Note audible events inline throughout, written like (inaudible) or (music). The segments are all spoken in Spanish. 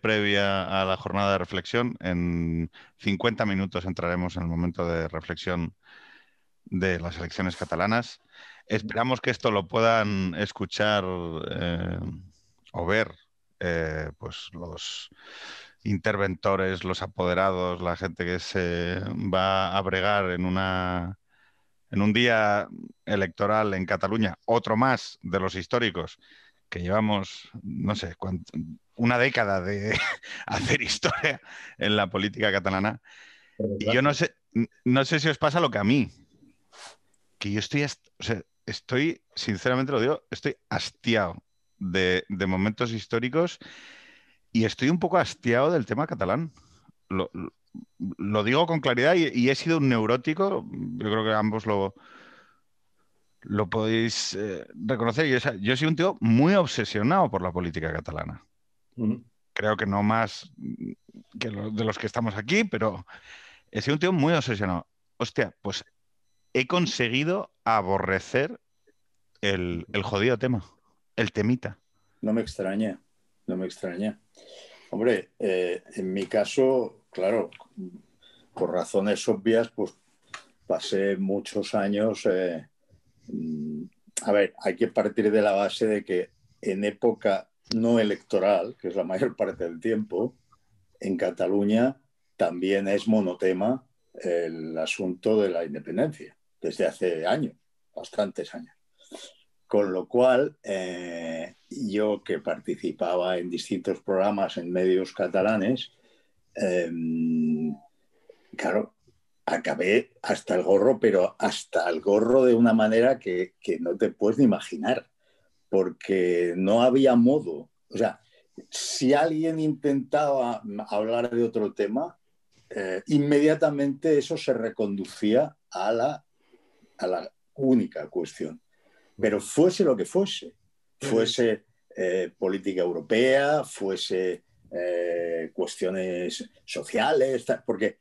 previa a la jornada de reflexión. En 50 minutos entraremos en el momento de reflexión de las elecciones catalanas. Esperamos que esto lo puedan escuchar eh, o ver eh, pues los interventores, los apoderados, la gente que se va a bregar en una en un día electoral en Cataluña, otro más de los históricos que llevamos, no sé, una década de (laughs) hacer historia en la política catalana. Y yo no sé, no sé si os pasa lo que a mí, que yo estoy, o sea, estoy, sinceramente lo digo, estoy hastiado de, momentos históricos y estoy un poco hastiado del tema catalán. Lo, digo con claridad y, he sido un neurótico, yo creo que ambos lo, lo podéis eh, reconocer. Yo, yo, soy un tío muy obsesionado por la política catalana. Creo que no más que de los que estamos aquí, pero he sido un tío muy obsesionado. Hostia, pues he conseguido aborrecer el, jodido tema, el temita. No me extraña, no me extraña. Hombre, eh, en mi caso, claro, por razones obvias, pues pasé muchos años eh, Mm, a ver, hay que partir de la base de que en época no electoral, que es la mayor (laughs) parte del tiempo, en Cataluña también es monotema el asunto de la independencia, desde hace años, bastantes años. Con lo cual, eh, yo que participaba en distintos programas en medios catalanes, em, claro, acabé hasta el gorro, pero hasta el gorro de una manera que, no te puedes ni imaginar, porque no había modo. O sea, si alguien intentaba hablar de otro tema, eh, inmediatamente eso se reconducía a la, a la única cuestión. Pero fuese lo que fuese, fuese eh, política europea, fuese eh, cuestiones sociales, porque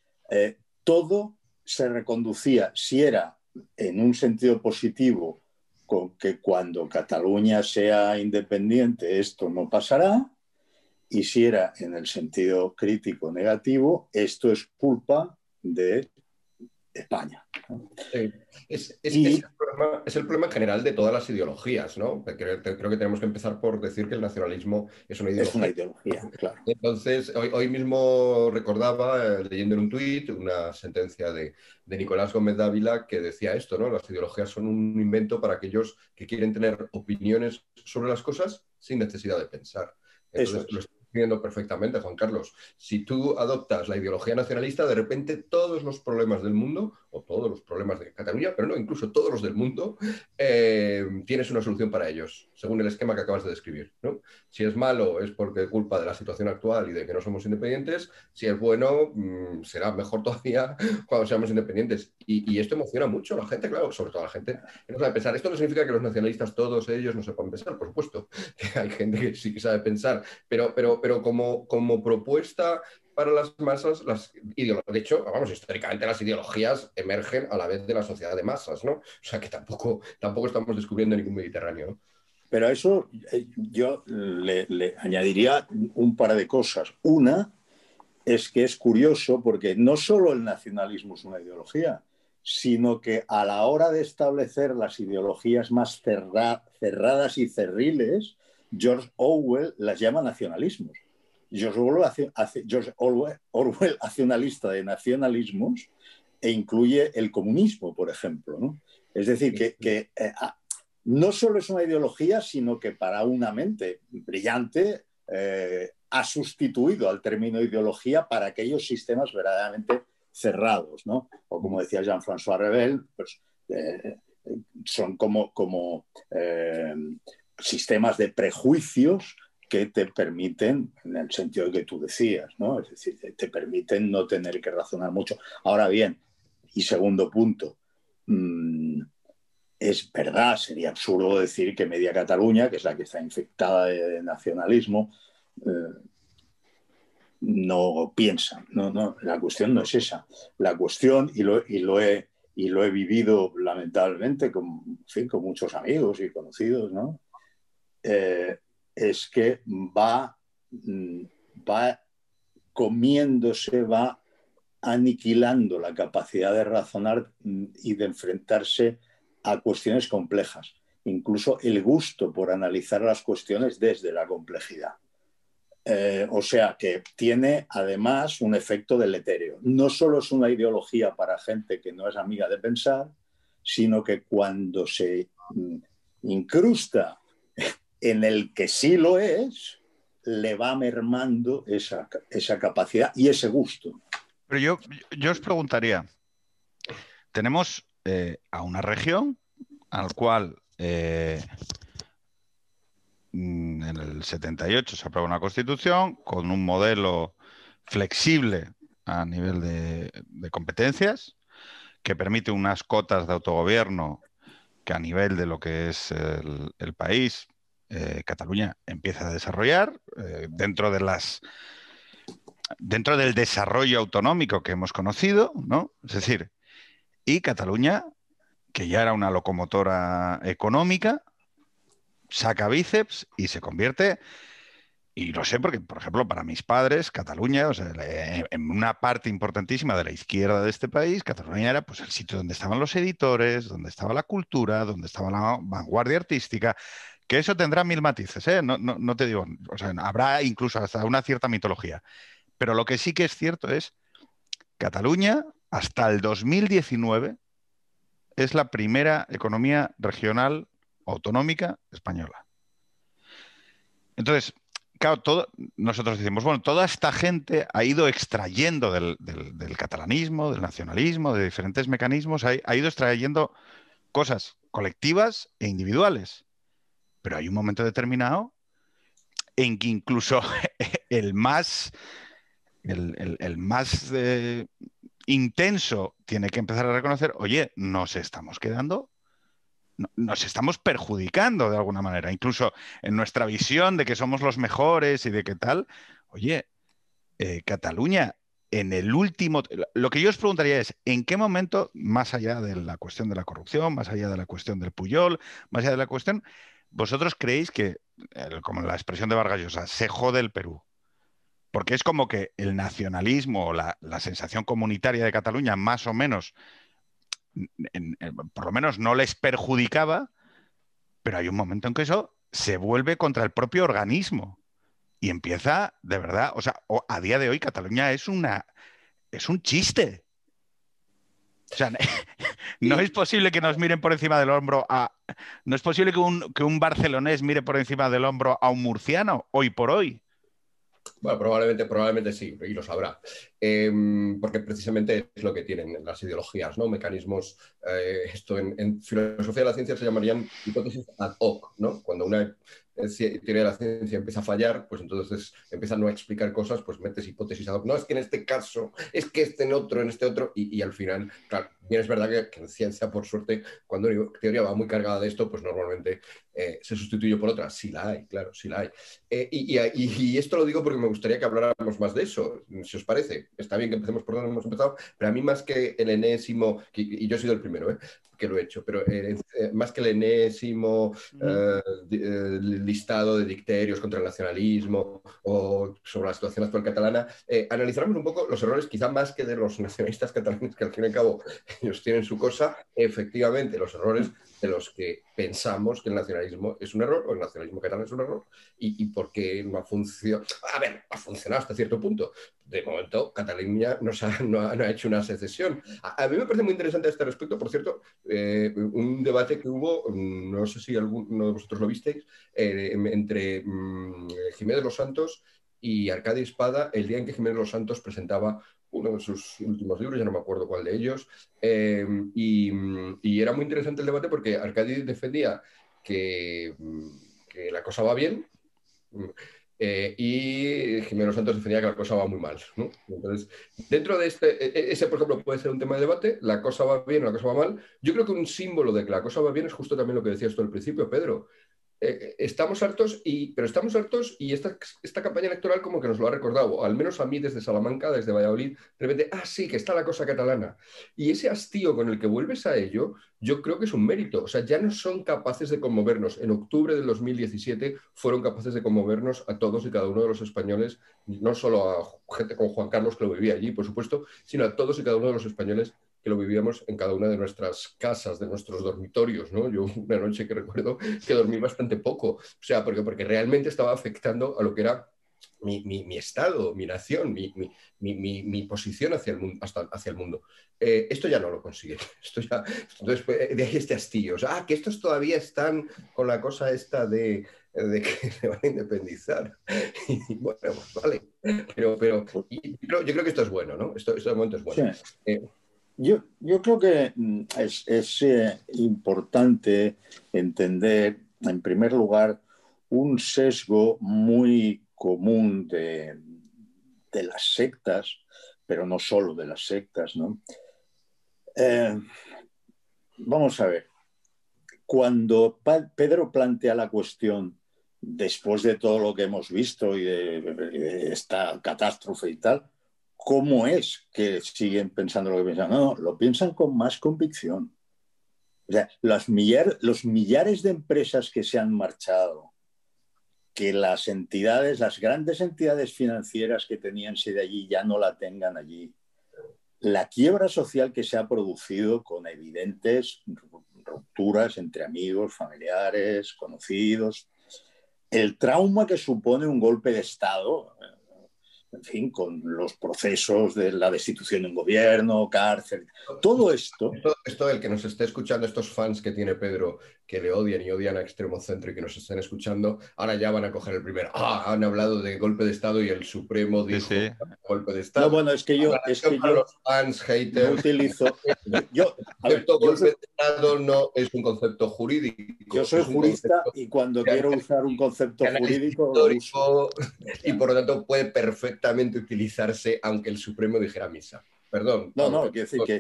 todo se reconducía, si era en un sentido positivo, con que cuando Cataluña sea independiente esto no pasará, y si era en el sentido crítico negativo, esto es culpa de España. Es, el problema, general de todas las ideologías, ¿no? Creo, que tenemos que empezar por decir que el nacionalismo es una ideología. claro. Entonces, hoy, mismo recordaba, eh, leyendo en un tuit, una sentencia de, Nicolás Gómez Dávila que decía esto, ¿no? Las ideologías son un invento para aquellos que quieren tener opiniones sobre las cosas sin necesidad de pensar. Eso perfectamente, Juan Carlos. Si tú adoptas la ideología nacionalista, de repente todos los problemas del mundo, o todos los problemas de Cataluña, pero no, incluso todos los del mundo, eh, tienes una solución para ellos, según el esquema que acabas de describir. ¿no? Si es malo, es porque culpa de la situación actual y de que no somos independientes. Si es bueno, mm, será mejor (laughs) todavía cuando seamos independientes. Y, esto emociona mucho a la gente, claro, sobre todo a la gente no sabe pensar. Esto no significa que los nacionalistas, todos ellos, no sepan pensar, por supuesto, (laughs) que hay gente que sí que sabe pensar, pero, pero pero como, como propuesta para las masas, las de hecho, vamos, históricamente las ideologías emergen a la vez de la sociedad de masas, ¿no? O sea que tampoco, tampoco estamos descubriendo ningún Mediterráneo. Pero a eso eh, yo le, le añadiría un par de cosas. Una es que es curioso porque no solo el nacionalismo es una ideología, sino que a la hora de establecer las ideologías más cerradas y cerriles, George Orwell las llama nacionalismos. George Orwell (laughs) hace, una lista de nacionalismos e incluye el comunismo, por ejemplo. Es decir, que, eh, ah, no solo es una ideología, sino que para una mente brillante eh, ha sustituido al término ideología para aquellos sistemas verdaderamente cerrados. ¿no? O como decía Jean-François Rebel, pues, eh, son como, como sistemas de prejuicios que te permiten, en el sentido que tú decías, ¿no? Es decir, te permiten no tener que razonar mucho. Ahora bien, y segundo punto, mm, es verdad, sería absurdo decir que media Cataluña, que es la que está infectada de, nacionalismo, eh, no piensa. No, no, la cuestión no es esa. La cuestión, y lo, y lo he y lo he vivido lamentablemente con, con muchos amigos y conocidos, ¿no? Eh, es que va, mm, va comiéndose, va aniquilando la capacidad de razonar mm, y de enfrentarse a cuestiones complejas, incluso el gusto por analizar las cuestiones desde la complejidad. Eh, o sea que tiene además un efecto deleterio. No solo es una ideología para gente que no es amiga de pensar, sino que cuando se mm, incrusta en el que sí lo es, le va mermando esa, capacidad y ese gusto. Pero yo, yo os preguntaría, tenemos eh, a una región al cual eh, mm, en el 78 se aprueba una constitución con un modelo flexible a nivel de, competencias que permite unas cotas de autogobierno que a nivel de lo que es el país eh, Cataluña empieza a desarrollar eh, dentro de las dentro del desarrollo autonómico que hemos conocido, ¿no? Es decir, y Cataluña, que ya era una locomotora económica, saca bíceps y se convierte, y lo sé porque, por ejemplo, para mis padres, Cataluña, en una parte importantísima de la izquierda de este país, Cataluña era pues, el sitio donde estaban los editores, donde estaba la cultura, donde estaba la vanguardia artística, que eso tendrá mil matices, ¿eh? no, te digo, habrá incluso hasta una cierta mitología. Pero lo que sí que es cierto es, Cataluña, hasta el 2019, es la primera economía regional autonómica española. Entonces, claro, todo, nosotros decimos, bueno, toda esta gente ha ido extrayendo del, catalanismo, del nacionalismo, de diferentes mecanismos, ha ido extrayendo cosas colectivas e individuales. Pero hay un momento determinado en que incluso (laughs) el más, el, más eh, intenso tiene que empezar a reconocer, oye, nos estamos quedando, nos estamos perjudicando de alguna manera, incluso en nuestra visión de que somos los mejores y de qué tal, oye, eh, Cataluña, en el último, lo que yo os preguntaría es, ¿en qué momento, más allá de la cuestión de la corrupción, más allá de la cuestión del Puyol, más allá de la cuestión, ¿Vosotros creéis que, como la expresión de Vargas Llosa, se jode el Perú? Porque es como que el nacionalismo o la, sensación comunitaria de Cataluña, más o menos, por lo menos no les perjudicaba, pero hay un momento en que eso se vuelve contra el propio organismo y empieza, de verdad, o sea, a día de hoy Cataluña es una es un chiste. O sea, (laughs) no es posible que nos miren por encima del hombro a. No es posible que un, que un barcelonés mire por encima del hombro a un murciano, hoy por hoy. Bueno, probablemente, probablemente sí, y lo sabrá. Em, porque precisamente es lo que tienen las ideologías, ¿no? Mecanismos, eh, esto en, en, filosofía de la ciencia se llamarían hipótesis ad hoc, ¿no? Cuando una teoría de la ciencia empieza a fallar, pues entonces empieza a no explicar cosas, pues metes hipótesis. No, es que en este caso, es que este en otro, en este otro, y, al final, claro, bien es verdad que, en ciencia, por suerte, cuando una teoría va muy cargada de esto, pues normalmente eh, se sustituye por otra. Sí la hay, claro, sí la hay. Eh, y, y, esto lo digo porque me gustaría que habláramos más de eso, si os parece. Está bien que empecemos por donde hemos empezado, pero a mí más que el enésimo, y yo he sido el primero, ¿eh? que lo he hecho, pero más que el enésimo listado de dicterios contra el nacionalismo o sobre la situación actual catalana, analizaremos un poco los errores, quizá más que de los nacionalistas catalanes, que al fin y al cabo (laughs) ellos tienen su cosa, efectivamente, los errores de los que pensamos que el nacionalismo es un error o el nacionalismo catalán es un error y, y por qué no ha funcionado. A ver, ha funcionado hasta cierto punto. De momento, Cataluña no, ha, no, ha, hecho una secesión. A, mí me parece muy interesante a este respecto, por cierto, eh, un debate que hubo, no sé si alguno de vosotros lo visteis, eh, entre mm, Jiménez de los Santos y Arcadia Espada el día en que Jiménez de los Santos presentaba uno de sus últimos libros, ya no me acuerdo cuál de ellos, eh, y, era muy interesante el debate porque Arcadi defendía que, que la cosa va bien eh, y Jimeno Santos defendía que la cosa va muy mal. Entonces, dentro de este, e, e, ese por ejemplo puede ser un tema de debate, la cosa va bien, la cosa va mal. Yo creo que un símbolo de que la cosa va bien es justo también lo que decías tú al principio, Pedro. Eh, estamos hartos, y, pero estamos hartos y esta, esta campaña electoral como que nos lo ha recordado, al menos a mí desde Salamanca, desde Valladolid, de repente, ah, sí, que está la cosa catalana. Y ese hastío con el que vuelves a ello, yo creo que es un mérito. O sea, ya no son capaces de conmovernos. En octubre del 2017 fueron capaces de conmovernos a todos y cada uno de los españoles, no solo a gente como Juan Carlos que lo vivía allí, por supuesto, sino a todos y cada uno de los españoles que lo vivíamos en cada una de nuestras casas, de nuestros dormitorios, ¿no? Yo (laughs) una noche que recuerdo que dormí bastante poco, o sea, porque, porque realmente estaba afectando a lo que era mi, estado, mi nación, mi, posición hacia el mundo. Hasta, hacia el mundo. Eh, esto ya no lo consiguen. (laughs) Esto ya, entonces, pues, de ahí este hastío. ah, que estos todavía están con la cosa esta de, que (laughs) se van a independizar. Y, bueno, pues vale. Pero, pero yo creo que esto es bueno, ¿no? Esto, este momento es bueno. Eh, yo, creo que mm, es, eh, importante entender, en primer lugar, un sesgo muy común de, las sectas, pero no solo de las sectas, ¿no? Eh, vamos a ver, cuando Pedro plantea la cuestión después de todo lo que hemos visto y de esta catástrofe y tal, ¿cómo es que siguen pensando lo que piensan? No, lo piensan con más convicción. O sea, los millares de empresas que se han marchado, que las entidades, las grandes entidades financieras que tenían sede allí ya no la tengan allí. La quiebra social que se ha producido con evidentes rupturas entre amigos, familiares, conocidos. El trauma que supone un golpe de Estado, en fin, con los procesos de la destitución de un gobierno, cárcel, todo esto. esto. Esto, el que nos esté escuchando, estos fans que tiene Pedro, que le odian y odian a Extremo Centro y que nos estén escuchando, ahora ya van a coger el primer. Ah, han hablado de golpe de Estado y el Supremo dijo golpe de Estado. No, bueno, es que yo. Es que yo los fans, haters. No utilizo. yo, el golpe de Estado no es un concepto jurídico. Yo soy jurista y cuando quiero usar un concepto jurídico. y por lo tanto puede perfectamente utilizarse aunque el Supremo dijera misa. Perdón. No, no, quiero decir que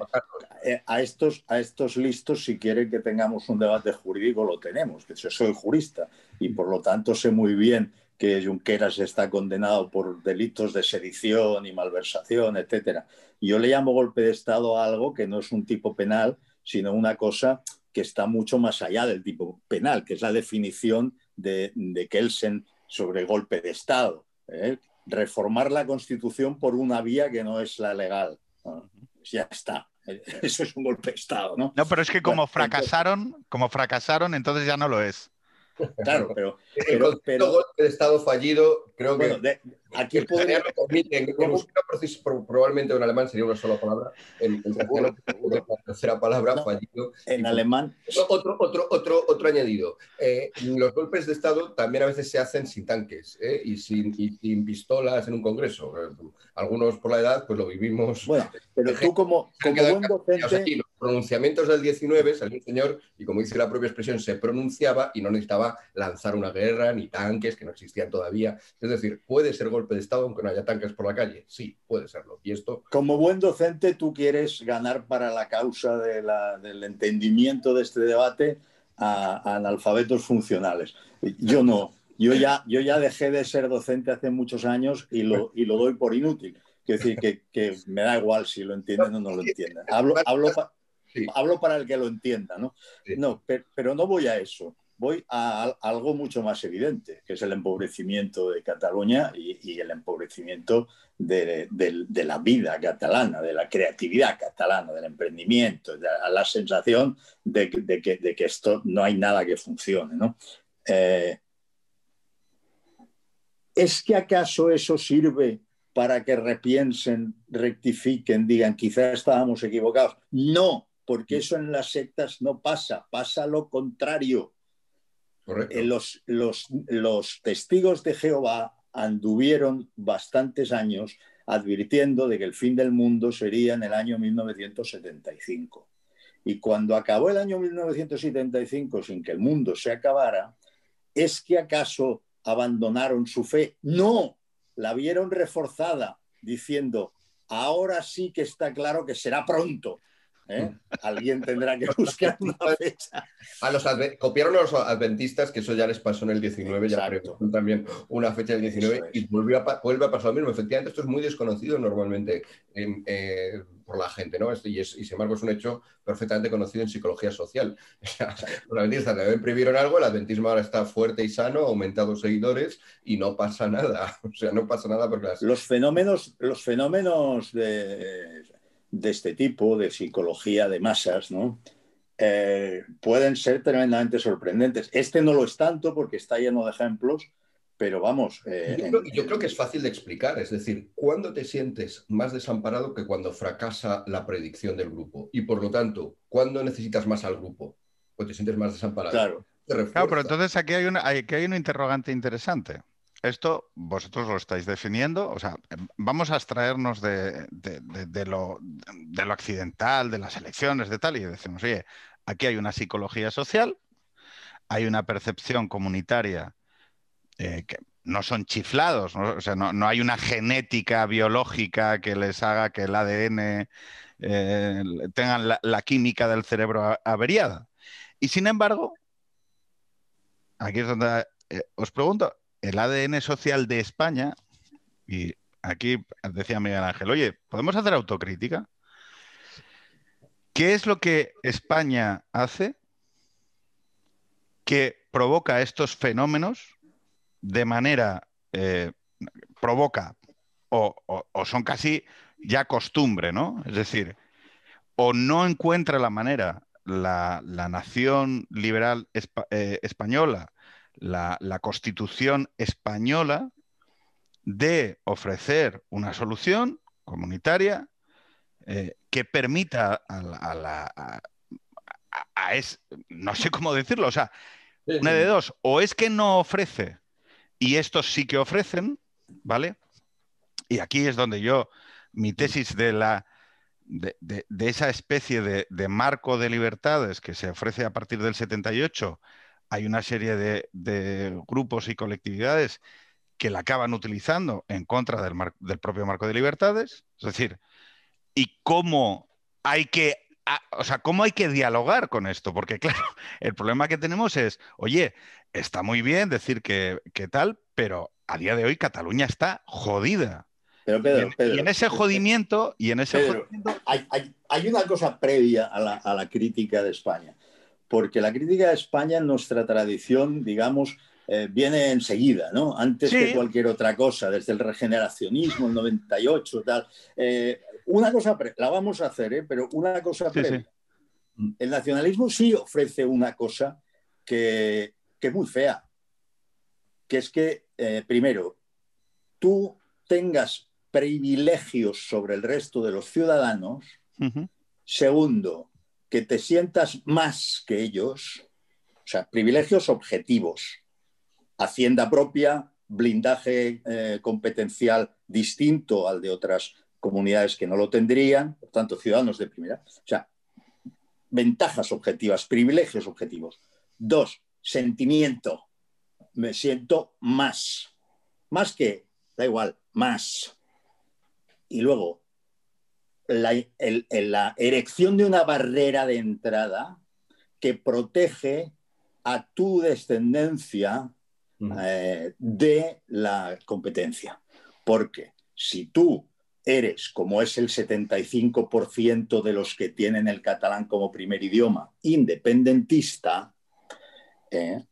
eh, a estos, a estos listos, si quieren que tengamos un debate jurídico, lo tenemos. Que yo soy jurista y por lo tanto sé muy bien que Junqueras está condenado por delitos de sedición y malversación, etcétera. Yo le llamo golpe de Estado a algo que no es un tipo penal, sino una cosa que está mucho más allá del tipo penal, que es la definición de, de Kelsen sobre golpe de Estado. ¿eh? Reformar la Constitución por una vía que no es la legal. Ya está. (laughs) Eso es un golpe de Estado, ¿no? No, pero es que como fracasaron, como fracasaron, entonces ya no lo es. Claro, pero, el golpe de Estado fallido, creo que aquí podría... probablemente en alemán sería una sola palabra, en, la tercera palabra fallido. En alemán. Otro, otro, otro, otro añadido. Eh, los golpes de Estado también a veces se hacen sin tanques eh, y, sin, sin, pistolas en un congreso. Algunos por la edad, pues lo vivimos. Bueno, pero tú como, como buen docente... los pronunciamientos del 19 salió un señor y como dice la propia expresión, se pronunciaba y no necesitaba lanzar una guerra ni tanques que no existían todavía. Es decir, puede ser golpe de Estado aunque no haya tanques por la calle. Sí, puede serlo. Y esto... Como buen docente, tú quieres ganar para la causa del entendimiento de este debate a, analfabetos funcionales. Yo no. Yo ya, yo ya dejé de ser docente hace muchos años y lo, y lo doy por inútil. Quiero decir que, que, me da igual si lo entienden o no lo entienden. Hablo, hablo, hablo para el que lo entienda, ¿no? No, pero no voy a eso voy a, algo mucho más evidente, que es el empobrecimiento de Cataluña y, el empobrecimiento de, la vida catalana, de la creatividad catalana, del emprendimiento, de la, sensación de, que, esto no hay nada que funcione. Eh, ¿Es que acaso eso sirve para que repiensen, rectifiquen, digan, quizás estábamos equivocados? No, porque eso en las sectas no pasa, pasa lo contrario eh, los, los, testigos de Jehová anduvieron bastantes años advirtiendo de que el fin del mundo sería en el año 1975. Y cuando acabó el año 1975 sin que el mundo se acabara, ¿es que acaso abandonaron su fe? No, la vieron reforzada diciendo, ahora sí que está claro que será pronto. ¿Eh? (laughs) Alguien tendrá que buscar una (laughs) fecha. A los copiaron a los adventistas, que eso ya les pasó en el 19, ya también una fecha del 19 y vuelve a, vuelve a pasar lo mismo. Efectivamente, esto es muy desconocido normalmente eh, por la gente, ¿no? y, y, sin embargo es un hecho perfectamente conocido en psicología social. (laughs) los adventistas también previeron algo, el adventismo ahora está fuerte y sano, ha aumentado seguidores y no pasa nada. O sea, no pasa nada porque los fenómenos, los fenómenos de de este tipo, de psicología de masas, ¿no? Eh, pueden ser tremendamente sorprendentes. Este no lo es tanto porque está lleno de ejemplos, pero vamos. Eh, yo, creo, que es fácil de explicar. Es decir, ¿cuándo te sientes más desamparado que cuando fracasa la predicción del grupo? Y por lo tanto, ¿cuándo necesitas más al grupo? Pues te sientes más desamparado. Claro. Claro, pero entonces aquí hay, una, aquí hay un interrogante interesante esto vosotros lo estáis definiendo, o sea, em, vamos a abstraernos de, lo, accidental, de las elecciones, de tal, y decimos, oye, aquí hay una psicología social, hay una percepción comunitaria eh, que no son chiflados, ¿no? o sea, no, hay una genética biológica que les haga que el ADN eh, tengan la, química del cerebro averiada. Y sin embargo, aquí es donde eh, os pregunto, el ADN social de España, y aquí decía Miguel Ángel, oye, ¿podemos hacer autocrítica? ¿Qué es lo que España hace que provoca estos fenómenos de manera, eh, provoca o, son casi ya costumbre, ¿no? Es decir, o no encuentra la manera la, nación liberal eh, española la, constitución española de ofrecer una solución comunitaria eh, que permita a, la, no sé cómo decirlo, o sea, una de dos, o es que no ofrece y estos sí que ofrecen, ¿vale? Y aquí es donde yo, mi tesis de la, de, esa especie de, de, marco de libertades que se ofrece a partir del 78 hay una serie de, grupos y colectividades que la acaban utilizando en contra del, propio marco de libertades. Es decir, y cómo hay que o sea, ¿cómo hay que dialogar con esto? Porque, (laughs) claro, el problema que tenemos es, oye, está muy bien decir que, tal, pero a día de hoy Cataluña está jodida. Pero Pedro, y, en, ese jodimiento, y en ese hay, una cosa previa a la, a la, crítica de España porque la crítica de España en nuestra tradición, digamos, eh, viene enseguida, ¿no? Antes que cualquier otra cosa, desde el regeneracionismo, el 98, tal. Eh, una cosa, la vamos a hacer, ¿eh? pero una cosa El nacionalismo sí ofrece una cosa que, es muy fea, que es que, primero, tú tengas privilegios sobre el resto de los ciudadanos. Segundo, que te sientas más que ellos, o sea, privilegios objetivos, hacienda propia, blindaje eh, competencial distinto al de otras comunidades que no lo tendrían, por tanto, ciudadanos de primera. O sea, ventajas objetivas, privilegios objetivos. Dos, sentimiento. Me siento más. Más que, da igual, más. Y luego, la, erección de una barrera de entrada que protege a tu descendencia eh, de la competencia. Porque si tú eres, como es el 75% de los que tienen el catalán como primer idioma, independentista, eh,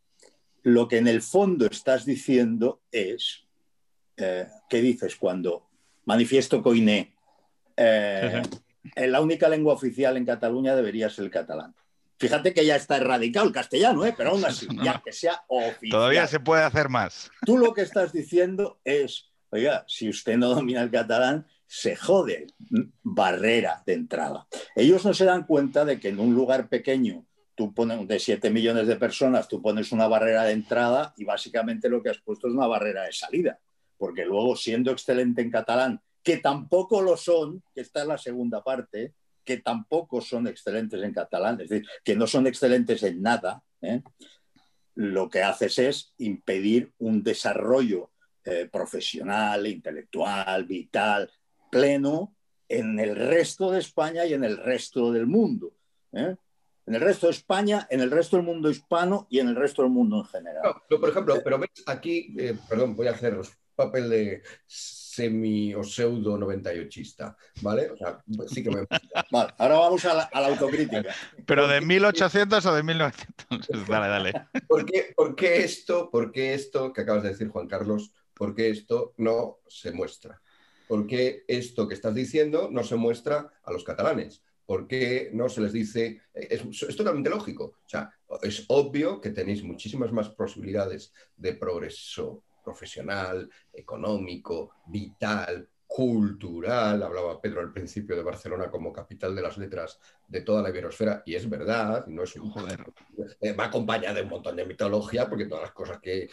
lo que en el fondo estás diciendo es, eh, ¿qué dices cuando manifiesto coiné? Eh, la única lengua oficial en Cataluña debería ser el catalán. Fíjate que ya está erradicado el castellano, ¿eh? pero aún así, (laughs) ya que sea oficial. Todavía se puede hacer más. Tú lo que estás diciendo es, oiga, si usted no domina el catalán, se jode. Barrera de entrada. Ellos no se dan cuenta de que en un lugar pequeño, tú pones de 7 millones de personas, tú pones una barrera de entrada y básicamente lo que has puesto es una barrera de salida. Porque luego, siendo excelente en catalán que tampoco lo son, que está en la segunda parte, que tampoco son excelentes en catalán, es decir, que no son excelentes en nada, ¿eh? lo que haces es impedir un desarrollo eh, profesional, intelectual, vital, pleno en el resto de España y en el resto del mundo. ¿eh? En el resto de España, en el resto del mundo hispano y en el resto del mundo en general. por ejemplo, pero ves aquí, perdón, voy a hacer papel de semi o pseudo 98ista, ¿vale? O sea, sí que me... (laughs) vale, ahora vamos a la, autocrítica. ¿Pero de 1800 o de 1900? (laughs) dale, dale. ¿Por qué, ¿Por qué, esto, por qué esto que acabas de decir, Juan Carlos, por qué esto no se muestra? ¿Por qué esto que estás diciendo no se muestra a los catalanes? ¿Por qué no se les dice? Es, es, totalmente lógico. O sea, es obvio que tenéis muchísimas más posibilidades de progreso profesional, económico, vital, cultural. Hablaba Pedro al principio de Barcelona como capital de las letras de toda la iberosfera, y es verdad, no es un joder. Eh, va acompañada de un montón de mitología, porque todas las cosas que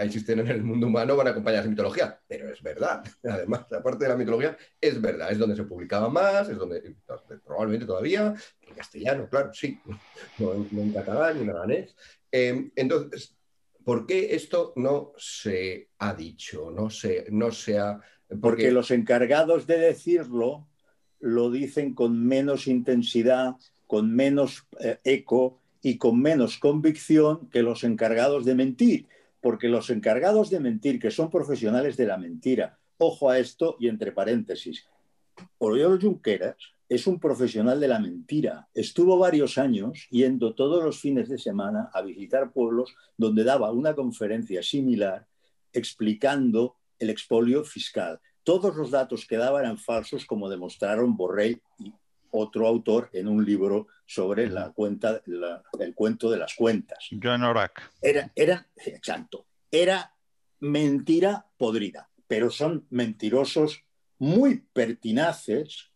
existen en el mundo humano van acompañadas de mitología, pero es verdad. (laughs) Además, aparte de la mitología, es verdad, es donde se publicaba más, es donde probablemente todavía, en castellano, claro, sí, (laughs) no, en catalán ni en danés. Eh, entonces, ¿Por qué esto no se ha dicho? No se, no se ha... Porque... los encargados de decirlo lo dicen con menos intensidad, con menos eh, eco y con menos convicción que los encargados de mentir. Porque los encargados de mentir, que son profesionales de la mentira, ojo a esto y entre paréntesis, Oriol Junqueras es un profesional de la mentira. Estuvo varios años yendo todos los fines de semana a visitar pueblos donde daba una conferencia similar explicando el expolio fiscal. Todos los datos que daba eran falsos, como demostraron Borrell y otro autor en un libro sobre la cuenta, el cuento de las cuentas. John Orak. Era, era, exacto, era mentira podrida, pero son mentirosos muy pertinaces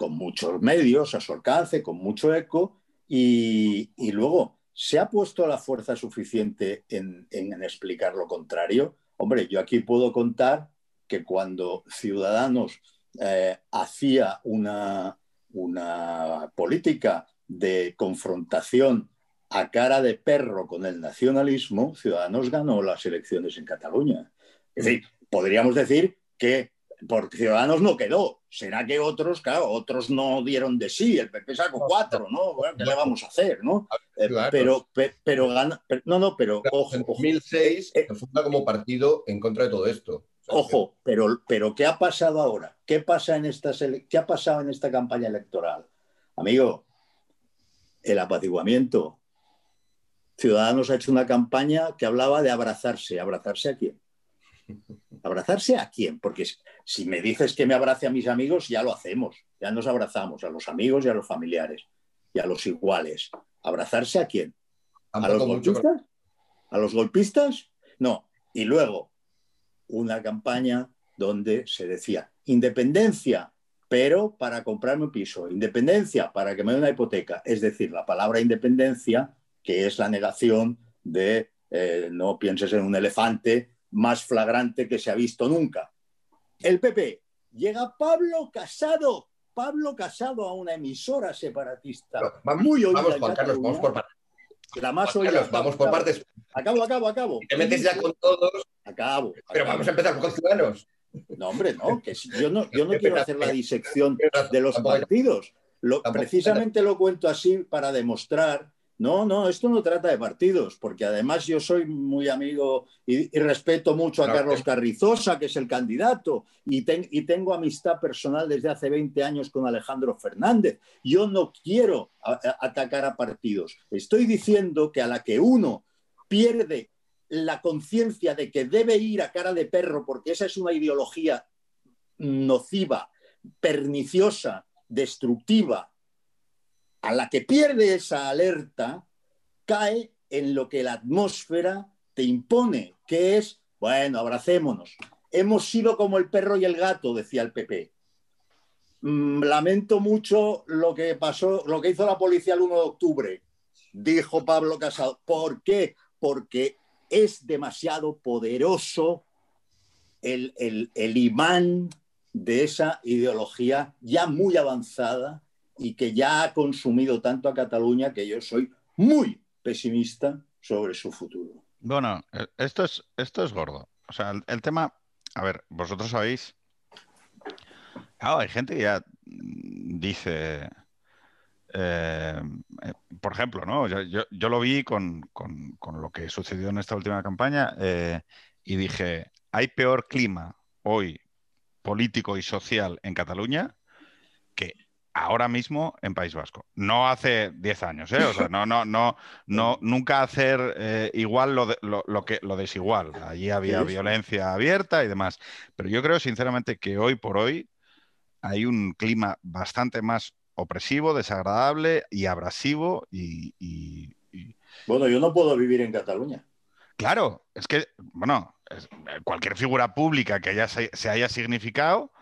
con muchos medios a su alcance, con mucho eco, y, luego, ¿se ha puesto la fuerza suficiente en, explicar lo contrario? Hombre, yo aquí puedo contar que cuando Ciudadanos eh, hacía una, una política de confrontación a cara de perro con el nacionalismo, Ciudadanos ganó las elecciones en Cataluña. Es decir, podríamos decir que porque Ciudadanos no quedó. Será que otros, claro, otros no dieron de sí. El PP sacó cuatro, ¿no? ¿qué le vamos a hacer, no? Eh, pero, pero gana. no, no, pero ojo. En 2006 eh, se funda como partido en contra de todo esto. ojo, pero, pero ¿qué ha pasado ahora? ¿Qué, pasa en esta ¿Qué ha pasado en esta campaña electoral? Amigo, el apaciguamiento. Ciudadanos ha hecho una campaña que hablaba de abrazarse. ¿Abrazarse a quién? (laughs) ¿Abrazarse a quién? Porque si me dices que me abrace a mis amigos, ya lo hacemos, ya nos abrazamos a los amigos y a los familiares y a los iguales. ¿Abrazarse a quién? ¿A los golpistas? ¿A los golpistas? No. Y luego, una campaña donde se decía independencia, pero para comprarme un piso, independencia para que me dé una hipoteca. Es decir, la palabra independencia, que es la negación de eh, no pienses en un elefante, más flagrante que se ha visto nunca. El PP llega Pablo Casado, Pablo Casado a una emisora separatista muy oída. Vamos, Juan Carlos, vamos por partes. La más oída. vamos por partes. Acabo, acabo, acabo. te metes ya con todos. Acabo. Pero vamos a empezar con Ciudadanos. No, hombre, no, que yo no, yo no quiero hacer la disección de los partidos. precisamente lo cuento así para demostrar no, no, esto no trata de partidos, porque además yo soy muy amigo y, respeto mucho a Carlos Carrizosa, que es el candidato, y, y, tengo amistad personal desde hace 20 años con Alejandro Fernández. Yo no quiero atacar a partidos. Estoy diciendo que a la que uno pierde la conciencia de que debe ir a cara de perro, porque esa es una ideología nociva, perniciosa, destructiva, a la que pierde esa alerta, cae en lo que la atmósfera te impone, que es, bueno, abracémonos. Hemos sido como el perro y el gato, decía el PP. Mm, lamento mucho lo que pasó, lo que hizo la policía el 1 de octubre, dijo Pablo Casado. ¿Por qué? Porque es demasiado poderoso el, el imán de esa ideología ya muy avanzada y que ya ha consumido tanto a Cataluña que yo soy muy pesimista sobre su futuro. Bueno, eh, esto es, esto es gordo. O sea, el, tema, a ver, vosotros sabéis, claro, hay gente que ya dice, eh, eh, por ejemplo, ¿no? yo, lo vi con, lo que sucedió en esta última campaña y dije, hay peor clima hoy político y social en Cataluña que ahora mismo en País Vasco. No hace 10 años, ¿eh? O sea, no, no, no, (laughs) no, nunca hacer igual lo, lo, que, lo desigual. Allí había violencia abierta y demás. Pero yo creo sinceramente que hoy por hoy hay un clima bastante más opresivo, desagradable y abrasivo y, Bueno, yo no puedo vivir en Cataluña. Claro, es que, bueno, cualquier figura pública que haya, se haya significado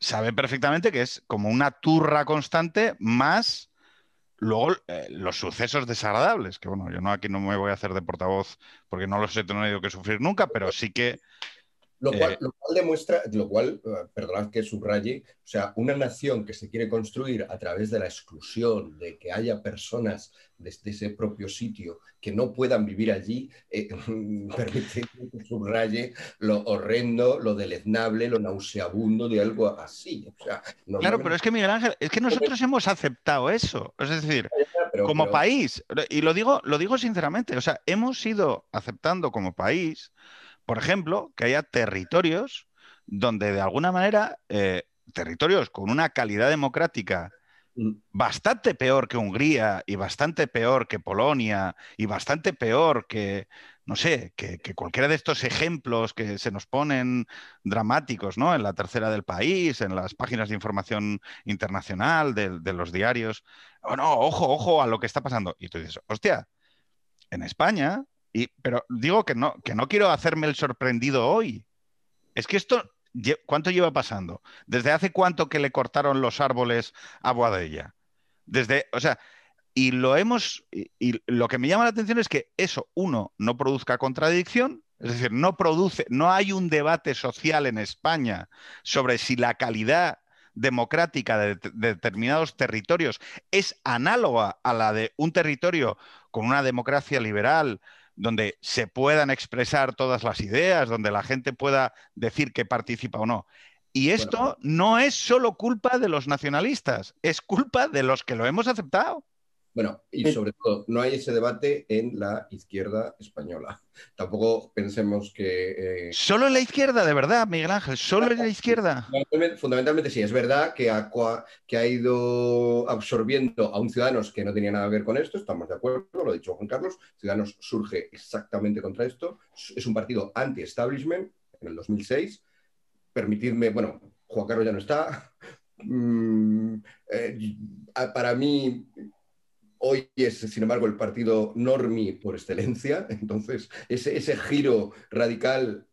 sabe perfectamente que es como una turra constante más luego eh, los sucesos desagradables, que bueno, yo no aquí no me voy a hacer de portavoz porque no los he tenido que sufrir nunca, pero sí que lo cual, eh, lo cual, demuestra, lo cual, eh, perdonad que subraye, o sea, una nación que se quiere construir a través de la exclusión, de que haya personas desde ese propio sitio que no puedan vivir allí, eh, (laughs) permite que subraye lo horrendo, lo deleznable, lo nauseabundo de algo así. claro, pero es que Miguel Ángel, es que nosotros hemos aceptado eso. Es decir, como país, y lo digo, lo digo sinceramente, o sea, hemos ido aceptando como país por ejemplo, que haya territorios donde de alguna manera, eh, territorios con una calidad democrática mm. bastante peor que Hungría y bastante peor que Polonia y bastante peor que, no sé, que, cualquiera de estos ejemplos que se nos ponen dramáticos, ¿no? En la tercera del país, en las páginas de información internacional de, los diarios. Oh, no, ojo, ojo a lo que está pasando. Y tú dices, hostia, en España pero digo que no, que no quiero hacerme el sorprendido hoy. Es que esto, ¿cuánto lleva pasando? ¿Desde hace cuánto que le cortaron los árboles a Boadella? Desde, o sea, y lo hemos, y, lo que me llama la atención es que eso, uno, no produzca contradicción, es decir, no produce, no hay un debate social en España sobre si la calidad democrática de, determinados territorios es análoga a la de un territorio con una democracia liberal, donde se puedan expresar todas las ideas, donde la gente pueda decir que participa o no. Y esto no es solo culpa de los nacionalistas, es culpa de los que lo hemos aceptado. Bueno, y sobre todo, no hay ese debate en la izquierda española. (laughs) Tampoco pensemos que... Eh, solo en la izquierda, de verdad, Miguel Ángel, solo en la izquierda. Fundamentalmente, sí, es verdad que ha, que ha ido absorbiendo a un Ciudadanos que no tenía nada que ver con esto, estamos de acuerdo, lo ha dicho Juan Carlos, Ciudadanos surge exactamente contra esto, es un partido anti-establishment en el 2006. Permitidme, bueno, Juan Carlos ya no está. (laughs) Mm, eh, para mí Hoy es, sin embargo, el partido normi por excelencia, (laughs) entonces ese, ese giro radical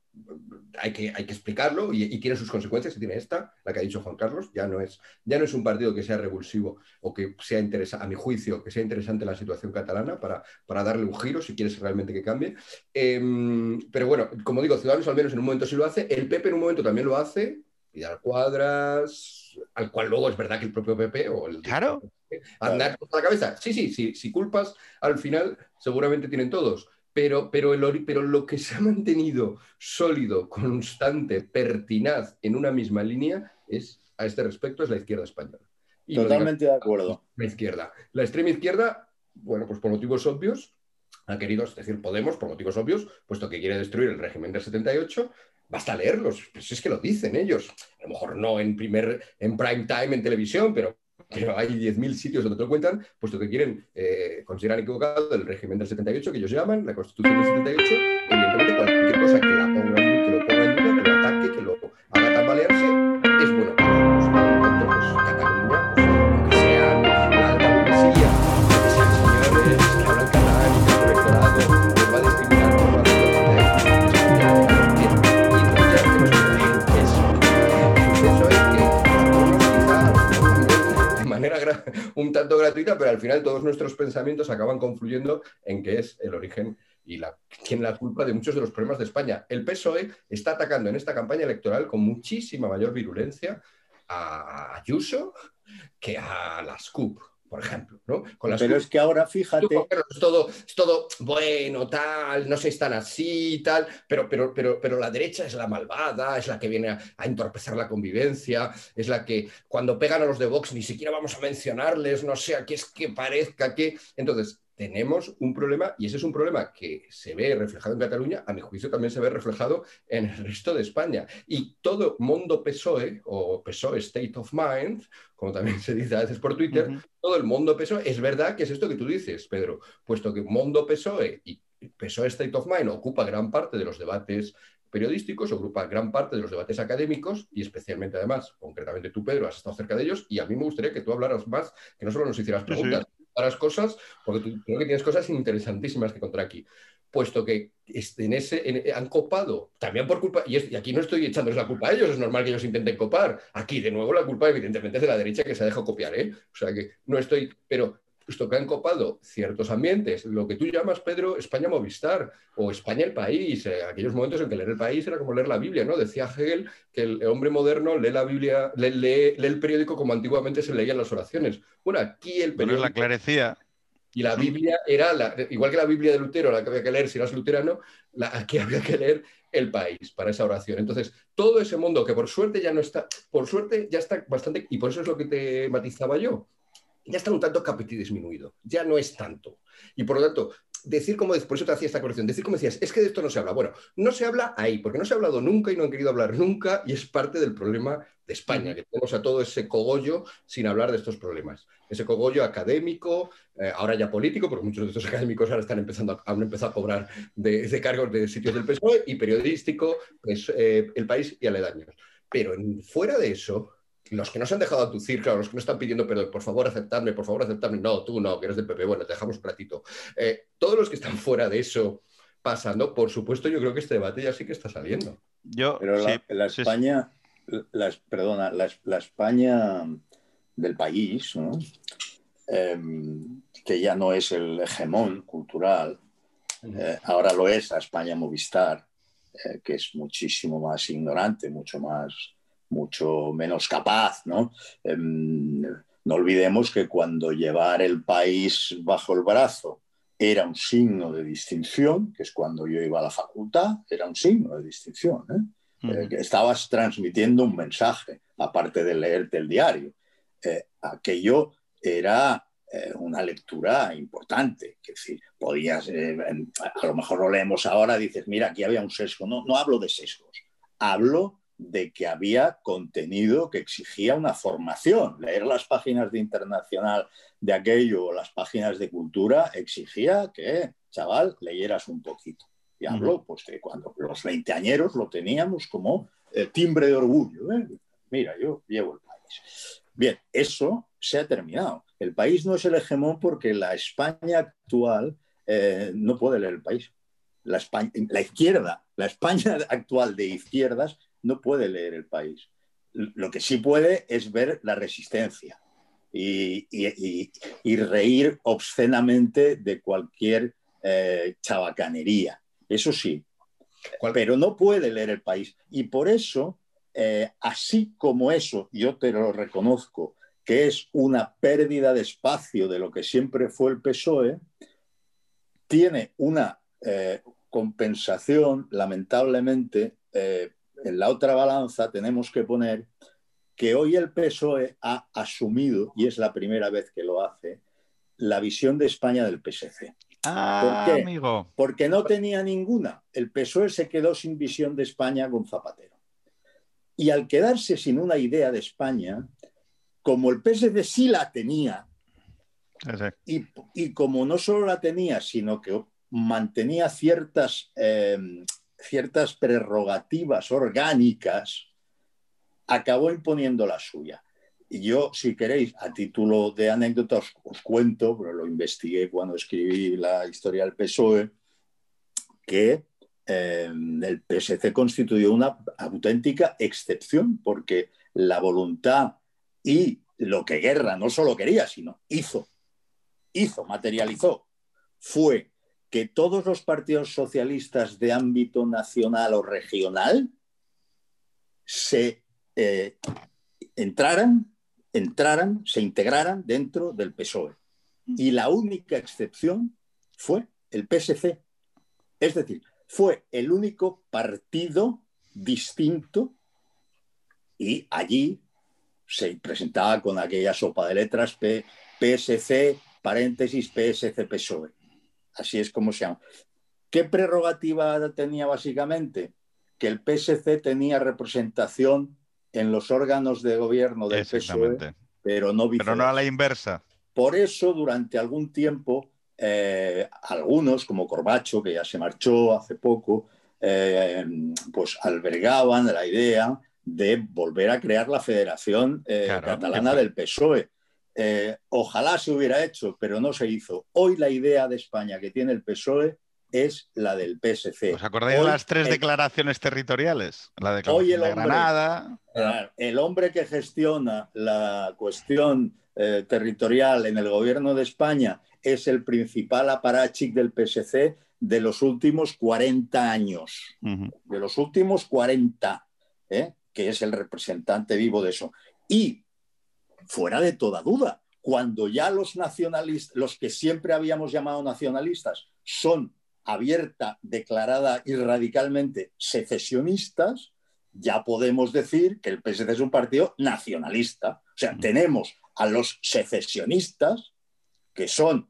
hay que, hay que explicarlo y, tiene sus consecuencias, y tiene esta, la que ha dicho Juan Carlos, ya no es, ya no es un partido que sea revulsivo o que sea interesante, a mi juicio, que sea interesante la situación catalana para, para darle un giro si quieres realmente que cambie. Em, pero bueno, como digo, Ciudadanos al menos en un momento sí lo hace, el PP en un momento también lo hace, y al Cuadras, al cual luego es verdad que el propio PP o el... Claro andar con la cabeza. Sí, sí, sí, si culpas, al final seguramente tienen todos. Pero, pero, el, pero lo que se ha mantenido sólido, constante, pertinaz en una misma línea es, a este respecto, es la izquierda española. Totalmente de acuerdo. La izquierda. La extrema izquierda, bueno, pues por motivos obvios, ha querido, es decir, Podemos, por motivos obvios, puesto que quiere destruir el régimen del 78, basta leerlos, pues es que lo dicen ellos. A lo mejor no en primer, en prime time en televisión, pero pero hay 10.000 sitios donde te lo cuentan, puesto que quieren, eh, consideran equivocado el régimen del 78, que ellos llaman, la constitución del 78, evidentemente cualquier cosa que, la ponga (laughs) un tanto gratuita, pero al final todos nuestros pensamientos acaban confluyendo en que es el origen y la, tiene la culpa de muchos de los problemas de España. El PSOE está atacando en esta campaña electoral con muchísima mayor virulencia a Ayuso que a las CUP por ejemplo. ¿no? Pero es que ahora, fíjate. Es todo, es todo bueno, tal, no se están así, tal, pero, pero, pero, pero la derecha es la malvada, es la que viene a, a, entorpecer la convivencia, es la que cuando pegan a los de Vox ni siquiera vamos a mencionarles, no sé, aquí es que parezca que. Entonces, tenemos un problema y ese es un problema que se ve reflejado en Cataluña, a mi juicio también se ve reflejado en el resto de España. Y todo mundo PSOE o PSOE State of Mind, como también se dice a veces por Twitter, todo el mundo PSOE, es verdad que es esto que tú dices, Pedro, puesto que mundo PSOE y PSOE State of Mind ocupa gran parte de los debates periodísticos, ocupa gran parte de los debates académicos y especialmente además, concretamente tú, Pedro, has estado cerca de ellos y a mí me gustaría que tú hablaras más, que no solo nos hicieras preguntas, las cosas, porque creo que tienes cosas interesantísimas que contar aquí. Puesto que en ese, han copado, también por culpa, y, aquí no estoy echándoles la culpa a ellos, es normal que ellos intenten copar. Aquí, de nuevo, la culpa evidentemente es de la derecha que se ha dejado copiar, ¿eh? O sea que no estoy, pero puesto que han copado ciertos ambientes, lo que tú llamas, Pedro, España Movistar o España el país, eh, aquellos momentos en que leer el país era como leer la Biblia, ¿no? Decía Hegel que el hombre moderno lee la Biblia, lee, el periódico como antiguamente se leían las oraciones. Bueno, aquí el periódico... la clarecía. Y la Biblia era, la, igual que la Biblia de Lutero, la que había que leer si eras luterano, la, aquí había que leer el país para esa oración. Entonces, todo ese mundo que por suerte ya no está, por suerte ya está bastante, y por eso es lo que te matizaba yo, ya está un tanto capiti disminuido, ya no es tanto. Y por lo tanto, decir como, por eso te hacía esta corrección, decir como decías, es que de esto no se habla. Bueno, no se habla ahí, porque no se ha hablado nunca y no han querido hablar nunca, y es parte del problema de España, que tenemos a todo ese cogollo sin hablar de estos problemas. Ese cogollo académico, eh, ahora ya político, porque muchos de estos académicos ahora están empezando a, han empezado a cobrar de, cargos de sitios del PSOE, y periodístico, pues, eh, el país y aledaños. Pero fuera de eso, los que no se han dejado atucir, claro, los que no están pidiendo perdón, por favor aceptarme, por favor aceptarme, no, tú no, que eres del PP, bueno, te dejamos un platito. Eh, todos los que están fuera de eso pasando, por supuesto, yo creo que este debate ya sí que está saliendo. Yo, Pero la, España, perdona, la, España del país, em, que ya no es el hegemón cultural, eh, ahora lo es la España Movistar, eh, que es muchísimo más ignorante, mucho más mucho menos capaz, ¿no? Em, no olvidemos que cuando llevar el país bajo el brazo era un signo de distinción, que es cuando yo iba a la facultad, era un signo de distinción. ¿eh? Eh, estabas transmitiendo un mensaje, aparte de leerte el diario. Eh, aquello era una lectura importante, que si podías, a lo mejor lo leemos ahora, dices, mira, aquí había un sesgo. No, no hablo de sesgos, hablo de que había contenido que exigía una formación. Leer las páginas de internacional de aquello o las páginas de cultura exigía que, chaval, leyeras un poquito. Y hablo pues, de cuando los veinteañeros lo teníamos como el timbre de orgullo. ¿eh? Mira, yo llevo el país. Bien, eso se ha terminado. El país no es el hegemón porque la España actual eh, no puede leer el país. La, la izquierda, la España (laughs) actual de izquierdas no puede leer el país. Lo que sí puede es ver la resistencia y, reír obscenamente de cualquier eh, chabacanería. Eso sí, pero no puede leer el país. Y por eso, eh, así como eso, yo te lo reconozco, que es una pérdida de espacio de lo que siempre fue el PSOE, tiene una eh, compensación, lamentablemente, en la otra balanza tenemos que poner que hoy el PSOE ha asumido, y es la primera vez que lo hace, la visión de España del PSC. Ah, ¿Por qué? amigo. Porque no tenía ninguna. El PSOE se quedó sin visión de España con Zapatero. Y al quedarse sin una idea de España, como el PSC sí la tenía, y, y, como no solo la tenía, sino que mantenía ciertas eh, ciertas prerrogativas orgánicas, acabó imponiendo la suya. Y yo, si queréis, a título de anécdota os, cuento, pero lo investigué cuando escribí la historia del PSOE, que eh, el PSC constituyó una auténtica excepción, porque la voluntad y lo que Guerra no solo quería, sino hizo, hizo, materializó, fue que todos los partidos socialistas de ámbito nacional o regional se eh, entraran entraran, se integraran dentro del PSOE. Y la única excepción fue el PSC. Es decir, fue el único partido distinto y allí se presentaba con aquella sopa de letras PSC, paréntesis, PSC PSOE. Así es como se llama. ¿Qué prerrogativa tenía básicamente? Que el PSC tenía representación en los órganos de gobierno del PSOE, pero no Pero no a la inversa. Por eso, durante algún tiempo, eh, algunos, como Corbacho, que ya se marchó hace poco, eh, pues albergaban la idea de volver a crear la Federación eh, Catalana del PSOE. Ojalá se hubiera hecho, pero no se hizo. Hoy la idea de España que tiene el PSOE es la del PSC. ¿Os acordáis de las tres declaraciones territoriales? La declaración de Granada. El hombre que gestiona la cuestión eh, territorial en el gobierno de España es el principal aparachic del PSC de los últimos 40 años. De los últimos 40, ¿eh? que es el representante vivo de eso. Y fuera de toda duda, cuando ya los nacionalistas, los que siempre habíamos llamado nacionalistas, son abierta, declarada y radicalmente secesionistas, ya podemos decir que el PSC es un partido nacionalista. O sea, tenemos a los secesionistas, que son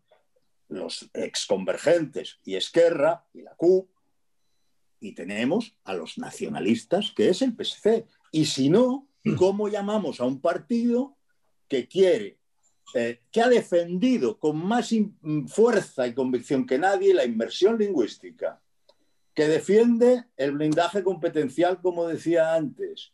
los exconvergentes y Esquerra y la CUP, y tenemos a los nacionalistas, que es el PSC. Y si no, mm. ¿cómo llamamos a un partido que quiere, eh, que ha defendido con más fuerza y convicción que nadie la inversión lingüística, que defiende el blindaje competencial, como decía antes,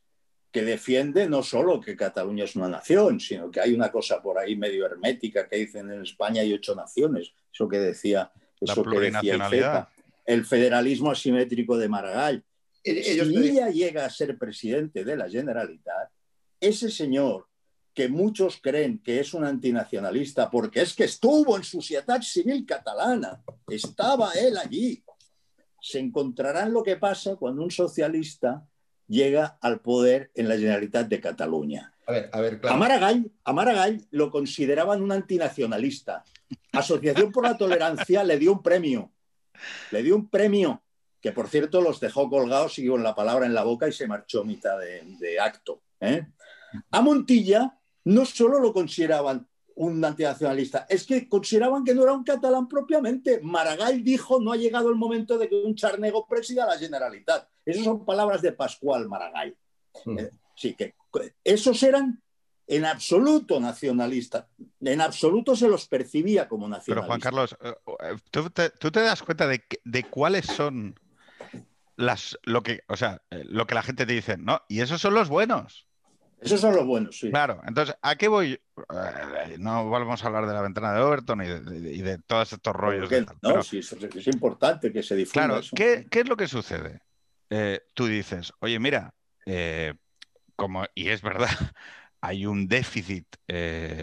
que defiende no solo que Cataluña es una nación, sino que hay una cosa por ahí medio hermética que dicen en España hay ocho naciones, eso que decía, eso que decía el, federalismo asimétrico de Maragall. Eh, si ella llega a ser presidente de la Generalitat, ese señor que muchos creen que es un antinacionalista porque es que estuvo en Sociedad Civil Catalana, estaba él allí, se encontrarán lo que pasa cuando un socialista llega al poder en la Generalitat de Cataluña. A ver, a ver, claro. a, Maragall, lo consideraban un antinacionalista. Asociación por la Tolerancia le dio un premio. Le dio un premio que, por cierto, los dejó colgados, siguió con la palabra en la boca y se marchó a mitad de, acto. ¿eh? A Montilla no solo lo consideraban un antinacionalista. Es que consideraban que no era un catalán propiamente. Maragall dijo, no ha llegado el momento de que un charnego presida la Generalitat. Esas son palabras de Pascual Maragall. Hmm. Eh, sí, que esos eran en absoluto nacionalistas. En absoluto se los percibía como nacionalistas. Pero Juan Carlos, eh, eh, ¿tú te, das cuenta de, de, cuáles son las, lo que, o sea, lo que la gente te dice, ¿no? Y esos son los buenos. Esos son los buenos, sí. Claro, entonces, ¿a qué voy? Eh, no vamos a hablar de la ventana de Overton y de, todos estos rollos. no, sí, es, importante que se difunda. Claro, ¿qué, es lo que sucede? Eh, tú dices, oye, mira, eh, como, y es verdad, (laughs) hay un déficit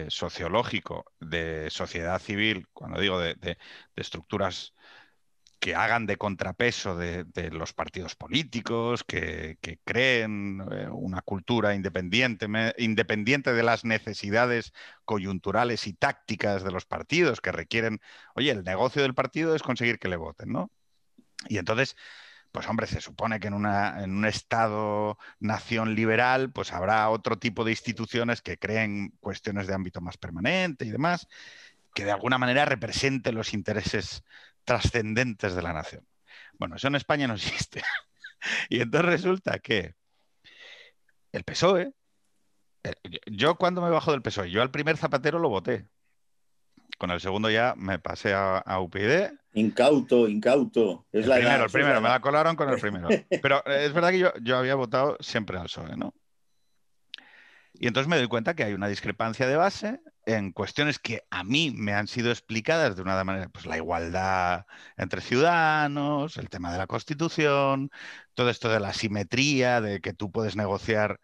sociológico de sociedad civil, cuando digo de estructuras que hagan de contrapeso de, los partidos políticos, que, creen eh, una cultura independiente, independiente de las necesidades coyunturales y tácticas de los partidos, que requieren, oye, el negocio del partido es conseguir que le voten, ¿no? Y entonces, pues hombre, se supone que en, una, en un Estado nación liberal, pues habrá otro tipo de instituciones que creen cuestiones de ámbito más permanente y demás, que de alguna manera representen los intereses trascendentes de la nación. Bueno, eso en España no existe. (laughs) y entonces resulta que el PSOE, eh, yo cuando me bajo del PSOE, yo al primer Zapatero lo voté. Con el segundo ya me pasé a, UPyD. Incauto, incauto. Es el primero, el primero, me la colaron con el primero. (laughs) Pero es verdad que yo, yo había votado siempre al PSOE, ¿no? Y entonces me doy cuenta que hay una discrepancia de base en cuestiones que a mí me han sido explicadas de una manera, pues la igualdad entre ciudadanos, el tema de la constitución, todo esto de la simetría, de que tú puedes negociar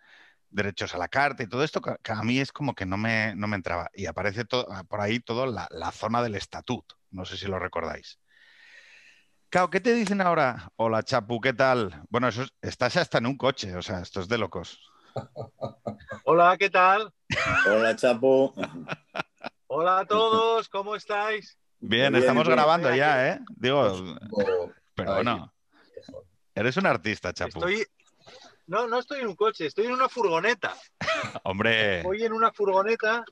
derechos a la carta y todo esto, a mí es como que no me, no me entraba. Y aparece todo, por ahí toda la, la, zona del estatuto, no sé si lo recordáis. Claro, ¿qué te dicen ahora? Hola, Chapu, ¿qué tal? Bueno, eso estás hasta en un coche, o sea, esto es de locos. (laughs) Hola, ¿qué tal? Hola, Chapo. Hola a todos, ¿cómo estáis? Bien, estamos grabando ya, ¿eh? Digo, pero bueno. Eres un artista, Chapo. Estoy... No, no estoy en un coche, estoy en una furgoneta. (laughs) Hombre. Voy en una furgoneta,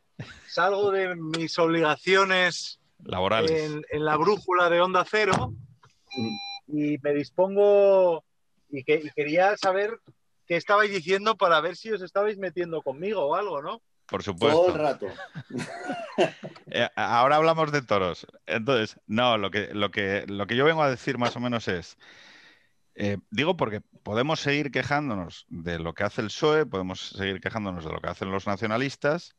salgo de mis obligaciones laborales en, en la brújula de Onda Cero y me dispongo y, que, quería saber qué estabais diciendo para ver si os estabais metiendo conmigo o algo, ¿no? Por supuesto. Todo el rato. (laughs) Eh, ahora hablamos de toros. Entonces, no, lo que, lo que, lo que yo vengo a decir más o menos es, eh, digo porque podemos seguir quejándonos de lo que hace el PSOE, podemos seguir quejándonos de lo que hacen los nacionalistas,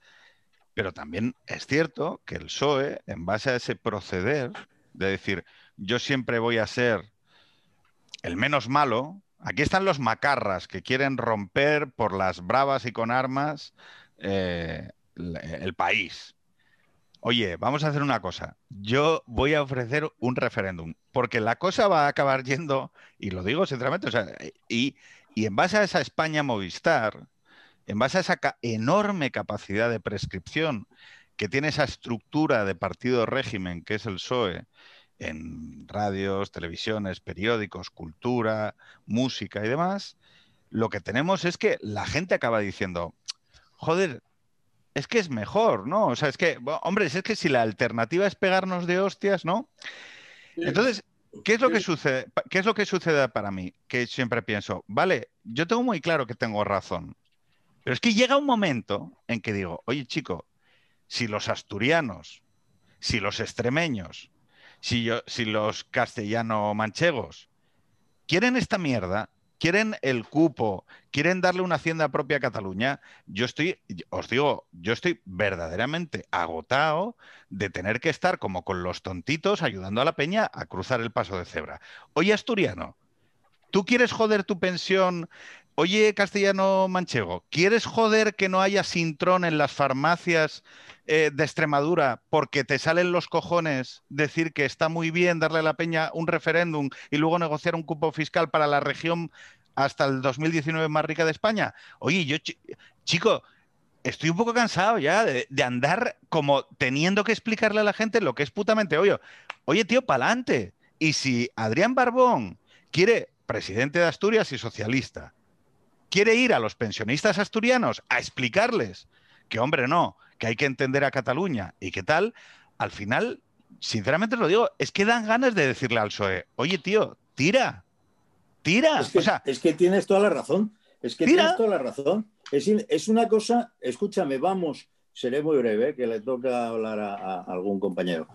pero también es cierto que el PSOE, en base a ese proceder de decir, yo siempre voy a ser el menos malo, aquí están los macarras que quieren romper por las bravas y con armas eh, el país. Oye, vamos a hacer una cosa. Yo voy a ofrecer un referéndum, porque la cosa va a acabar yendo, y lo digo sinceramente, y, y en base a esa España Movistar, en base a esa enorme capacidad de prescripción que tiene esa estructura de partido régimen que es el PSOE, en radios, televisiones, periódicos, cultura, música y demás, lo que tenemos es que la gente acaba diciendo, joder, es que es mejor, ¿no? O sea, es que, hombre, es que si la alternativa es pegarnos de hostias, ¿no? Entonces, ¿qué es lo que sucede? ¿Qué es lo que sucede para mí? Que siempre pienso, vale, yo tengo muy claro que tengo razón, pero es que llega un momento en que digo, oye, chico, si los asturianos, si los extremeños, si, yo, si los castellano-manchegos quieren esta mierda, quieren el cupo, quieren darle una hacienda propia a Cataluña, yo estoy, os digo, yo estoy verdaderamente agotado de tener que estar como con los tontitos ayudando a la peña a cruzar el paso de cebra. Oye, asturiano, ¿tú quieres joder tu pensión Oye, castellano manchego, ¿quieres joder que no haya sintrón en las farmacias eh, de Extremadura porque te salen los cojones decir que está muy bien darle a la peña un referéndum y luego negociar un cupo fiscal para la región hasta el 2019 más rica de España? Oye, yo, chico, estoy un poco cansado ya de, andar como teniendo que explicarle a la gente lo que es putamente obvio. Oye, tío, pa'lante. Y si Adrián Barbón quiere presidente de Asturias y socialista, quiere ir a los pensionistas asturianos a explicarles que, hombre, no, que hay que entender a Cataluña y qué tal, al final, sinceramente lo digo, es que dan ganas de decirle al PSOE, oye, tío, tira, tira. Es que, o sea, es que tienes toda la razón, es que tienes toda la razón. Es, una cosa, escúchame, vamos, seré muy breve, que le toca hablar a algún compañero.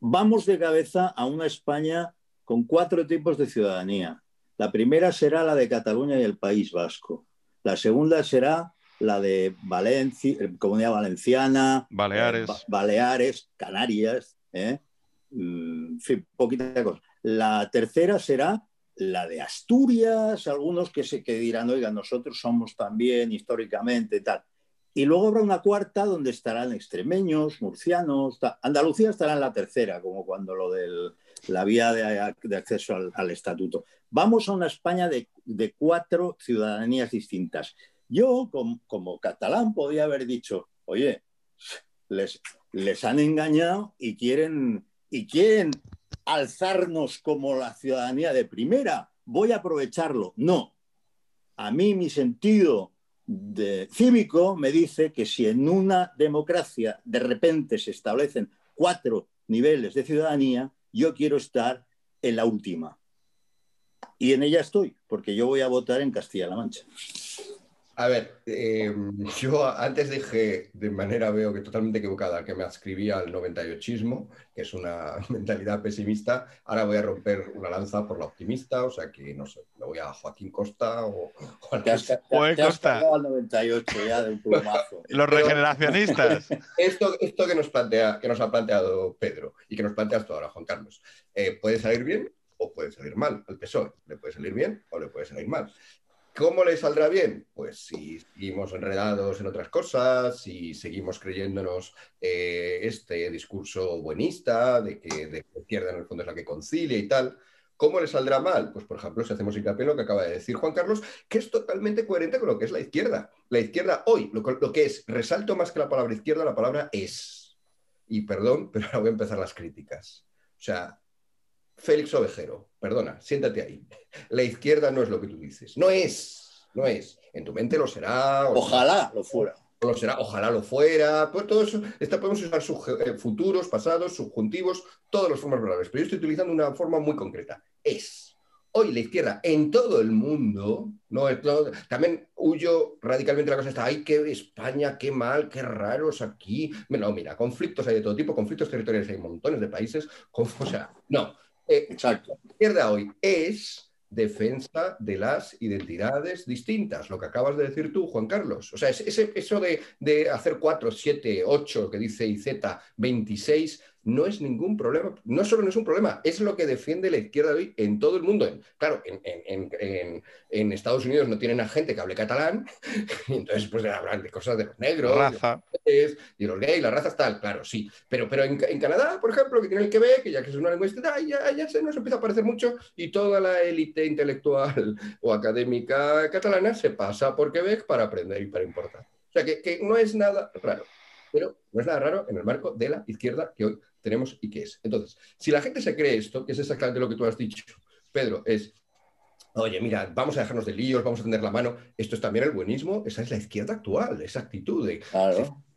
Vamos de cabeza a una España con cuatro tipos de ciudadanía la primera será la de Cataluña y el País Vasco. La segunda será la de Valencia, eh, Comunidad Valenciana, Baleares, eh, Baleares Canarias, ¿eh? Mm, en fin, poquita cosa. La tercera será la de Asturias, algunos que, se, que dirán, oiga, nosotros somos también históricamente tal. Y luego habrá una cuarta donde estarán extremeños, murcianos, Andalucía estará en la tercera, como cuando lo de la vía de, acceso al, estatuto. Vamos a una España de, cuatro ciudadanías distintas. Yo, como, catalán, podía haber dicho, oye, les, les han engañado y quieren, y quieren alzarnos como la ciudadanía de primera. Voy a aprovecharlo. No. A mí mi sentido cívico me dice que si en una democracia de repente se establecen cuatro niveles de ciudadanía, yo quiero estar en la última. Y en ella estoy, porque yo voy a votar en Castilla-La Mancha. A ver, eh, (laughs) yo antes dije de manera, veo que totalmente equivocada, que me adscribía al 98ismo, que es una (laughs) mentalidad pesimista. Ahora voy a romper una lanza por la optimista, o sea que no sé, me voy a Joaquín Costa o (laughs) Juan te has, te, Costa. al 98 ya de un plumazo. Los regeneracionistas. Esto, esto que, nos plantea, que nos ha planteado Pedro y que nos planteas tú ahora, Juan Carlos, eh, puede salir bien o puede salir mal al PSOE. Le puede salir bien o le puede salir mal. ¿Cómo le saldrá bien? Pues si seguimos enredados en otras cosas, si seguimos creyéndonos eh, este discurso buenista de que, la izquierda en el fondo es la que concilia y tal, ¿Cómo le saldrá mal? Pues, por ejemplo, si hacemos hincapié en lo que acaba de decir Juan Carlos, que es totalmente coherente con lo que es la izquierda. La izquierda hoy, lo, lo que es, resalto más que la palabra izquierda, la palabra es. Y perdón, pero ahora voy a empezar las críticas. O sea, Félix Ovejero, perdona, siéntate ahí. La izquierda no es lo que tú dices. No es, no es. En tu mente lo será. Ojalá lo fuera. Lo será, ojalá lo fuera. Pues todo eso, podemos usar eh, futuros, pasados, subjuntivos, todas las formas verbales. Pero yo estoy utilizando una forma muy concreta. Es. Hoy la izquierda en todo el mundo, no, también huyo radicalmente la cosa está, ay, qué España, qué mal, qué raros aquí. No, mira, conflictos hay de todo tipo, conflictos territoriales hay montones de países, (laughs) o sea, no. Eh, Exacto. La izquierda hoy es defensa de las identidades distintas, lo que acabas de decir tú, Juan Carlos. O sea, ese, eso de, de hacer 4, 7, 8, que dice IZ, 26, no es ningún problema, no solo no es un problema, es lo que defiende la izquierda hoy en todo el mundo. Claro, en, Estados Unidos no tienen a gente que hable catalán, (laughs) y entonces pues hablan de cosas de los negros, raza. y los gays, las razas tal, claro, sí. Pero, pero en, Canadá, por ejemplo, que tiene el Quebec, que ya que es una lengua ya, ya se nos empieza a parecer mucho, y toda la élite intelectual (laughs) o académica catalana se pasa por Quebec para aprender y para importar. O sea, que, que no es nada raro pero no es nada raro en el marco de la izquierda que hoy tenemos y que es. Entonces, si la gente se cree esto, que es exactamente lo que tú has dicho, Pedro, es, oye, mira, vamos a dejarnos de líos, vamos a tender la mano, esto es también el buenismo, esa es la izquierda actual, esa actitud de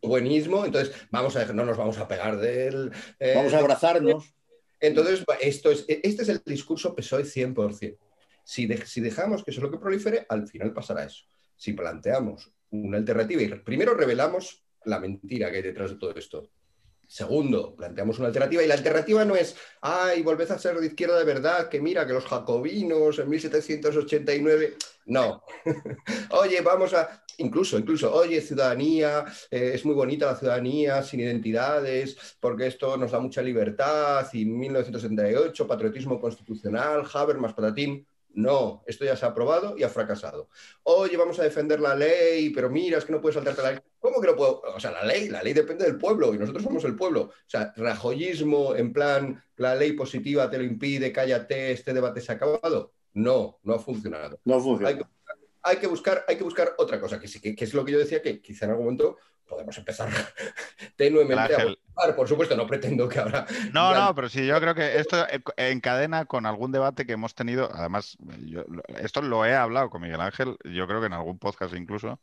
buenismo, entonces vamos a no nos vamos a pegar del... Eh, vamos a abrazarnos. Entonces, esto es, este es el discurso PSOE 100%. Si, si dejamos que eso es lo que prolifere, al final pasará eso. Si planteamos una alternativa y primero revelamos la mentira que hay detrás de todo esto. Segundo, planteamos una alternativa y la alternativa no es, ay, volved a ser de izquierda de verdad, que mira, que los jacobinos en 1789, no. (laughs) oye, vamos a, incluso, incluso, oye, ciudadanía, eh, es muy bonita la ciudadanía sin identidades, porque esto nos da mucha libertad, y 1978, patriotismo constitucional, Habermas, patatín. No, esto ya se ha aprobado y ha fracasado. Oye, vamos a defender la ley, pero mira, es que no puedes saltarte la ley. ¿Cómo que no puedo? O sea, la ley, la ley depende del pueblo y nosotros somos el pueblo. O sea, rajoyismo en plan, la ley positiva te lo impide, cállate, este debate se ha acabado. No, no ha funcionado. No funciona. Hay que, buscar, hay que buscar otra cosa, que, sí, que, es lo que yo decía, que quizá en algún momento podemos empezar (laughs) tenuemente a Por supuesto, no pretendo que ahora. No, no, pero sí, yo creo que esto encadena con algún debate que hemos tenido. Además, esto lo he hablado con Miguel Ángel, yo creo que en algún podcast incluso,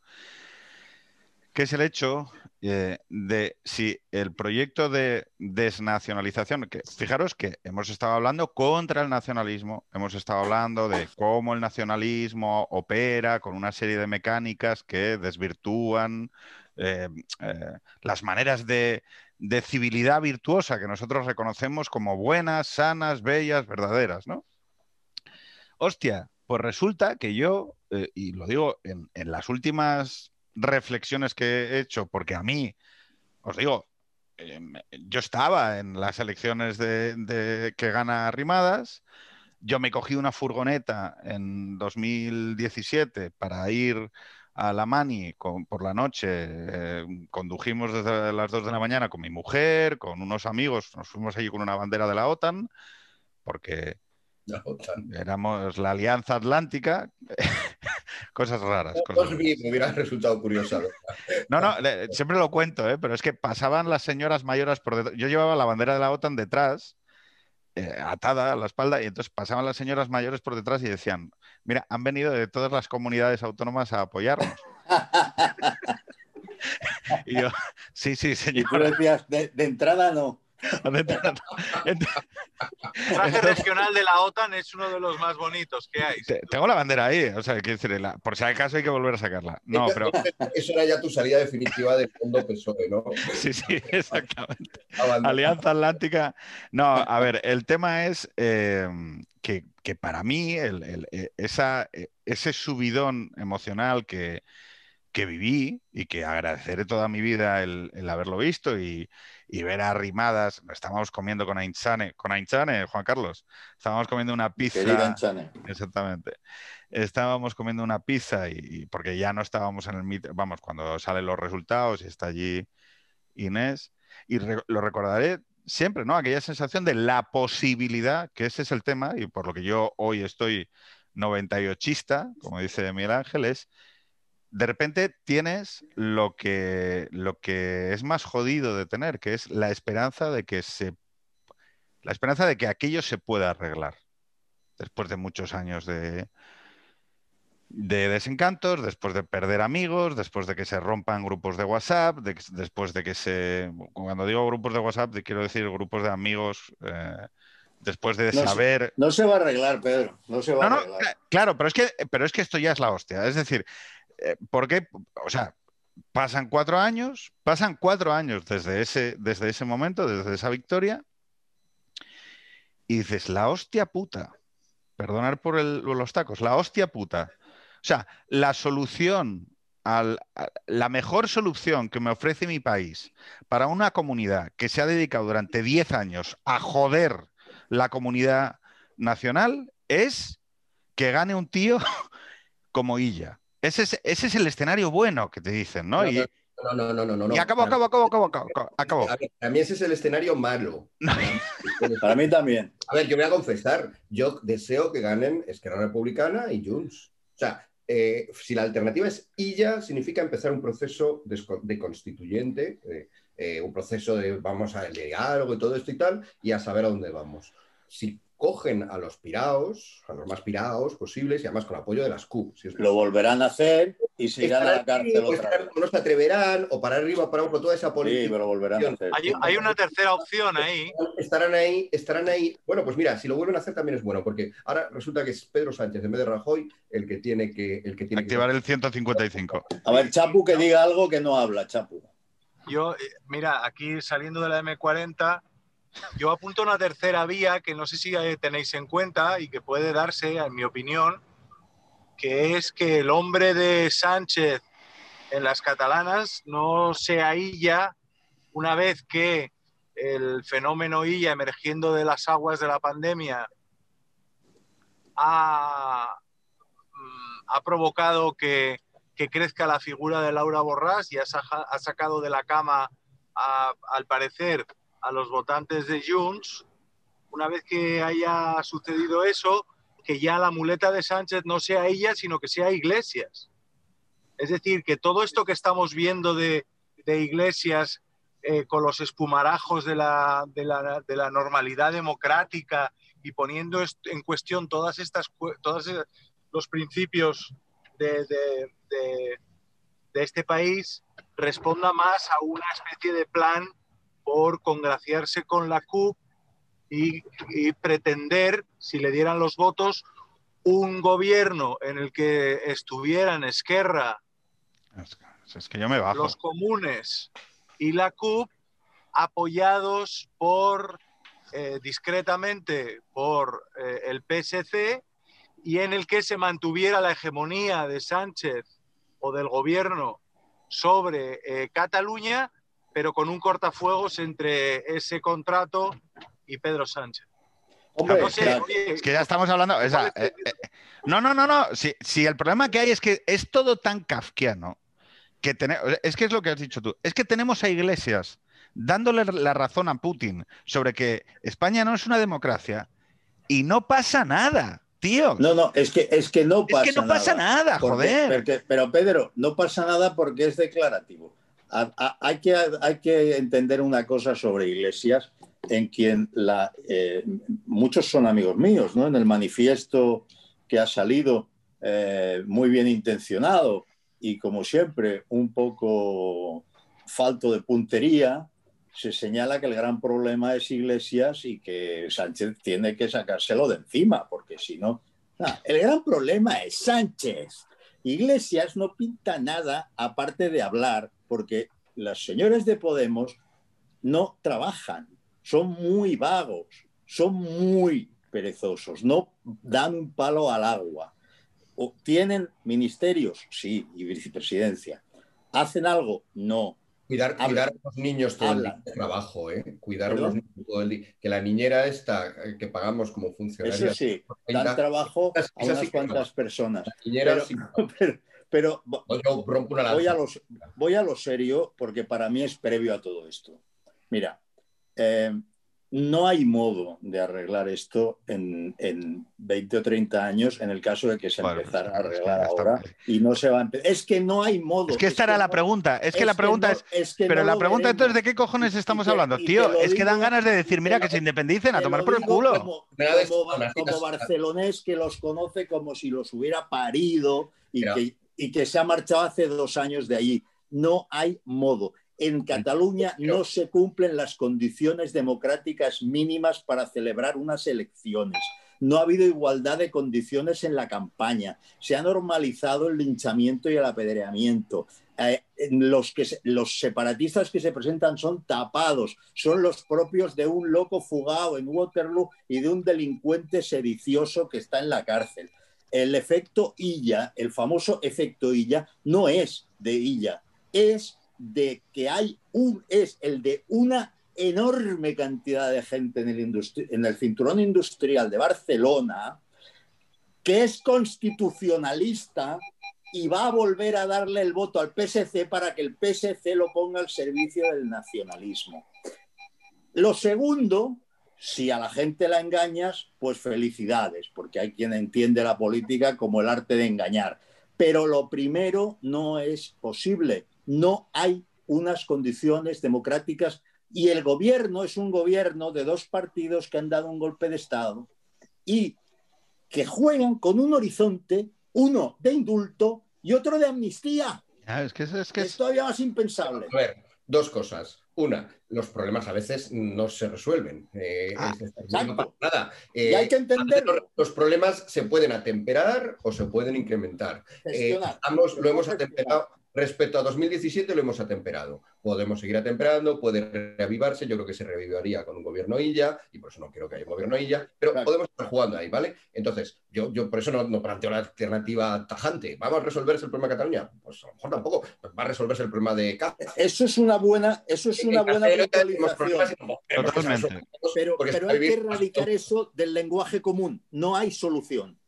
que es el hecho eh, de si el proyecto de desnacionalización, que fijaros que hemos estado hablando contra el nacionalismo, hemos estado hablando de cómo el nacionalismo opera con una serie de mecánicas que desvirtúan eh, eh, las maneras de, civilidad virtuosa que nosotros reconocemos como buenas, sanas, bellas, verdaderas, ¿no? Hostia, pues resulta que yo, eh, y lo digo en, las últimas reflexiones que he hecho, porque a mí, os digo, yo estaba en las elecciones de, que gana Rimadas, yo me cogí una furgoneta en 2017 para ir a la Mani por la noche, eh, condujimos desde las 2 de la mañana con mi mujer, con unos amigos, nos fuimos allí con una bandera de la OTAN, porque éramos la Alianza Atlántica, (laughs) cosas raras. Cosas me hubiera resultado curioso. no, no, siempre lo cuento, ¿eh? pero es que pasaban las señoras mayores por detrás. Yo llevaba la bandera de la OTAN detrás. Eh, atada a la espalda y entonces pasaban las señoras mayores por detrás y decían, Mira, han venido de todas las comunidades autónomas a apoyarnos. (laughs) (laughs) y yo, sí, sí, señor. Y tú decías, de, entrada no. (laughs) El regional de la OTAN es uno de los más bonitos que hay. Tengo la bandera ahí, o sea, por si acaso hay que volver a sacarla. No, pero... Eso era ya tu salida definitiva del fondo PSOE, ¿no? Sí, sí, (laughs) exactamente. Alianza Atlántica. No, a ver, el tema es eh, que que para mí e, esa, e, ese subidón emocional que, viví y que agradeceré toda mi vida el, haberlo visto y, ver arrimadas, estábamos comiendo con Ainchane, con Ainchane, Juan Carlos, estábamos comiendo una pizza. Exactamente. Estábamos comiendo una pizza y, porque ya no estábamos en el vamos, cuando salen los resultados y está allí Inés, y lo recordaré siempre, ¿no? Aquella sensación de la posibilidad, que ese es el tema, y por lo que yo hoy estoy 98ista, como dice Miguel Ángel, es de repente tienes lo que, lo que es más jodido de tener, que es la esperanza de que se la esperanza de que aquello se pueda arreglar después de muchos años de, de desencantos, después de perder amigos, después de que se rompan grupos de WhatsApp, después de que se... Cuando digo grupos de WhatsApp, quiero decir grupos de amigos, eh, después de saber... no se va a arreglar, Pedro, no se va a arreglar. claro, pero es, que, pero es que esto ya es la hostia. Es decir, eh, ¿por qué? O sea, pasan cuatro años, pasan cuatro años desde ese, desde ese momento, desde esa victoria, y dices, la hostia puta, perdonar por los tacos, la hostia puta o sea, la solución, la mejor solución que me ofrece mi país para una comunidad que se ha dedicado durante 10 años a joder la comunidad nacional es que gane un tío (laughs) como Illa. Ese es, el escenario bueno que te dicen, ¿no? y, no, no, no, no, Y acabo, acabo, acabo, acabo, acabo. A, mí ese es el escenario malo. (laughs) Para mí también. A ver, yo voy a confesar, yo deseo que ganen Esquerra Republicana y Junts. O sea, eh, si la alternativa es IYA, significa empezar un proceso de, constituyente, eh, un proceso de vamos a diálogo y todo esto y tal, y a saber a dónde vamos. Si cogen a los piraos, a los más piraos posibles, y además con apoyo de las CUP. lo volverán a hacer y se irán a la cárcel otra vez. No se atreverán, o para arriba, para abajo, toda esa política. Sí, pero volverán a hacer. Hay, una tercera opción ahí. Estarán ahí, estarán ahí. Bueno, pues mira, si lo vuelven a hacer también es bueno, porque ahora resulta que es Pedro Sánchez en vez de Rajoy el que tiene que... El que tiene Activar el 155. A ver, Chapu, que diga algo que no habla, Chapu. Yo, eh, mira, aquí saliendo de la M40 yo apunto una tercera vía que no sé si tenéis en cuenta y que puede darse, en mi opinión, que es que el hombre de Sánchez en las catalanas no sea Illa una vez que el fenómeno Illa emergiendo de las aguas de la pandemia ha, mm, provocado que, crezca la figura de Laura Borrás y ha, sacado de la cama, al parecer, a los votantes de Junts, una vez que haya sucedido eso, que ya la muleta de Sánchez no sea ella, sino que sea Iglesias. Es decir, que todo esto que estamos viendo de, Iglesias eh, con los espumarajos de la, de, la, normalidad democrática y poniendo en cuestión todas estas, todos los principios de, de este país, responda más a una especie de plan por congraciarse con la CUP y, pretender, si le dieran los votos, un gobierno en el que estuvieran Esquerra, es que yo me bajo. los comunes y la CUP apoyados por eh, discretamente por eh, el PSC y en el que se mantuviera la hegemonía de Sánchez o del gobierno sobre eh, Cataluña pero con un cortafuegos entre ese contrato y Pedro Sánchez. Hombre, es que ya estamos hablando. Eh, eh, no, no, no, no. Si, el problema que hay es que es todo tan kafkiano que es que es lo que has dicho tú. Es que tenemos a Iglesias dándole la razón a Putin sobre que España no es una democracia y no pasa nada. Tío. No, no, es que, es que no pasa nada. Es que no pasa nada, joder. pero Pedro, no pasa nada porque es declarativo hay, que, entender una cosa sobre Iglesias, en quien eh, muchos son amigos míos, ¿no? En el manifiesto que ha salido eh, muy bien intencionado y como siempre un poco falto de puntería, se señala que el gran problema es Iglesias y que Sánchez tiene que sacárselo de encima, porque si no... el gran problema es Sánchez. Iglesias no pinta nada aparte de hablar porque las señores de Podemos no trabajan, son muy vagos, son muy perezosos, no dan un palo al agua. O ¿Tienen ministerios? Sí, y vicepresidencia. ¿Hacen algo? No. Cuidar, a los niños todo el día trabajo, ¿eh? Cuidar a los niños todo el día. Que la niñera esta eh, que pagamos como funcionaria. Eso sí, dan trabajo a unas cuantas personas. Pero (laughs) voy, a los, voy a lo serio porque para mí es previo a todo esto. Mira, eh, no hay modo de arreglar esto en, 20 o 30 años en el caso de que se empezara a arreglar ahora y no se va a empezar. Es que no hay modo. Es que esta era la pregunta. Es, que la pregunta es. pero la pregunta entonces, ¿de qué cojones estamos hablando? Tío, es que dan ganas de decir, mira, que se independicen a tomar por el culo. Como, como, barcelonés que los conoce como si los hubiera parido y que, y que se ha marchado hace dos años de allí. No hay modo en Cataluña no se cumplen las condiciones democráticas mínimas para celebrar unas elecciones. No ha habido igualdad de condiciones en la campaña. Se ha normalizado el linchamiento y el apedreamiento. Eh, los, que los separatistas que se presentan son tapados, son los propios de un loco fugado en Waterloo y de un delincuente sedicioso que está en la cárcel. El efecto Illa, el famoso efecto Illa, no es de Illa, es de que hay un, es el de una enorme cantidad de gente en el, en el cinturón industrial de Barcelona que es constitucionalista y va a volver a darle el voto al PSC para que el PSC lo ponga al servicio del nacionalismo. Lo segundo, si a la gente la engañas, pues felicidades, porque hay quien entiende la política como el arte de engañar. Pero lo primero no es posible no hay unas condiciones democráticas y el gobierno es un gobierno de dos partidos que han dado un golpe de Estado y que juegan con un horizonte, uno de indulto y otro de amnistía. Ah, es que, es, que es, todavía más impensable. A ver, dos cosas. Una, los problemas a veces no se resuelven. Eh, ah, nada. y hay que eh, entender. Los, problemas se pueden atemperar o se pueden incrementar. Eh, lo hemos atemperado Respecto a 2017 lo hemos atemperado. Podemos seguir atemperando, puede reavivarse. Yo creo que se revivaría con un gobierno Illa, y por eso no quiero que haya un gobierno Illa, pero podemos estar jugando ahí, ¿vale? Entonces, yo, yo por eso no, planteo la alternativa tajante. ¿Vamos a resolverse el problema de Cataluña? Pues a lo mejor tampoco. Va a resolverse el problema de Cáceres. Eso es una buena, eso es una buena Pero, pero hay que erradicar eso del lenguaje común. No hay solución.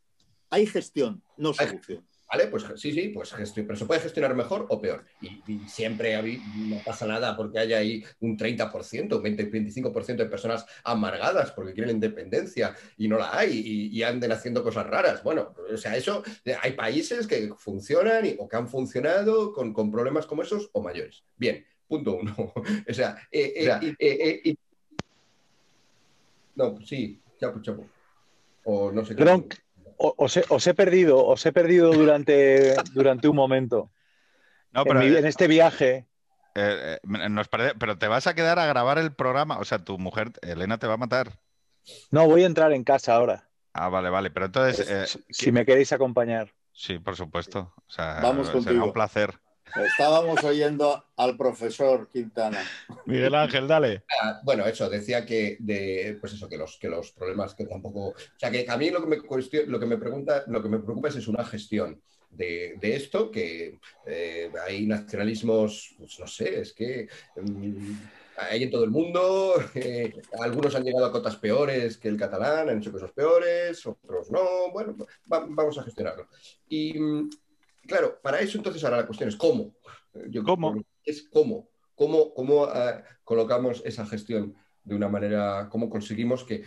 Hay gestión, no solución. ¿Vale? Pues sí, sí, pues pero se puede gestionar mejor o peor. Y, siempre no pasa nada porque haya ahí un 30%, un 20, 25% de personas amargadas porque quieren independencia y no la hay y, anden haciendo cosas raras. Bueno, o sea, eso, hay países que funcionan o que han funcionado con, problemas como esos o mayores. Bien, punto uno. (laughs) o sea, eh, eh, eh, no, sí, chapo, chapo. O no sé qué os, he, perdido, os he perdido durante, durante un momento. No, pero, en, este viaje. Eh, eh, nos pero te vas a quedar a grabar el programa. O sea, tu mujer, Elena, te va a matar. No, voy a entrar en casa ahora. Ah, vale, vale. Pero entonces. Eh, si me queréis acompañar. Sí, por supuesto. O sea, Vamos será un placer. Estábamos oyendo al profesor Quintana. Miguel Ángel, dale. Ah, bueno, eso, decía que de, pues eso, que los, que los problemas que tampoco. O sea, que a mí lo que me, lo que me pregunta, lo que me preocupa es, una gestión. De, esto, que eh, hay nacionalismos, pues no sé, es que mm, hay en todo el mundo, (laughs) eh, algunos han llegado a cotas peores que el catalán, han hecho cosas peores, otros no, bueno, vamos a gestionarlo. Y mm, claro, para eso entonces ahora la cuestión es cómo. ¿Cómo? Es cómo. ¿Cómo, cómo eh, colocamos esa gestión de una manera, cómo conseguimos que...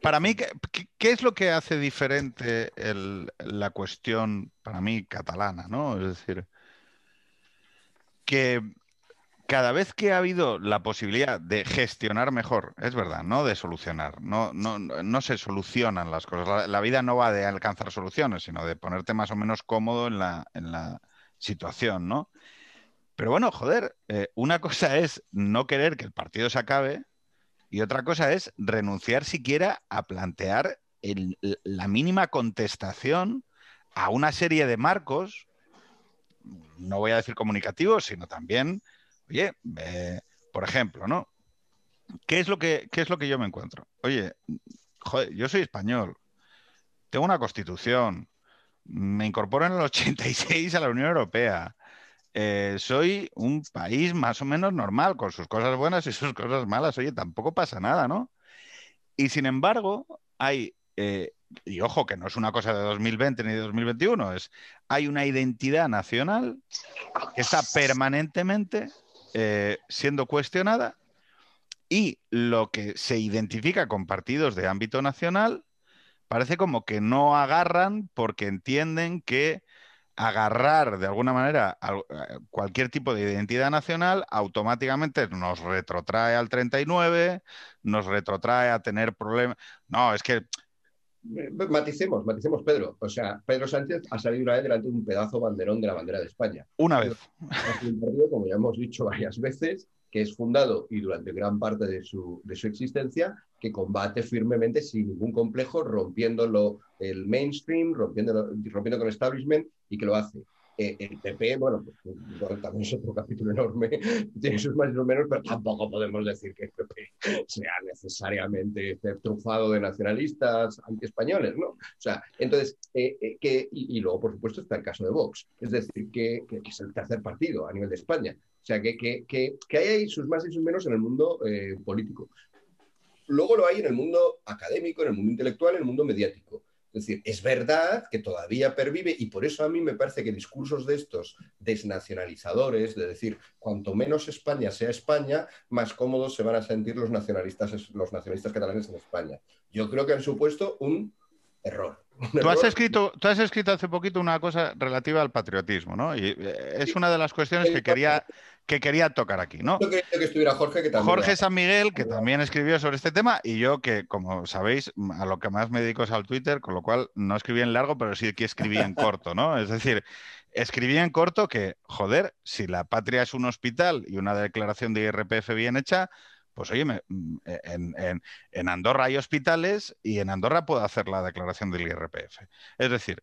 Para mí, ¿qué, qué es lo que hace diferente la cuestión, para mí, catalana? ¿no? Es decir, que cada vez que ha habido la posibilidad de gestionar mejor, es verdad, no de solucionar, no, no, no se solucionan las cosas. La, vida no va de alcanzar soluciones, sino de ponerte más o menos cómodo en la, en la situación, ¿no? Pero bueno, joder, eh, una cosa es no querer que el partido se acabe y otra cosa es renunciar siquiera a plantear la mínima contestación a una serie de marcos, no voy a decir comunicativos, sino también Eh, por ejemplo, ¿no? ¿Qué es, lo que, ¿Qué es lo que yo me encuentro? Oye, yo soy español, tengo una constitución, me incorporo en el 86 a la Unión Europea. Eh, soy un país más o menos normal, con sus cosas buenas y sus cosas malas. Oye, tampoco pasa nada, ¿no? Y sin embargo, hay, eh, y ojo que no es una cosa de 2020 ni de 2021, es, hay una identidad nacional que está permanentemente eh, siendo cuestionada Y lo que se identifica con partidos de ámbito nacional parece como que no agarran porque entienden que agarrar de alguna manera eh, cualquier tipo de identidad nacional automáticamente nos retrotrae al 39, nos retrotrae a tener problemas. No, es que... Maticemos, maticemos, Pedro. O sea, Pedro Sánchez ha salido una vez delante de un pedazo banderón de la bandera de España. Una vez. como ya hemos dicho varias veces, que es fundado y durante gran parte de su, de su existencia, que combate firmemente sin ningún complejo, rompiendo el mainstream, rompiendo, rompiendo con el establishment y que lo hace. Eh, el PP, bueno, pues, también es otro capítulo enorme, (laughs) tiene sus más y sus menos, pero tampoco podemos decir que el PP sea necesariamente trufado de nacionalistas antiespañoles, ¿no? O sea, entonces, eh, eh, que, y, luego, por supuesto, está el caso de Vox, es decir, que, que, es el tercer partido a nivel de España. O sea, que, que, que, hay ahí sus más y sus menos en el mundo eh, político. Luego lo hay en el mundo académico, en el mundo intelectual, en el mundo mediático. Es decir, es verdad que todavía pervive y por eso a mí me parece que discursos de estos desnacionalizadores, de decir, cuanto menos España sea España, más cómodos se van a sentir los nacionalistas, los nacionalistas catalanes en España. Yo creo que han supuesto un error. (laughs) Tú has, escrito, tú has escrito hace poquito una cosa relativa al patriotismo, ¿no? Y eh, es una de las cuestiones que quería, que quería tocar aquí, ¿no? Yo quería que estuviera Jorge, que también. Jorge San Miguel, que también escribió sobre este tema, y yo que, como sabéis, a lo que más me dedico es al Twitter, con lo cual no escribí en largo, pero sí que escribí en corto, ¿no? Es decir, escribí en corto que, joder, si la patria es un hospital y una declaración de IRPF bien hecha, pues oye, e, en, Andorra hay hospitales y en Andorra puedo hacer la declaración del IRPF. Es decir,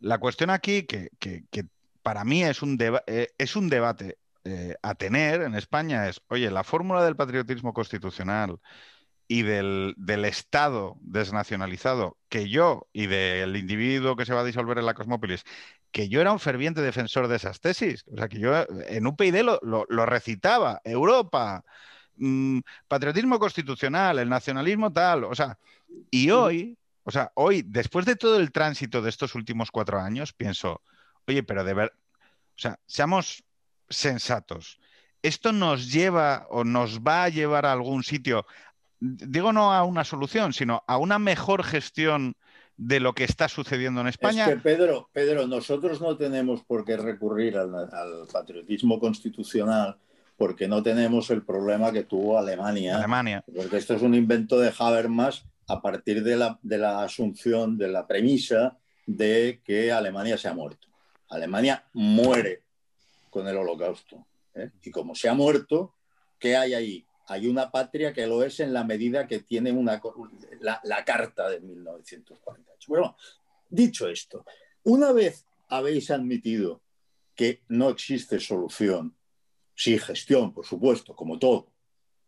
la cuestión aquí, que, para mí es un, eh, es un debate eh, a tener en España, es, oye, la fórmula del patriotismo constitucional y del, Estado desnacionalizado, que yo y del individuo que se va a disolver en la cosmópolis, que yo era un ferviente defensor de esas tesis. O sea, que yo en UPyD lo, lo recitaba. Europa, Mm, patriotismo constitucional, el nacionalismo tal, o sea, y hoy, o sea, hoy, después de todo el tránsito de estos últimos cuatro años, pienso, oye, pero de ver, o sea, seamos sensatos. ¿Esto nos lleva o nos va a llevar a algún sitio? Digo no a una solución, sino a una mejor gestión de lo que está sucediendo en España. Es que Pedro, Pedro, nosotros no tenemos por qué recurrir al patriotismo constitucional porque no tenemos el problema que tuvo Alemania. Alemania. Porque esto es un invento de Habermas a partir de la, de la asunción, de la premisa de que Alemania se ha muerto. Alemania muere con el holocausto. ¿eh? Y como se ha muerto, ¿qué hay ahí? Hay una patria que lo es en la medida que tiene una, la, la carta de 1948. Bueno, dicho esto, una vez habéis admitido que no existe solución Sí, gestión, por supuesto, como todo.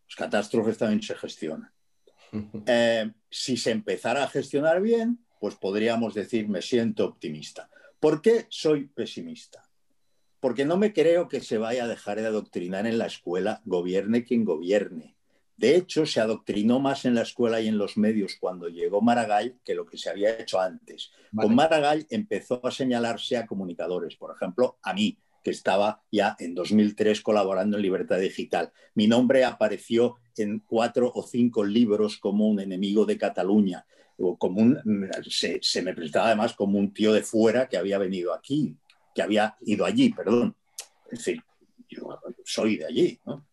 Las catástrofes también se gestionan. (laughs) Eh, si se empezara a gestionar bien, pues podríamos decir me siento optimista. ¿Por qué soy pesimista? Porque no me creo que se vaya a dejar de adoctrinar en la escuela, gobierne quien gobierne. De hecho, se adoctrinó más en la escuela y en los medios cuando llegó Maragall que lo que se había hecho antes. Con Maragall empezó a señalarse a comunicadores, por ejemplo, a mí, que estaba ya en 2003 colaborando en Libertad Digital. Mi nombre apareció en cuatro o cinco libros como un enemigo de Cataluña. O como un, se, me presentaba además como un tío de fuera que había venido aquí, que había ido allí, perdón. Es decir, yo soy de allí, ¿no?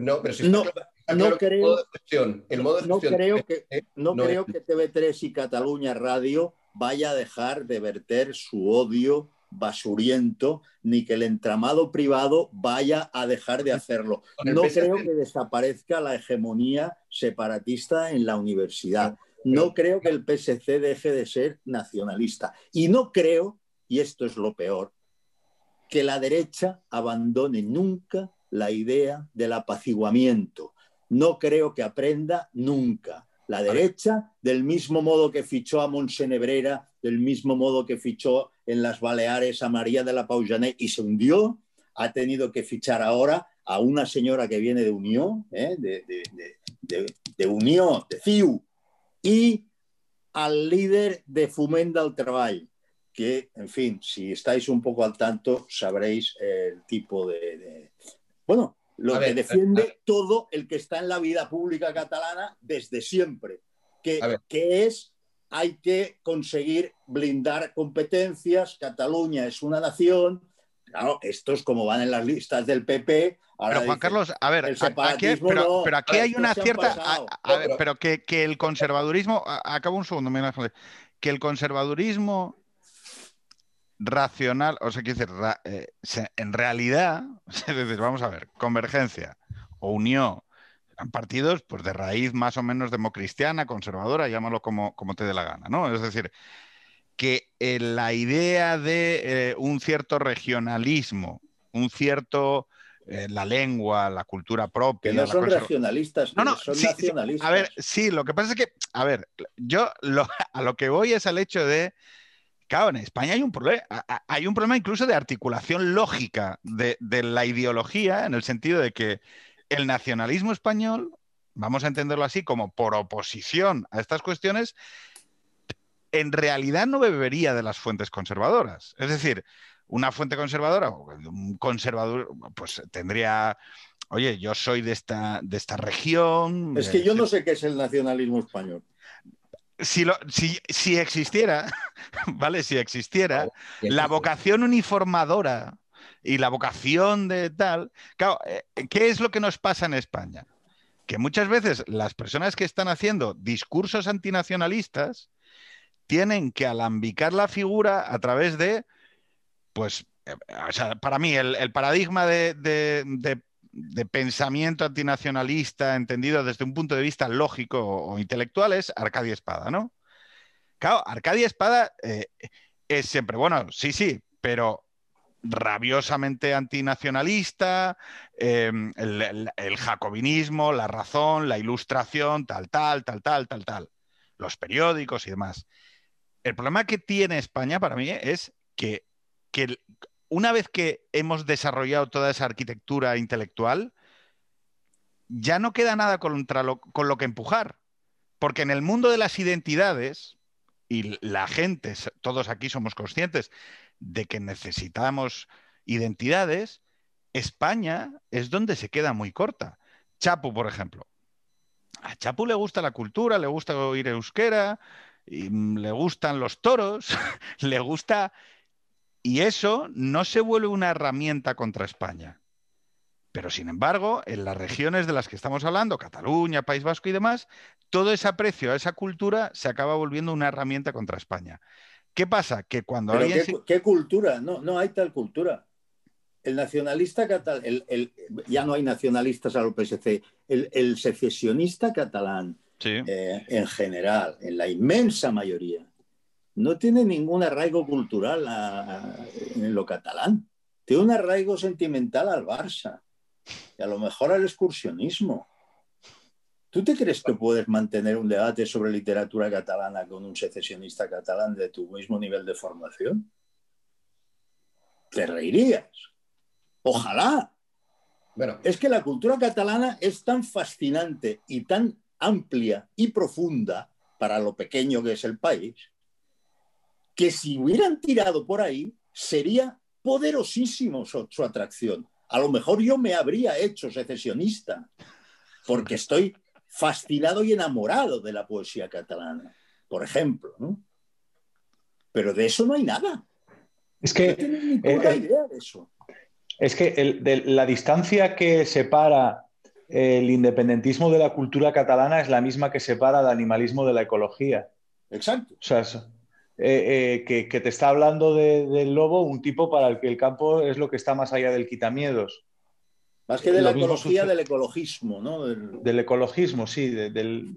no, pero si no, no creo, no creo que, no, creo que TV3 y Cataluña Radio vaya a dejar de verter su odio basuriento, ni que el entramado privado vaya a dejar de hacerlo. No creo que desaparezca la hegemonía separatista en la universidad. No creo que el PSC deje de ser nacionalista. Y no creo, y esto es lo peor, que la derecha abandone nunca la idea del apaciguamiento. No creo que aprenda nunca. La derecha, del mismo modo que fichó a Monsenebrera, del mismo modo que fichó en las Baleares a María de la Paujanet y se hundió, ha tenido que fichar ahora a una señora que viene de Unión, ¿eh? de, de, Unión, de CIU, y al líder de Fumenda al Trabajo, que, en fin, si estáis un poco al tanto, sabréis el tipo de... Bueno, lo que defiende todo el que está en la vida pública catalana desde siempre, que, que es hay que conseguir blindar competencias, Cataluña es una nación, claro, estos como van en las listas del PP. pero Juan Carlos, a ver, aquí, pero, aquí hay una cierta, pero que, el conservadurismo, acabo un segundo, que el conservadurismo racional, o sea, quiere decir, eh, en realidad, (laughs) es decir, vamos a ver, convergencia o unión, partidos pues, de raíz más o menos democristiana, conservadora, llámalo como, como te dé la gana, ¿no? Es decir, que eh, la idea de eh, un cierto regionalismo, un cierto la lengua, la cultura propia. Que no son regionalistas, no, no, son nacionalistas. A ver, sí, lo que pasa es que, a ver, yo (laughs) a lo que voy es al hecho de Claro, en España hay un problema, hay un problema incluso de articulación lógica de, la ideología, en el sentido de que el nacionalismo español, vamos a entenderlo así, como por oposición a estas cuestiones, en realidad no bebería de las fuentes conservadoras. Es decir, una fuente conservadora, un conservador, pues tendría, oye, yo soy de esta, de esta región. Es que yo no sé qué es el nacionalismo español si, existiera, (laughs) ¿vale? Si existiera, la vocación uniformadora y la vocación de tal. Claro, eh, ¿qué es lo que nos pasa en España? Que muchas veces las personas que están haciendo discursos antinacionalistas tienen que alambicar la figura a través de, pues, eh, o sea, para mí el, paradigma de de pensamiento antinacionalista entendido desde un punto de vista lógico o, intelectual es Arcadia Espada, ¿no? Claro, Arcadia Espada eh, es siempre, bueno, sí, sí, pero rabiosamente antinacionalista, em, el, jacobinismo, la razón, la ilustración, tal, tal, tal, tal, tal, tal, los periódicos y demás. El problema que tiene España para mí es que, que una vez que hemos desarrollado toda esa arquitectura intelectual, ya no queda nada contra con lo que empujar. Porque en el mundo de las identidades, y la gente, todos aquí somos conscientes de que necesitamos identidades, España es donde se queda muy corta. Chapu, por ejemplo. A Chapu le gusta la cultura, le gusta oír euskera, y mm, le gustan los toros, (laughs) le gusta y eso no se vuelve una herramienta contra España. Pero sin embargo, en las regiones de las que estamos hablando, Cataluña, País Vasco y demás, todo ese aprecio a esa cultura se acaba volviendo una herramienta contra España. ¿Qué pasa? Que cuando alguien... ¿qué, cultura? No, no hay tal cultura. El nacionalista catalán, ya no hay nacionalistas a lo PSC, el, secesionista catalán, eh, en general, en la inmensa mayoría, no tiene ningún arraigo cultural en lo catalán. Tiene un arraigo sentimental al Barça y a lo mejor al excursionismo. ¿Tú te crees que puedes mantener un debate sobre literatura catalana con un secesionista catalán de tu mismo nivel de formación? Te reirías. Ojalá. Bueno, es que la cultura catalana es tan fascinante y tan amplia y profunda para lo pequeño que es el país que si hubieran tirado por ahí, sería poderosísimo su, atracción. A lo mejor yo me habría hecho secesionista, porque estoy fascinado y enamorado de la poesía catalana, por ejemplo. Pero de eso no hay nada. Es que, no tengo eh, idea de eso. Es que la distancia que separa el independentismo de la cultura catalana es la misma que separa el animalismo de la ecología. Exacto. O sea, eh, eh, que, te está hablando del lobo, un tipo para el que el campo es lo que está más allá del quitamiedos. Más que de la ecología, del ecologismo, ¿no? Del, ecologismo, sí, del,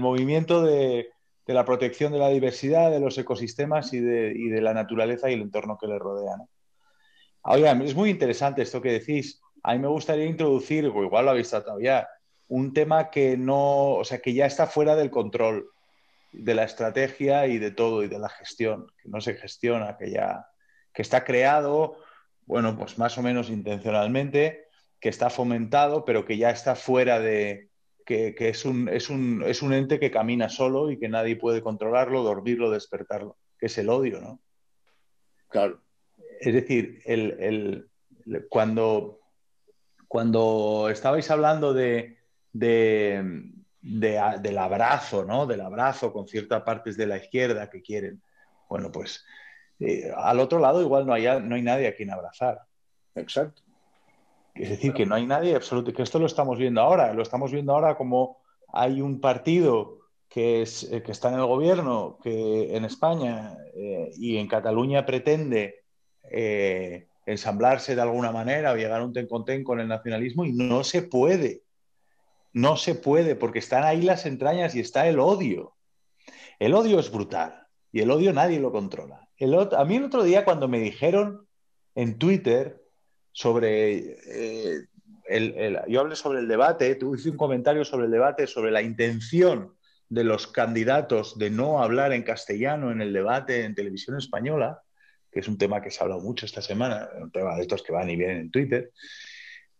movimiento de, la protección de la diversidad, de los ecosistemas y de, la naturaleza y el entorno que le rodea. ¿no? es muy interesante esto que decís. A mí me gustaría introducir, o igual lo habéis tratado ya, un tema que no, o sea, que ya está fuera del control de la estrategia y de todo y de la gestión, que no se gestiona, que ya que está creado, bueno, pues más o menos intencionalmente, que está fomentado, pero que ya está fuera de, que, es, un, es, un, es, un, ente que camina solo y que nadie puede controlarlo, dormirlo, despertarlo, que es el odio, ¿no? Claro. Es decir, el, el, cuando, cuando estabais hablando de, del abrazo, ¿no? Del abrazo con ciertas partes de la izquierda que quieren. Bueno, pues eh, al otro lado igual no hay, no hay nadie a quien abrazar. Exacto. Es decir, que no hay nadie absoluto, que esto lo estamos viendo ahora, lo estamos viendo ahora como hay un partido que, es, eh, que está en el gobierno, que en España eh, y en Cataluña pretende ensamblarse de alguna manera o llegar a un ten con ten con el nacionalismo y no se puede. No se puede porque están ahí las entrañas y está el odio. El odio es brutal y el odio nadie lo controla. El a mí el otro día cuando me dijeron en Twitter sobre... Eh, yo hablé sobre el debate, tú hice un comentario sobre el debate, sobre la intención de los candidatos de no hablar en castellano en el debate en televisión española que es un tema que se ha hablado mucho esta semana, un tema de estos que van y vienen en Twitter.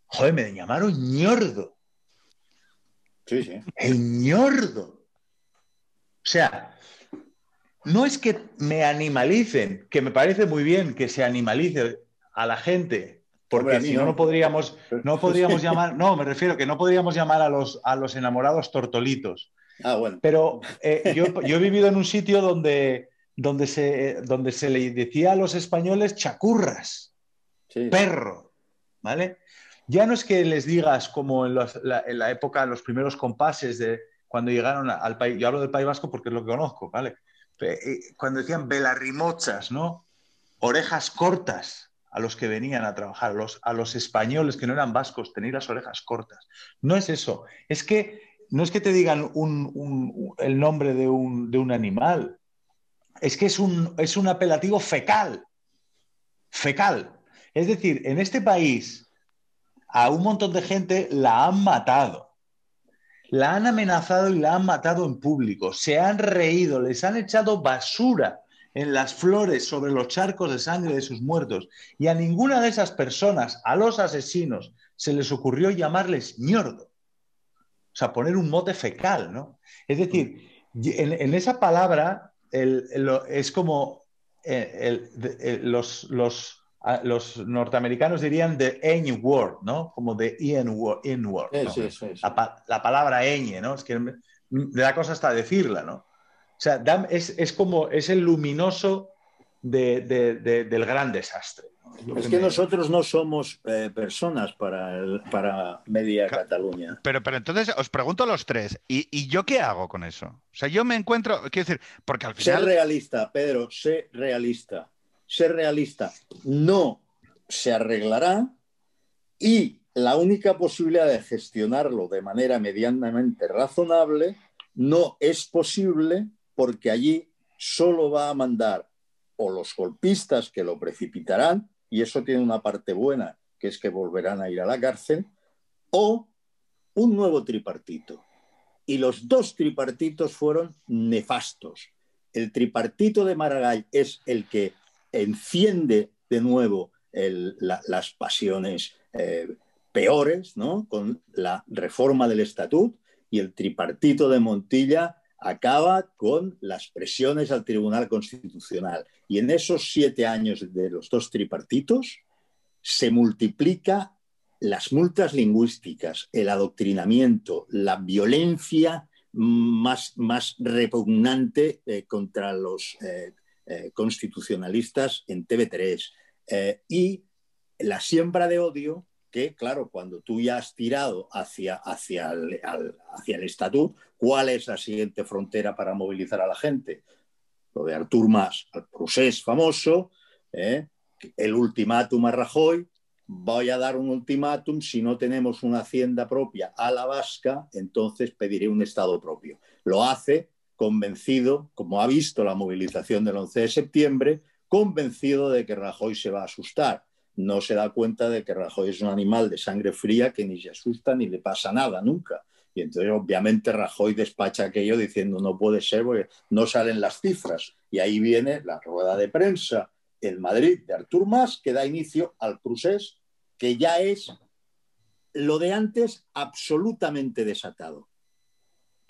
Joder, me llamaron ñordo. Sí, sí. El ñordo. O sea, no es que me animalicen, que me parece muy bien que se animalice a la gente, porque si no, no podríamos, no podríamos (laughs) llamar, no, me refiero que no podríamos llamar a los, a los enamorados tortolitos. Ah, bueno. Pero eh, yo, yo, he vivido en un sitio donde donde se, donde se le decía a los españoles chacurras, perro, ¿vale? Ya no es que les digas como en, la, época, los primeros compases de cuando llegaron al país, yo hablo del País Vasco porque es lo que conozco, ¿vale? Eh, cuando decían velarrimochas, ¿no? Orejas cortas a los que venían a trabajar, a los, a los españoles que no eran vascos, tenían las orejas cortas. No es eso, es que no es que te digan el nombre de un, de un animal, es que es un, es un apelativo fecal. Fecal. Es decir, en este país a un montón de gente la han matado. La han amenazado y la han matado en público. Se han reído, les han echado basura en las flores sobre los charcos de sangre de sus muertos. Y a ninguna de esas personas, a los asesinos, se les ocurrió llamarles ñordo. O sea, poner un mote fecal, ¿no? Es decir, en esa palabra es como eh, los, los, los, norteamericanos dirían the ñ word, ¿no? Como de in word. In word la, palabra ñ, ¿no? Es que me da cosa hasta decirla, ¿no? O sea, es, es como, es el luminoso del gran desastre. Es que nosotros no somos eh, personas para, para media Cataluña. Pero, pero entonces os pregunto a los tres, ¿y, yo qué hago con eso? O sea, yo me encuentro, quiero decir, porque al final... Ser realista, Pedro, sé realista. Ser realista. No se arreglará y la única posibilidad de gestionarlo de manera medianamente razonable no es posible porque allí solo va a mandar o los golpistas que lo precipitarán y eso tiene una parte buena, que es que volverán a ir a la cárcel, o un nuevo tripartito. Y los dos tripartitos fueron nefastos. El tripartito de Maragall es el que enciende de nuevo las pasiones eh, peores, ¿no? con la reforma del estatut, y el tripartito de Montilla acaba con las presiones al Tribunal Constitucional. Y en esos siete años de los dos tripartitos se multiplica las multas lingüísticas, el adoctrinamiento, la violencia más, más repugnante eh, contra los eh, eh, constitucionalistas en TV3 y la siembra de odio que, claro, cuando tú ya has tirado hacia, hacia el, hacia el estatut, ¿cuál es la siguiente frontera para movilizar a la gente? Lo de Artur Mas, el procés famoso, ¿eh? el ultimátum a Rajoy, voy a dar un ultimátum, si no tenemos una hacienda propia a la vasca, entonces pediré un Estado propio. Lo hace convencido, como ha visto la movilización del 11 de septiembre, convencido de que Rajoy se va a asustar no se da cuenta de que Rajoy es un animal de sangre fría que ni se asusta ni le pasa nada nunca. Y entonces, obviamente, Rajoy despacha aquello diciendo no puede ser porque no salen las cifras. Y ahí viene la rueda de prensa en Madrid de Artur Mas, que da inicio al procés, que ya es lo de antes absolutamente desatado,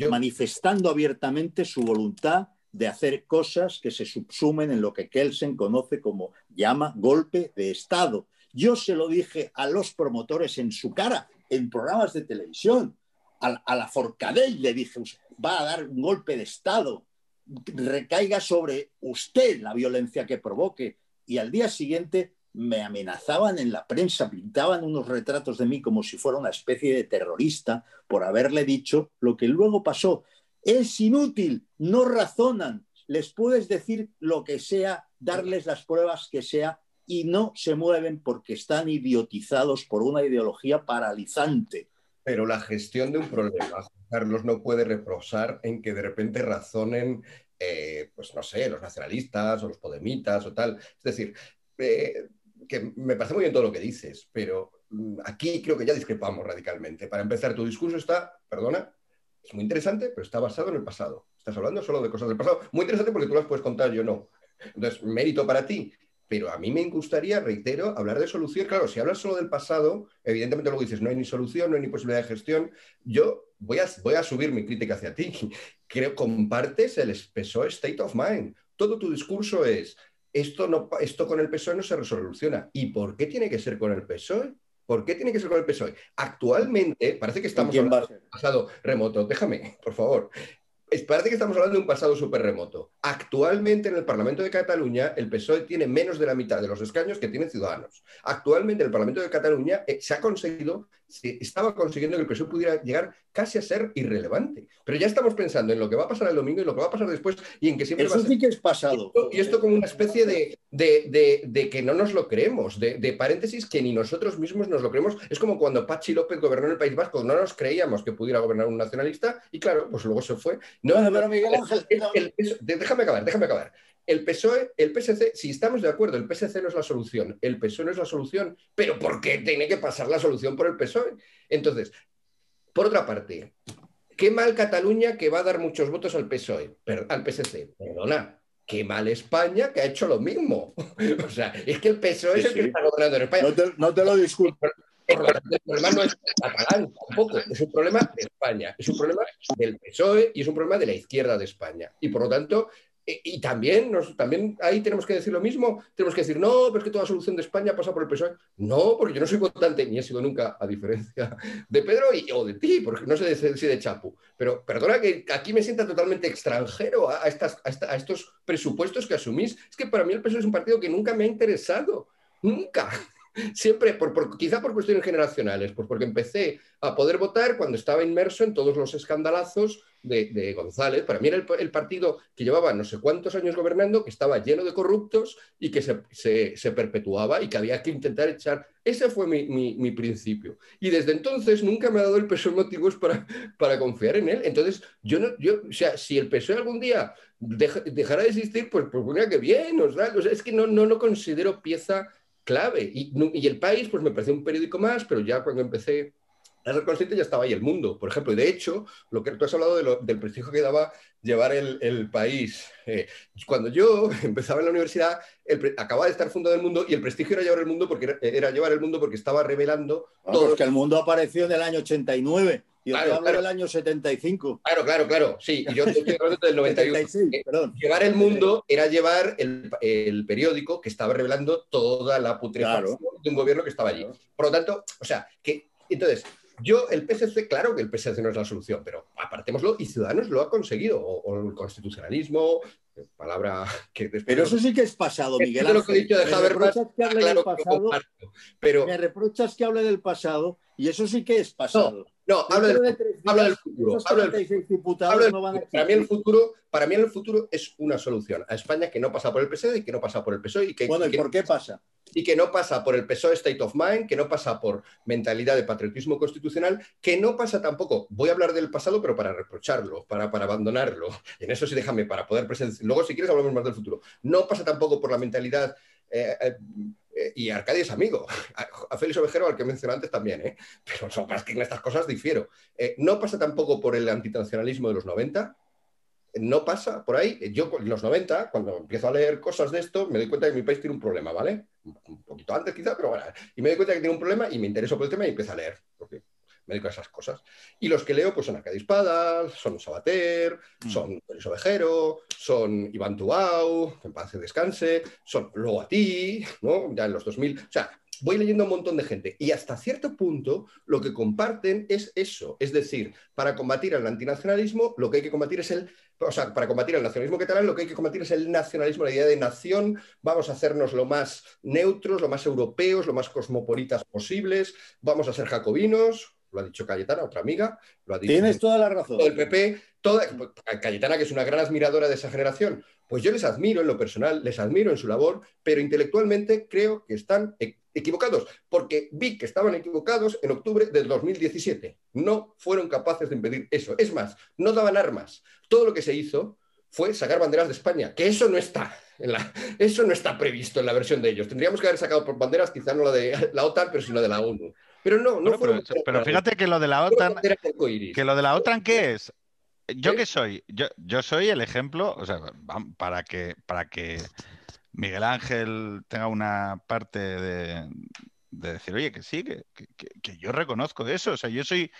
manifestando abiertamente su voluntad de hacer cosas que se subsumen en lo que Kelsen conoce como llama golpe de Estado. Yo se lo dije a los promotores en su cara, en programas de televisión. A, la Forcadell le dije, va a dar un golpe de Estado, recaiga sobre usted la violencia que provoque. Y al día siguiente me amenazaban en la prensa, pintaban unos retratos de mí como si fuera una especie de terrorista por haberle dicho lo que luego pasó. Es inútil, no razonan, les puedes decir lo que sea, darles las pruebas que sea y no se mueven porque están idiotizados por una ideología paralizante. Pero la gestión de un problema, Carlos, no puede reprochar en que de repente razonen, eh, pues no sé, los nacionalistas o los podemitas o tal. Es decir, eh, que me parece muy bien todo lo que dices, pero mm, aquí creo que ya discrepamos radicalmente. Para empezar, tu discurso está, perdona, es muy interesante, pero está basado en el pasado. Estás hablando solo de cosas del pasado. Muy interesante porque tú las puedes contar, yo no. Entonces, mérito para ti. Pero a mí me gustaría, reitero, hablar de solución. Claro, si hablas solo del pasado, evidentemente luego dices, no hay ni solución, no hay ni posibilidad de gestión. Yo voy a, voy a subir mi crítica hacia ti. (laughs) Creo compartes el PSOE State of Mind. Todo tu discurso es, esto, no, esto con el PSOE no se resoluciona. ¿Y por qué tiene que ser con el PSOE? ¿Por qué tiene que ser con el PSOE? Actualmente, parece que estamos en un pasado remoto. Déjame, por favor parece que estamos hablando de un pasado súper remoto. Actualmente en el Parlamento de Cataluña el PSOE tiene menos de la mitad de los escaños que tiene Ciudadanos. Actualmente en el Parlamento de Cataluña eh, se ha conseguido, se estaba consiguiendo que el PSOE pudiera llegar casi a ser irrelevante. Pero ya estamos pensando en lo que va a pasar el domingo y lo que va a pasar después y en que siempre Eso va a sí que es pasado. Y esto, como una especie de, de, que no nos lo creemos, de, paréntesis que ni nosotros mismos nos lo creemos. Es como cuando Pachi López gobernó en el País Vasco, no nos creíamos que pudiera gobernar un nacionalista y claro, pues luego se fue no, pero Miguel Ángel. déjame acabar, déjame acabar. El PSOE, el PSC, si estamos de acuerdo, el PSC no es la solución, el PSOE no es la solución, pero ¿por qué tiene que pasar la solución por el PSOE? Entonces, por otra parte, qué mal Cataluña que va a dar muchos votos al PSOE, al PSC. Perdona, qué mal España que ha hecho lo mismo. (laughs) o sea, es que el PSOE es el que está gobernando en España. No te, no te lo disculpo el problema no es catalán tampoco, es un problema de España, es un problema del PSOE y es un problema de la izquierda de España. Y por lo tanto, y también, también ahí tenemos que decir lo mismo, tenemos que decir, no, pero es que toda solución de España pasa por el PSOE. No, porque yo no soy votante, ni he sido nunca, a diferencia de Pedro y, o de ti, porque no sé si de Chapu. Pero perdona que aquí me sienta totalmente extranjero a, estas, a, estos presupuestos que asumís. Es que para mí el PSOE es un partido que nunca me ha interesado. Nunca. Siempre, por, quizá por cuestiones generacionales, pues porque empecé a poder votar cuando estaba inmerso en todos los escandalazos de, González. Para mí era el, partido que llevaba no sé cuántos años gobernando, que estaba lleno de corruptos y que se, perpetuaba y que había que intentar echar. Ese fue mi, principio. Y desde entonces nunca me ha dado el PSOE motivos para, para confiar en él. Entonces, yo no, yo, o sea, si el PSOE algún día dejará de existir, pues, pues que bien, nos da, es que no, no lo considero pieza clave. Y, el país, pues me pareció un periódico más, pero ya cuando empecé a ser consciente ya estaba ahí el mundo, por ejemplo. Y de hecho, lo que tú has hablado del prestigio que daba llevar el, país. Eh, cuando yo (laughs) empezaba en la universidad, acababa de estar fundado el mundo y el prestigio era llevar el mundo porque era, llevar el mundo porque estaba revelando todo. que el mundo apareció en el año 89. Y claro, hablo del año 75. Claro, claro, claro. Sí, y yo estoy hablando del 91. Eh, llevar el mundo era llevar el, periódico que estaba revelando toda la putrefacción de un gobierno que estaba allí. Por lo tanto, o sea, que entonces, yo, el PSC, claro que el PSC no es la solución, pero apartémoslo y Ciudadanos lo ha conseguido. O, el constitucionalismo, palabra que Pero eso sí que es pasado, Miguel. Ángel. lo que he dicho de Habermas, que hable del pasado, pero... Me reprochas que hable del pasado y eso sí que es pasado. No, habla del, futuro. para, mí el futuro para mí el futuro es una solución a España que no pasa por el PSOE y que no pasa por el PSOE. Y que, bueno, ¿y por qué pasa? Y que no pasa por el PSOE State of Mind, que no pasa por mentalidad de patriotismo constitucional, que no pasa tampoco, voy a hablar del pasado, pero para reprocharlo, para, para abandonarlo. En eso sí déjame, para poder presenciar. Luego, si quieres, hablamos más del futuro. No pasa tampoco por la mentalidad eh, eh, y Arcadia es amigo. A, Félix Ovejero, al que mencioné antes, también, ¿eh? Pero son más que en estas cosas difiero. Eh, no pasa tampoco por el antinacionalismo de los 90. No pasa por ahí. Yo en los 90, cuando empiezo a leer cosas de esto, me doy cuenta que mi país tiene un problema, ¿vale? Un poquito antes quizá, pero bueno. Y me doy cuenta que tiene un problema y me intereso por el tema y empiezo a leer. Porque me dedico a esas cosas. Y los que leo pues son Arcadia Espadas, son Sabater, mm. son Félix Ovejero, son Iván Tubau, en paz descanse, son luego a ti, ¿no? Ya en los 2000. O sea, voy leyendo a un montón de gente y hasta cierto punto lo que comparten es eso. Es decir, para combatir el antinacionalismo, lo que hay que combatir es el. O sea, para combatir el nacionalismo catalán, lo que hay que combatir es el nacionalismo, la idea de nación. Vamos a hacernos lo más neutros, lo más europeos, lo más cosmopolitas posibles. Vamos a ser jacobinos, lo ha dicho Cayetana, otra amiga, lo ha dicho Tienes toda la razón. El PP, toda, Cayetana, que es una gran admiradora de esa generación, pues yo les admiro en lo personal, les admiro en su labor, pero intelectualmente creo que están e, equivocados, porque vi que estaban equivocados en octubre del 2017. No fueron capaces de impedir eso. Es más, no daban armas. Todo lo que se hizo fue sacar banderas de España, que eso no está. En la, eso no está previsto en la versión de ellos. Tendríamos que haber sacado por banderas, quizá no la de la OTAN, pero sino de la ONU. Pero no, no pero, fíjate que lo de la OTAN. Que lo de la OTAN, ¿qué es? Yo que soy, yo, yo soy el ejemplo, o sea, para que, para que Miguel Ángel tenga una parte de, decir, oye, que sí, que, que, yo reconozco eso. O sea, yo soy.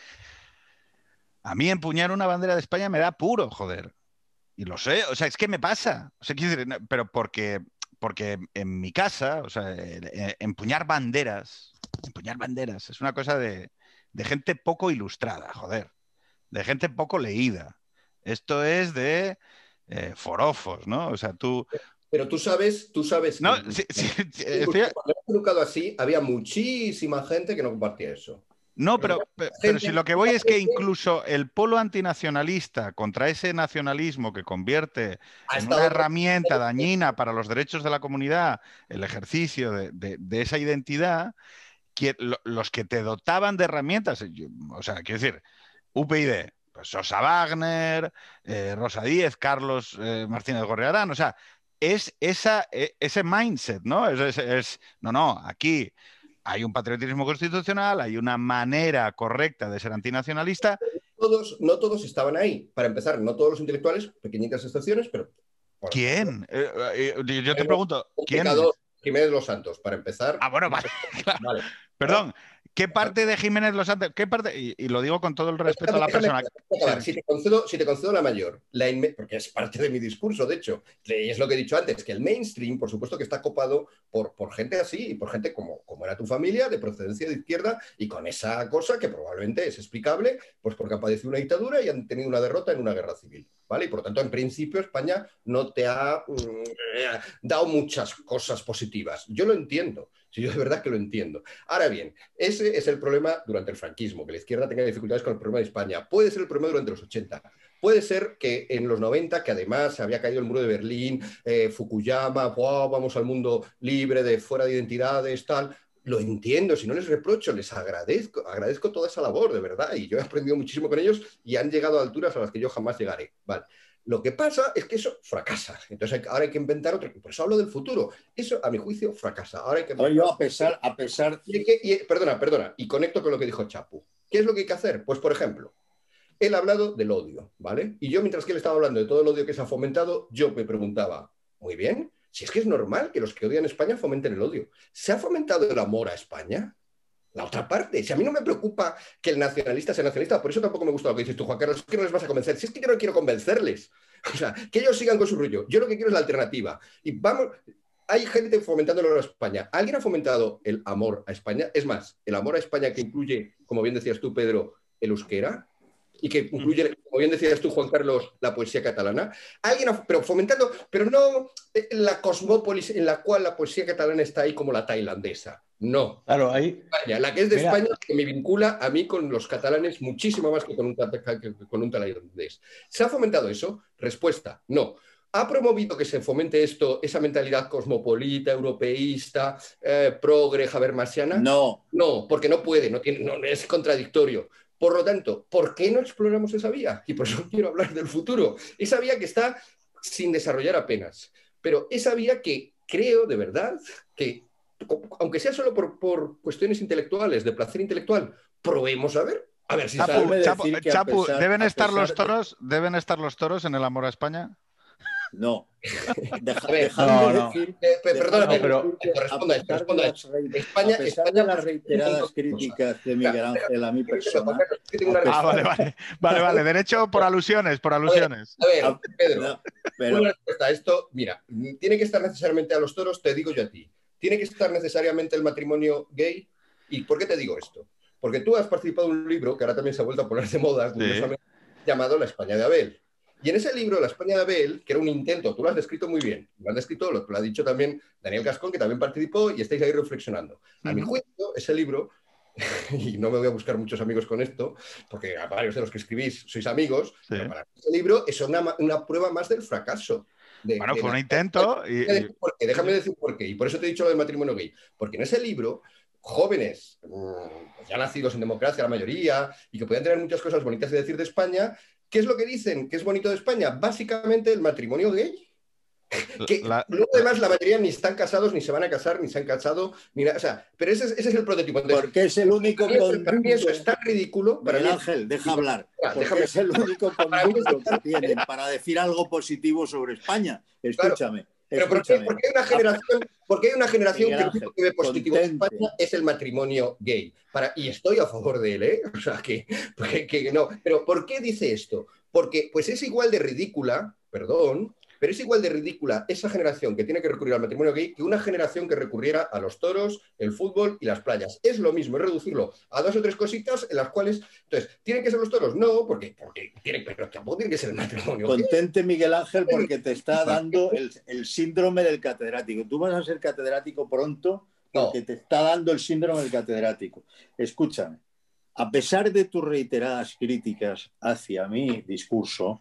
A mí empuñar una bandera de España me da puro, joder. Y lo sé, o sea, es que me pasa. O sea, decir, pero porque, porque en mi casa, o sea, empuñar banderas empuñar banderas. Es una cosa de, gente poco ilustrada, joder. De gente poco leída. Esto es de eh, forofos, ¿no? O sea, tú. Pero tú sabes, tú sabes. No, sí, Cuando educado así, había muchísima gente que no compartía eso. No, pero, pero, si lo que voy es que incluso el polo antinacionalista contra ese nacionalismo que convierte en una herramienta dañina para los derechos de la comunidad el ejercicio de esa identidad, los que te dotaban de herramientas, o sea, quiero decir, UPyD, pues Sosa Wagner, eh, Rosa Díez, Carlos eh, Martínez Gorriarán, o sea, es esa, e, ese mindset, ¿no? Es, no, no, aquí hay un patriotismo constitucional, hay una manera correcta de ser antinacionalista. Todos, no todos estaban ahí. Para empezar, no todos los intelectuales, pequeñitas excepciones, pero... ¿Quién? Eh, yo te pregunto, ¿quién? Jiménez los Santos, para empezar. Ah, bueno, vale. (laughs) vale. Perdón, ¿qué parte de Jiménez Los Santos, qué parte, y, lo digo con todo el respeto a la persona. Si te, concedo, si te concedo la mayor, la porque es parte de mi discurso, de hecho, es lo que he dicho antes, que el mainstream, por supuesto que está copado por, por gente así y por gente como, como era tu familia, de procedencia de izquierda, y con esa cosa que probablemente es explicable, pues porque ha padecido una dictadura y han tenido una derrota en una guerra civil. ¿Vale? Y por lo tanto, en principio, España no te ha mm, dado muchas cosas positivas. Yo lo entiendo. Si yo de verdad que lo entiendo. Ahora bien, ese es el problema durante el franquismo, que la izquierda tenga dificultades con el problema de España. Puede ser el problema durante los 80. Puede ser que en los 90, que además había caído el muro de Berlín, eh, Fukuyama, vamos al mundo libre de fuera de identidades, tal. Lo entiendo, si no les reprocho, les agradezco, agradezco toda esa labor, de verdad, y yo he aprendido muchísimo con ellos y han llegado a alturas a las que yo jamás llegaré. Vale. Lo que pasa es que eso fracasa. Entonces ahora hay que inventar otro. Por eso hablo del futuro. Eso, a mi juicio, fracasa. Ahora hay que. yo a pesar, a pesar. perdona, perdona. Y conecto con lo que dijo Chapu. ¿Qué es lo que hay que hacer? Pues, por ejemplo, él ha hablado del odio, ¿vale? Y yo, mientras que él estaba hablando de todo el odio que se ha fomentado, yo me preguntaba, muy bien, si es que es normal que los que odian España fomenten el odio. ¿Se ha fomentado el amor a España? La otra parte. Si a mí no me preocupa que el nacionalista sea nacionalista, por eso tampoco me gusta lo que dices tú, Juan Carlos, que no les vas a convencer. Si es que yo no quiero convencerles. (laughs) O sea, que ellos sigan con su rollo. Yo lo que quiero es la alternativa. Y vamos, hay gente fomentando el amor a España. ¿Alguien ha fomentado el amor a España? Es más, el amor a España que incluye, como bien decías tú, Pedro, el euskera, y que incluye, como bien decías tú, Juan Carlos, la poesía catalana. Alguien, pero fomentando, pero no eh, la cosmópolis en la cual la poesía catalana está ahí como la tailandesa. No. Claro, ahí. la que es de España, que me vincula a mí con los catalanes muchísimo más que con un, con un tailandés. ¿Se ha fomentado eso? Respuesta, no. ¿Ha promovido que se fomente esto, esa mentalidad cosmopolita, europeísta, eh, progre, habermasiana? No. No, porque no puede, no, tiene, no es contradictorio. Por lo tanto, ¿por qué no exploramos esa vía? Y por eso (laughs) quiero hablar del futuro. Esa vía que está sin desarrollar apenas, pero esa vía que creo de verdad que, aunque sea solo por, cuestiones intelectuales, de placer intelectual, probemos a ver. A ver si Chapu, ¿deben estar los toros? ¿Deben estar los toros en el amor a España? No. (laughs) No, decir. Eh, perdóname, pero. Responda, responda. España, a España de las reiteradas críticas de Miguel Ángel a mi persona. Ah, vale, vale. Vale, vale. Derecho por alusiones, por alusiones. A ver, a ver Pedro. Pero... Una respuesta a esto, mira, tiene que estar necesariamente a los toros, te digo yo a ti. ¿Tiene que estar necesariamente el matrimonio gay? ¿Y por qué te digo esto? Porque tú has participado en un libro que ahora también se ha vuelto a poner de moda, llamado La España de Abel. Y en ese libro, La España de Abel, que era un intento, tú lo has descrito muy bien, lo has descrito, lo, lo ha dicho también Daniel Gascón, que también participó, y estáis ahí reflexionando. A mi juicio, ese libro, (laughs) y no me voy a buscar muchos amigos con esto, porque a varios de los que escribís sois amigos, pero para ese libro es una, una, prueba más del fracaso. Bueno, fue un intento. Y... Déjame decir por qué, y por eso te he dicho lo del matrimonio gay, porque en ese libro jóvenes, mm, ya nacidos en democracia la mayoría, y que podían tener muchas cosas bonitas de decir de España, ¿Qué es lo que dicen? ¿Qué es bonito de España? Básicamente el matrimonio gay. Que luego además la mayoría ni están casados, ni se van a casar, ni se han casado, ni nada. O sea, pero ese, ese es el prototipo. Porque es el único para mí eso es tan ridículo. Para Ángel, deja hablar. Es el único (laughs) conducto que tienen para decir algo positivo sobre España. Escúchame. Pero ¿por qué, porque hay una generación, porque hay una generación que lo que ve positivo en España es el matrimonio gay. Para, y estoy a favor de él, ¿eh? (laughs) O sea, que, que, no. Pero ¿por qué dice esto? Porque pues es igual de ridícula, perdón, pero es igual de ridícula esa generación que tiene que recurrir al matrimonio gay que una generación que recurriera a los toros, el fútbol y las playas. Es lo mismo, es reducirlo a dos o tres cositas en las cuales. Entonces, ¿tienen que ser los toros? No, porque, porque tienen, pero tampoco tiene que ser el matrimonio. Contente, Miguel Ángel, porque te está dando el, el síndrome del catedrático. Tú vas a ser catedrático pronto porque te está dando el síndrome del catedrático. Escúchame. A pesar de tus reiteradas críticas hacia mi discurso,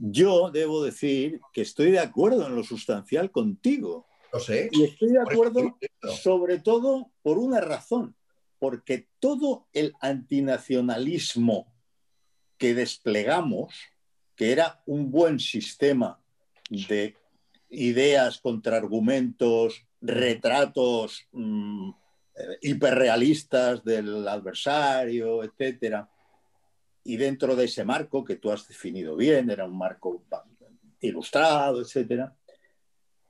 yo debo decir que estoy de acuerdo en lo sustancial contigo. Lo sé. Y estoy de acuerdo sobre todo por una razón, porque todo el antinacionalismo que desplegamos, que era un buen sistema de ideas, contraargumentos, retratos mm, hiperrealistas del adversario, etcétera, y dentro de ese marco que tú has definido bien, era un marco ilustrado, etc.,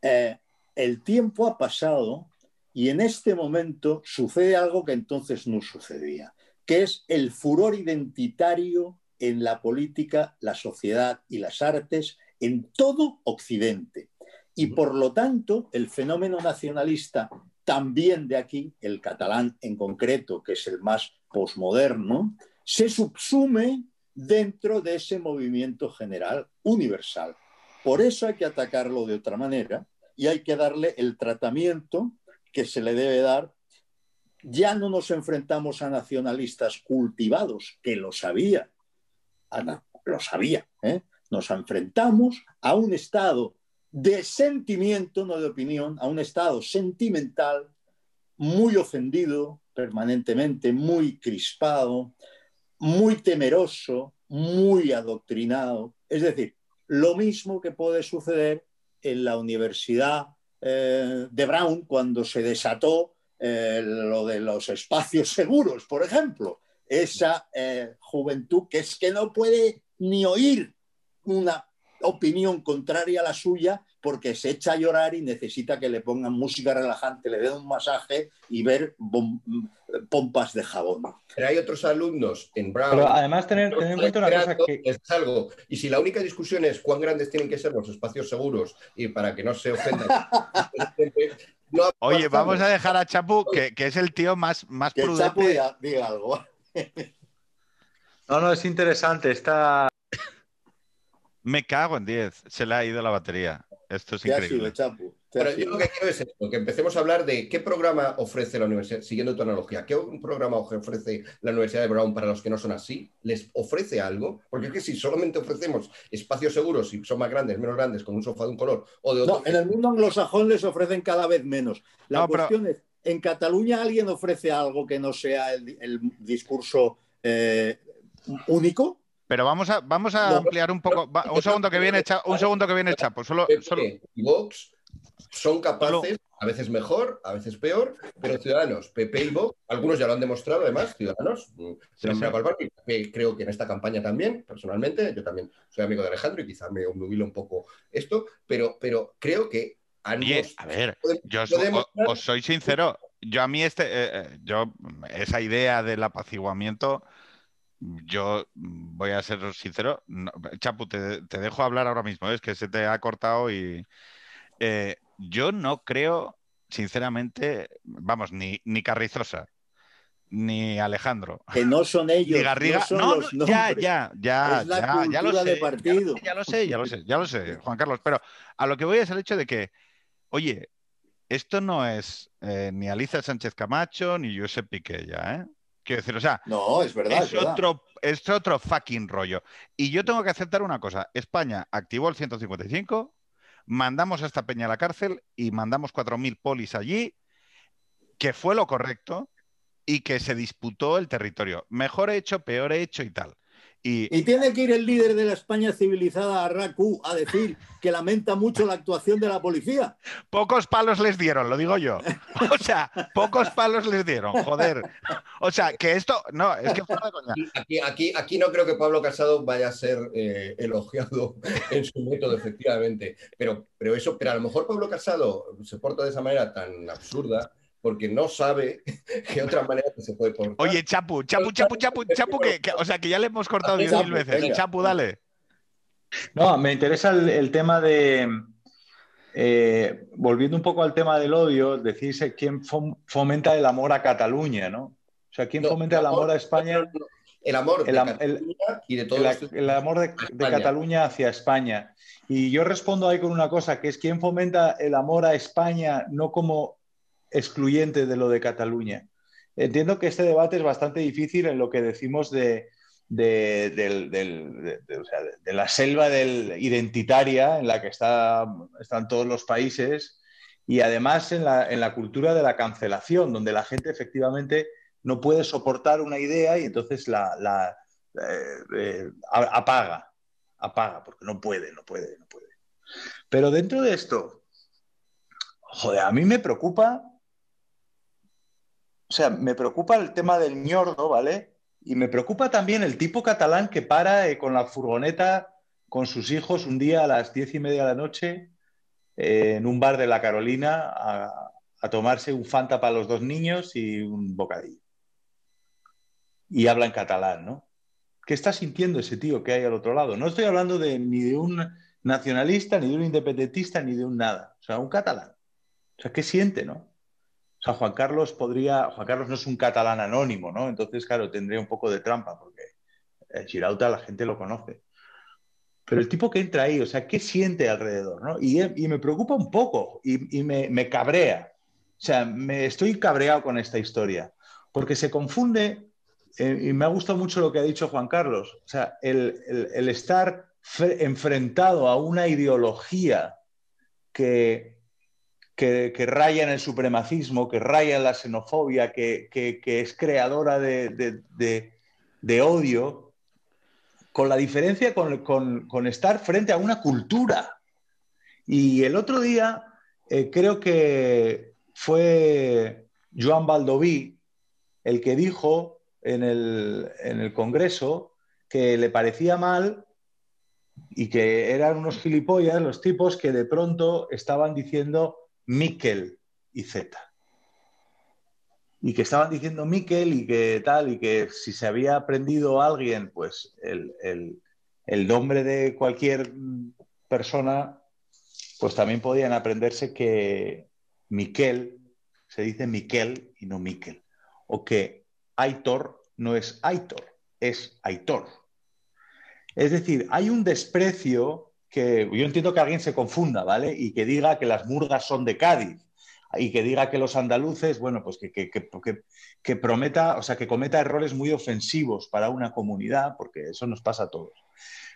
eh, el tiempo ha pasado y en este momento sucede algo que entonces no sucedía, que es el furor identitario en la política, la sociedad y las artes en todo Occidente. Y por lo tanto, el fenómeno nacionalista también de aquí, el catalán en concreto, que es el más posmoderno, se subsume dentro de ese movimiento general universal. Por eso hay que atacarlo de otra manera y hay que darle el tratamiento que se le debe dar. Ya no nos enfrentamos a nacionalistas cultivados, que lo sabía, Ana, lo sabía. ¿eh? Nos enfrentamos a un estado de sentimiento, no de opinión, a un estado sentimental muy ofendido permanentemente, muy crispado, muy temeroso, muy adoctrinado. Es decir, lo mismo que puede suceder en la Universidad eh, de Brown cuando se desató eh, lo de los espacios seguros, por ejemplo. Esa eh, juventud que es que no puede ni oír una opinión contraria a la suya porque se echa a llorar y necesita que le pongan música relajante, le den un masaje y ver pompas de jabón. Pero hay otros alumnos en Brown. Pero además, tener, en cuenta una cosa que. Es algo. Y si la única discusión es cuán grandes tienen que ser los espacios seguros y para que no se ofendan. (laughs) Oye, vamos a dejar a Chapu, que, es el tío más, más que prudente. Chapu diga, algo. no, no, es interesante. Está. Me cago en 10. Se le ha ido la batería. Esto es increíble. Pero yo lo que quiero es esto, que empecemos a hablar de qué programa ofrece la universidad, siguiendo tu analogía, qué programa ofrece la Universidad de Brown para los que no son así, les ofrece algo, porque es que si solamente ofrecemos espacios seguros y son más grandes, menos grandes, con un sofá de un color o de otro. No, en el mundo anglosajón les ofrecen cada vez menos. La cuestión es, ¿en Cataluña alguien ofrece algo que no sea el, discurso eh, único? Pero vamos a, vamos a ampliar un poco. un segundo que viene, un segundo que viene Chapo. Solo, solo... Y Vox son capaces, a veces mejor, a veces peor, pero Ciudadanos, PP y Vox, algunos ya lo han demostrado, además, Ciudadanos, se creo que en esta campaña también, personalmente, yo también soy amigo de Alejandro y quizá me obnubilo un poco esto, pero, pero creo que a ver, yo os, soy sincero, yo a mí este, eh, eh, yo esa idea del apaciguamiento yo voy a ser sincero, Chapu, te, dejo hablar ahora mismo, ¿eh? es que se te ha cortado y eh, yo no creo sinceramente, vamos, ni, ni Carrizosa, ni Alejandro. Que no son (laughs) ellos. Ni Garriga. No, no, ya, ya, ya. Es la ya, ya lo sé, de partido. Ya, lo sé, ya lo sé, ya lo sé, Juan Carlos. Pero a lo que voy es el hecho de que, oye, esto no es eh, ni Alicia Sánchez Camacho ni Josep Piqué ya, ¿eh? Quiero decir, o sea, No, es verdad. es, verdad. otro, es otro fucking rollo. Y yo tengo que aceptar una cosa. España activó el 155, mandamos a esta peña a la cárcel y mandamos 4.000 polis allí, que fue lo correcto y que se disputó el territorio. Mejor hecho, peor hecho y tal. Y Y tiene que ir el líder de la España civilizada a RACU a decir que lamenta mucho la actuación de la policía. pocos palos les dieron, lo digo yo. O sea, pocos palos les dieron, joder. O sea, que esto, no, es que fuera de coña. Aquí, aquí, aquí no creo que Pablo Casado vaya a ser eh, elogiado (laughs) en su método, efectivamente. Pero, pero eso, pero a lo mejor Pablo Casado se porta de esa manera tan absurda porque no sabe (laughs) qué otra manera que se puede portar. Oye, Chapu, Chapu, Chapu, Chapu, Chapu, que, que- o sea, que ya le hemos cortado diez mil Chapu, veces. venga. Chapu, dale. No, me interesa el, el tema de, eh, volviendo un poco al tema del odio, decirse quién fom- fomenta el amor a Cataluña, ¿no? O sea, quién No, fomenta el amor a España, El amor de el Cataluña y de todos el, los el amor de. Cataluña hacia España. Y yo respondo ahí con una cosa, que es quién fomenta el amor a España no como excluyente de lo de Cataluña. Entiendo que este debate es bastante difícil en lo que decimos de, la selva identitaria en la que está- están todos los países y además en la, cultura de la cancelación, donde la gente efectivamente no puede soportar una idea y entonces la, eh, eh, apaga, apaga, porque no puede, no puede, no puede. Pero dentro de esto, joder, a mí me preocupa, o sea, me preocupa el tema del ñordo, ¿vale? Y me preocupa también el tipo catalán que para eh, con la furgoneta con sus hijos un día a las diez y media de la noche eh, en un bar de la Carolina a, a tomarse un Fanta para los dos niños y un bocadillo. Y habla en catalán, ¿no? ¿Qué está sintiendo ese tío que hay al otro lado? No estoy hablando de, ni de un nacionalista, ni de un independentista, ni de un nada. O sea, un catalán. O sea, ¿qué siente, no? O sea, Juan Carlos podría. Juan Carlos no es un catalán anónimo, ¿no? Entonces, claro, tendría un poco de trampa, porque el Girauta la gente lo conoce. Pero el tipo que entra ahí, o sea, ¿qué siente alrededor? ¿no? Y, y me preocupa un poco y, y me, me cabrea. O sea, me estoy cabreado con esta historia, porque se confunde eh, y me ha gustado mucho lo que ha dicho Juan Carlos. O sea, el, el, el estar enfrentado a una ideología que, que, que, raya en el supremacismo, que raya en la xenofobia, que, que, es creadora de, de, de, de, odio, con la diferencia con, con, con, estar frente a una cultura. Y el otro día eh, creo que fue Joan Baldoví el que dijo en el, en el Congreso que le parecía mal y que eran unos gilipollas los tipos que de pronto estaban diciendo Miquel y Z. Y que estaban diciendo Miquel y que tal, y que si se había aprendido alguien, pues el, el, el, nombre de cualquier persona, pues también podían aprenderse que Miquel se dice Miquel y no Miquel. O que Aitor no es Aitor, es Aitor. Es decir, hay un desprecio que yo entiendo que alguien se confunda, ¿vale? Y que diga que las murgas son de Cádiz y que diga que los andaluces, bueno, pues que, que, que, que, prometa, o sea, que cometa errores muy ofensivos para una comunidad, porque eso nos pasa a todos.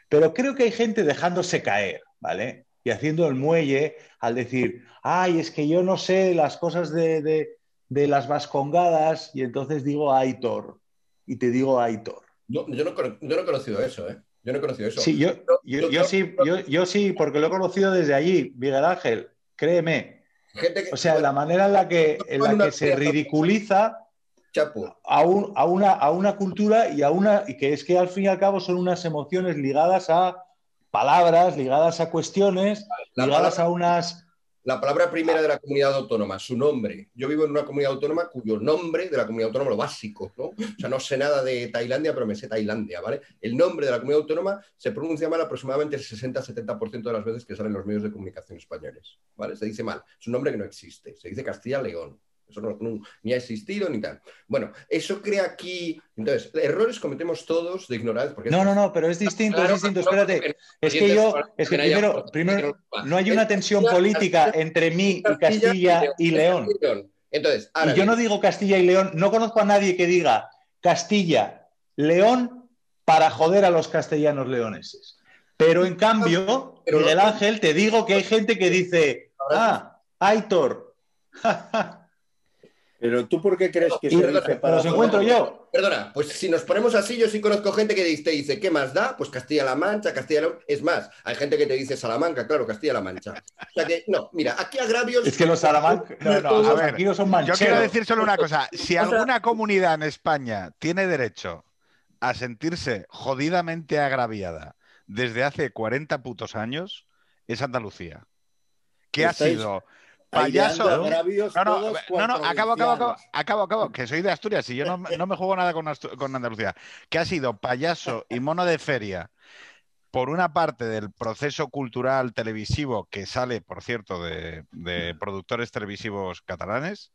Pero creo que hay gente dejándose caer, ¿vale? Y haciendo el muelle al decir, ay, es que yo no sé las cosas de, de, de las vascongadas y entonces digo Aitor y te digo Aitor. Yo, yo, no, yo no he conocido eso, ¿eh? Yo no he conocido eso. Sí, yo, yo, yo, yo sí, yo, yo, sí, porque lo he conocido desde allí, Miguel Ángel, créeme. Gente que, o sea, bueno, la manera en la que, en la que se ridiculiza a, un, a, una, a una cultura y a una y que es que al fin y al cabo son unas emociones ligadas a palabras, ligadas a cuestiones, la ligadas palabra, a unas la palabra primera de la comunidad autónoma, su nombre. Yo vivo en una comunidad autónoma cuyo nombre de la comunidad autónoma, lo básico, ¿no? O sea, no sé nada de Tailandia, pero me sé Tailandia, ¿vale? El nombre de la comunidad autónoma se pronuncia mal aproximadamente el 60-70% de las veces que salen los medios de comunicación españoles, ¿vale? Se dice mal. Es un nombre que no existe. Se dice Castilla-León. Eso no, ni ha existido ni tal. Bueno, eso crea aquí. Entonces, errores cometemos todos de ignorancia. no, no, no, pero es distinto, es distinto. Espérate. Es que yo, es que primero, primero no hay una tensión política entre mí y Castilla y León. Entonces, y yo no digo Castilla y León, no conozco a nadie que diga Castilla, León para joder a los castellanos leoneses. Pero en cambio, Miguel Ángel, te digo que hay gente que dice, ah, Aitor, (laughs) Pero tú, ¿por qué crees que se dice para los encuentro yo? Perdona, pues si nos ponemos así, yo sí conozco gente que te dice, ¿qué más da? Pues Castilla-La Mancha, Castilla la Es más, hay gente que te dice Salamanca, claro, Castilla-La Mancha. O sea que, no, mira, aquí agravios. Es que los Salamanca. No, no, a ver, aquí no son mancheros. Yo quiero decir solo una cosa: si alguna comunidad en España tiene derecho a sentirse jodidamente agraviada desde hace 40 putos años, es Andalucía. ¿Qué ha sido? Payaso. No, no, no, acabo, acabo, acabo, acabo, acabo, que soy de Asturias y yo no, me juego nada con, con Andalucía. Que ha sido payaso y mono de feria por una parte del proceso cultural televisivo que sale, por cierto, de, productores televisivos catalanes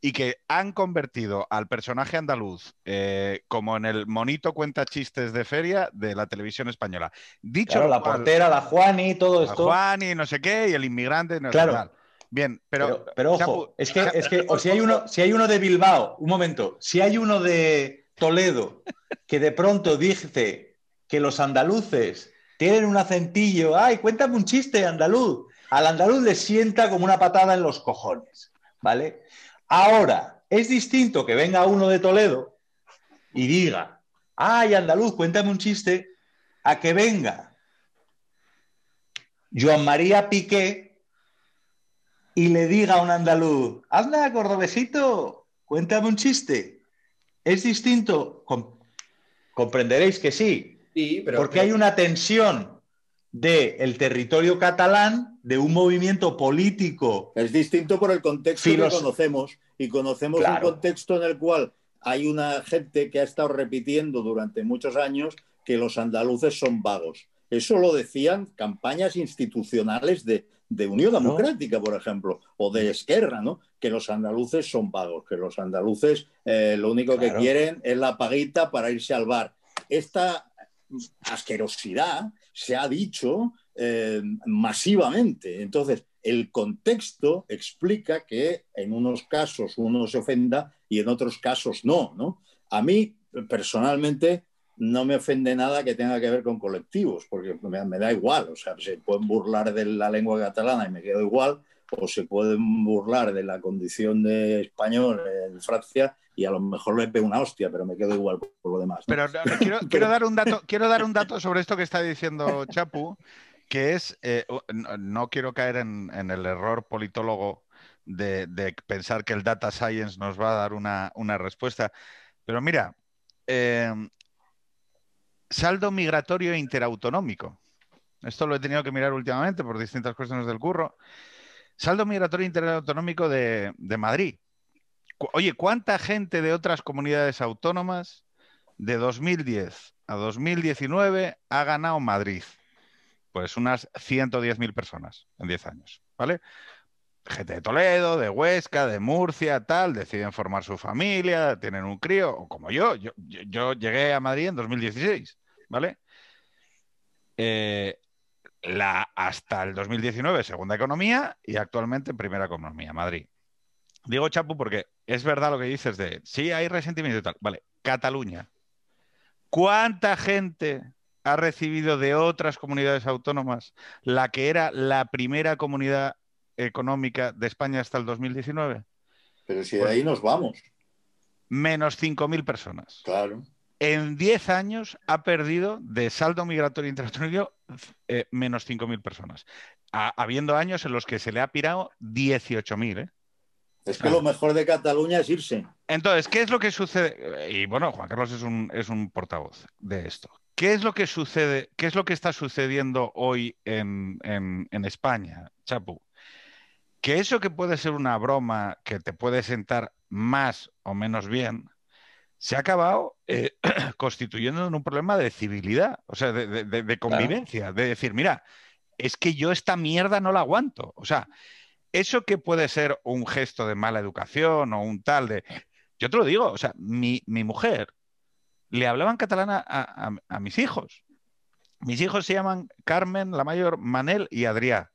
y que han convertido al personaje andaluz eh, como en el monito cuenta chistes de feria de la televisión española. Dicho la portera, la Juani, todo esto. La Juani, no sé qué, y el inmigrante, no claro. sé qué. Bien, pero. Pero, ojo, es que, es que o si hay uno, si hay uno de Bilbao, un momento, si hay uno de Toledo que de pronto dice que los andaluces tienen un acentillo, ay, cuéntame un chiste andaluz. Al andaluz le sienta como una patada en los cojones, ¿vale? Ahora, es distinto que venga uno de Toledo y diga, ay, andaluz, cuéntame un chiste, a que venga Joan María Piqué y le diga a un andaluz, anda, cordobesito, cuéntame un chiste. ¿Es distinto? comprenderéis que sí. sí pero, porque hay una tensión del territorio catalán, de un movimiento político. Es distinto por el contexto que conocemos. Y conocemos un contexto en el cual hay una gente que ha estado repitiendo durante muchos años que los andaluces son vagos. Eso lo decían campañas institucionales de, de Unión Democrática, por ejemplo, o de Esquerra, ¿no? Que los andaluces son vagos, que los andaluces eh, lo único que quieren es la paguita para irse al bar. Esta asquerosidad se ha dicho eh, masivamente. Entonces, el contexto explica que en unos casos uno se ofenda y en otros casos no, ¿no? A mí, personalmente, no me ofende nada que tenga que ver con colectivos, porque me, da igual, o sea, se pueden burlar de la lengua catalana y me quedo igual, o se pueden burlar de la condición de español en Francia y a lo mejor les veo una hostia, pero me quedo igual por, lo demás. Pero quiero, (laughs) dar un dato, quiero dar un dato sobre esto que está diciendo Chapu, que es, eh, no, quiero caer en, el error politólogo de, pensar que el data science nos va a dar una, respuesta, pero mira, eh, saldo migratorio interautonómico. Esto lo he tenido que mirar últimamente por distintas cuestiones del curro. Saldo migratorio interautonómico de, Madrid. Oye, ¿cuánta gente de otras comunidades autónomas de 2010 a 2019 ha ganado Madrid? Pues unas 110.000 personas en 10 años, ¿vale? Gente de Toledo, de Huesca, de Murcia, tal, deciden formar su familia, tienen un crío, o como yo, yo, llegué a Madrid en 2016, ¿vale? Eh, la, hasta el 2019 segunda economía y actualmente primera economía, Madrid. Digo Chapu porque es verdad lo que dices de, sí, hay resentimiento y tal. Vale, Cataluña. ¿Cuánta gente ha recibido de otras comunidades autónomas la que era la primera comunidad económica de España hasta el 2019? Pero si de pues ahí nos vamos. Menos 5.000 personas. Claro. En 10 años ha perdido de saldo migratorio internacional eh, menos 5.000 personas. habiendo años en los que se le ha pirado 18.000. ¿eh? Es que lo mejor de Cataluña es irse. Entonces, ¿qué es lo que sucede? Y bueno, Juan Carlos es un, es un portavoz de esto. ¿Qué es lo que sucede? ¿Qué es lo que está sucediendo hoy en, en España, Chapu? Que eso que puede ser una broma que te puede sentar más o menos bien, se ha acabado eh, (clears throat) constituyendo en un problema de civilidad, o sea, de, convivencia, de decir, mira, es que yo esta mierda no la aguanto. O sea, eso que puede ser un gesto de mala educación o un tal de... Yo te lo digo, o sea, mi, mujer le hablaba en catalán a, mis hijos. Mis hijos se llaman Carmen, la mayor, Manel y Adrià.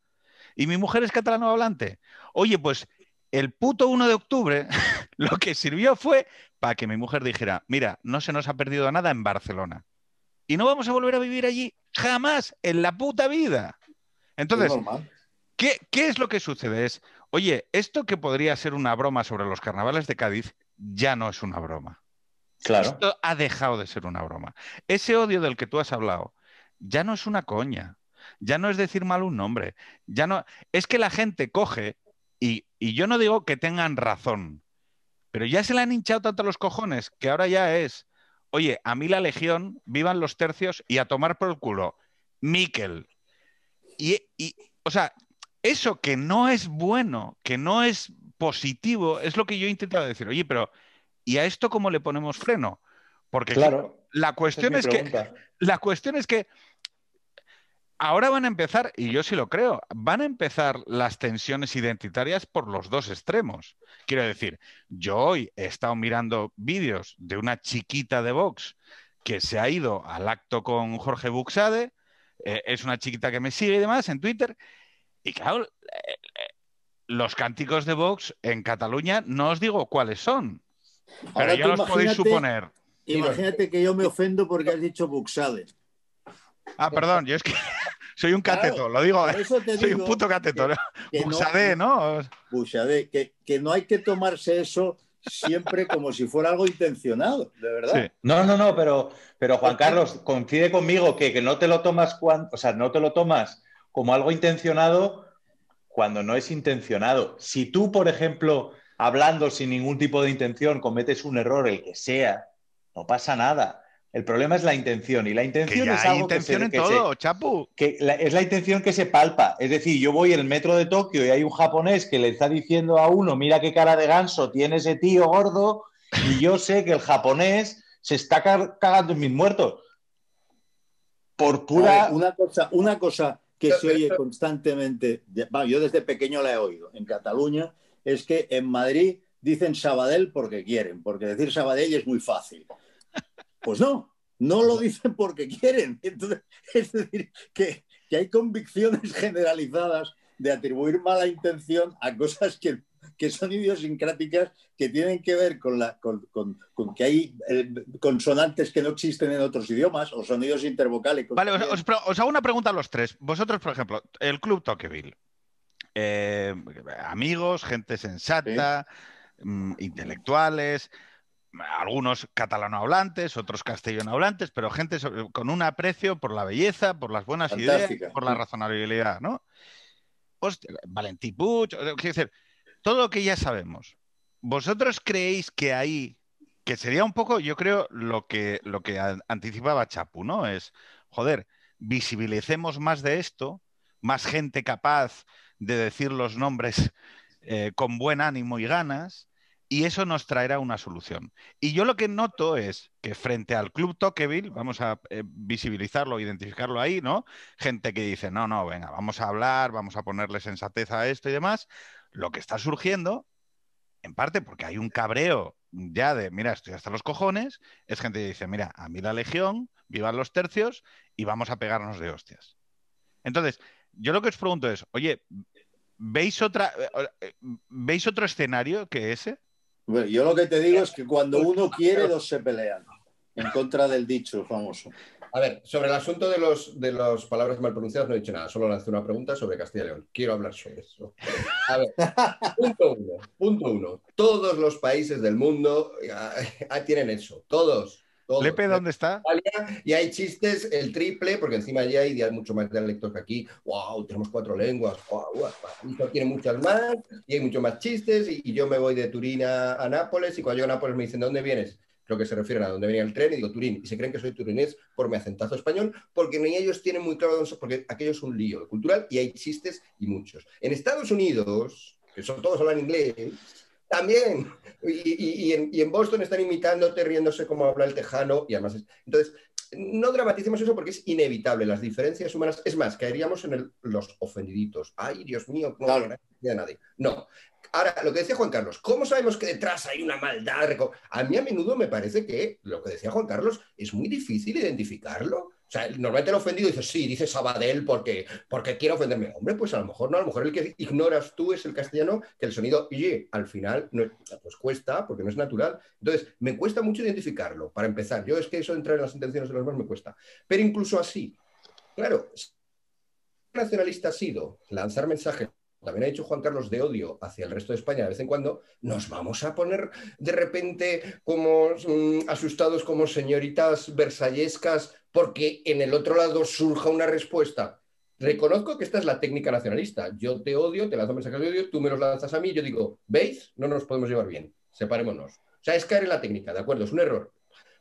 Y mi mujer es catalano hablante. Oye, pues el puto 1 de octubre (laughs) lo que sirvió fue para que mi mujer dijera, mira, no se nos ha perdido nada en Barcelona. Y no vamos a volver a vivir allí jamás en la puta vida. Entonces, ¿qué, es lo que sucede? Es, oye, esto que podría ser una broma sobre los carnavales de Cádiz ya no es una broma. Claro. Esto ha dejado de ser una broma. Ese odio del que tú has hablado ya no es una coña. Ya no es decir mal un nombre. Ya no. Es que la gente coge, y, y yo no digo que tengan razón, pero ya se le han hinchado tanto los cojones que ahora ya es, oye, a mí la legión, vivan los tercios y a tomar por el culo. Miquel. Y, o sea, eso que no es bueno, que no es positivo, es lo que yo he intentado decir. Oye, pero ¿y a esto cómo le ponemos freno? Porque claro, la cuestión es que la cuestión es que ahora van a empezar, y yo sí lo creo, van a empezar las tensiones identitarias por los dos extremos. Quiero decir, yo hoy he estado mirando vídeos de una chiquita de Vox que se ha ido al acto con Jorge Buxade, eh, es una chiquita que me sigue y demás en Twitter, y claro, eh, eh, los cánticos de Vox en Cataluña no os digo cuáles son, pero ya los podéis suponer. Imagínate que yo me ofendo porque has dicho Buxade. Ah, perdón, yo es que (laughs) soy un cateto, lo digo, (laughs) soy un puto cateto. Buxadé, ¿no? Buxadé, que, que no hay que tomarse eso siempre como si fuera algo intencionado, de verdad. No, no, no, pero, pero Juan (laughs) Carlos, coincide conmigo que, que no te lo tomas cuando, o sea, no te lo tomas como algo intencionado cuando no es intencionado. Si tú, por ejemplo, hablando sin ningún tipo de intención, cometes un error, el que sea, no pasa nada. El problema es la intención y la intención es algo intención que en todo, Chapu. Que es la intención que se palpa. Es decir, yo voy en el metro de Tokio y hay un japonés que le está diciendo a uno, mira qué cara de ganso tiene ese tío gordo, y yo sé que el japonés se está cagando en mis muertos. Por pura. una cosa, una cosa que se oye constantemente, yo desde pequeño la he oído en Cataluña, es que en Madrid dicen Sabadell porque quieren, porque decir Sabadell es muy fácil. Pues no, no lo dicen porque quieren. (laughs) es decir, que, hay convicciones (laughs) generalizadas de atribuir mala intención a cosas que, son idiosincráticas que tienen que ver con, la, con, que hay eh, consonantes que no existen en otros idiomas o sonidos intervocálicos. Vale, os, hago una pregunta a los tres. Vosotros, por ejemplo, el Club Tocqueville. Eh, amigos, gente sensata, mm, intelectuales, algunos catalano hablantes, otros castellano hablantes, pero gente con un aprecio por la belleza, por las buenas ideas, por la razonabilidad, ¿no? Hostia, Valentí Puig, quiero decir, todo lo que ya sabemos. ¿Vosotros creéis que ahí, que sería un poco, yo creo, lo que, lo que anticipaba Chapu, ¿no? Es, joder, visibilicemos más de esto, más gente capaz de decir los nombres eh, con buen ánimo y ganas, y eso nos traerá una solución. Y yo lo que noto es que frente al Club Tocqueville, vamos a eh, visibilizarlo, identificarlo ahí, ¿no? Gente que dice, no, no, venga, vamos a hablar, vamos a ponerle sensatez a esto y demás. Lo que está surgiendo, en parte porque hay un cabreo ya de, mira, estoy hasta los cojones, es gente que dice, mira, a mí la legión, vivan los tercios y vamos a pegarnos de hostias. Entonces, yo lo que os pregunto es, oye, ¿veis otra, eh, eh, ¿veis otro escenario que ese? Yo lo que te digo es que cuando uno quiere, dos se pelean. En contra del dicho famoso. A ver, sobre el asunto de los de las palabras mal pronunciadas no he dicho nada, solo lancé una pregunta sobre Castilla y León. Quiero hablar sobre eso. A ver, (laughs) punto uno, punto uno. Todos los países del mundo (laughs) ah, tienen eso, todos. ¿Lepe dónde está? Y hay chistes el triple, porque encima allí hay mucho más dialectos que aquí. ¡Wow! Tenemos cuatro lenguas. ¡Wow! wow. tiene muchas más y hay mucho más chistes. Y, yo me voy de Turín a, Nápoles y cuando llego a Nápoles me dicen, ¿de dónde vienes? Creo que se refieren a dónde venía el tren y digo Turín. Y se creen que soy turinés por mi acentazo español, porque ni ellos tienen muy claro, porque aquello es un lío cultural y hay chistes y muchos. En Estados Unidos que son todos hablan inglés, también. Y, en, Boston están imitándote, riéndose como habla el tejano, y además Entonces, no dramaticemos eso porque es inevitable, las diferencias humanas. Es más, caeríamos en los ofendiditos. Ay, Dios mío, no claro. a nadie. No. Ahora, lo que decía Juan Carlos, ¿cómo sabemos que detrás hay una maldad? A mí a menudo me parece que lo que decía Juan Carlos es muy difícil identificarlo. Sea, normalmente el ofendido dice, sí, dice Sabadell porque, porque quiere ofenderme. Hombre, pues a lo mejor no, a lo mejor el que ignoras tú es el castellano, que el sonido, y al final, no, pues cuesta, porque no es natural. Entonces, me cuesta mucho identificarlo, para empezar. Yo es que eso entrar en las intenciones de los demás me cuesta. Pero incluso así, claro, nacionalista ha sido lanzar mensajes también ha dicho Juan Carlos, de odio hacia el resto de España de vez en cuando, nos vamos a poner de repente como mm, asustados como señoritas versallescas porque en el otro lado surja una respuesta. Reconozco que esta es la técnica nacionalista. Yo te odio, te lanzo mensajes de odio, tú me los lanzas a mí, yo digo, ¿veis? No nos podemos llevar bien, separémonos. O sea, es caer en la técnica, ¿de acuerdo? Es un error.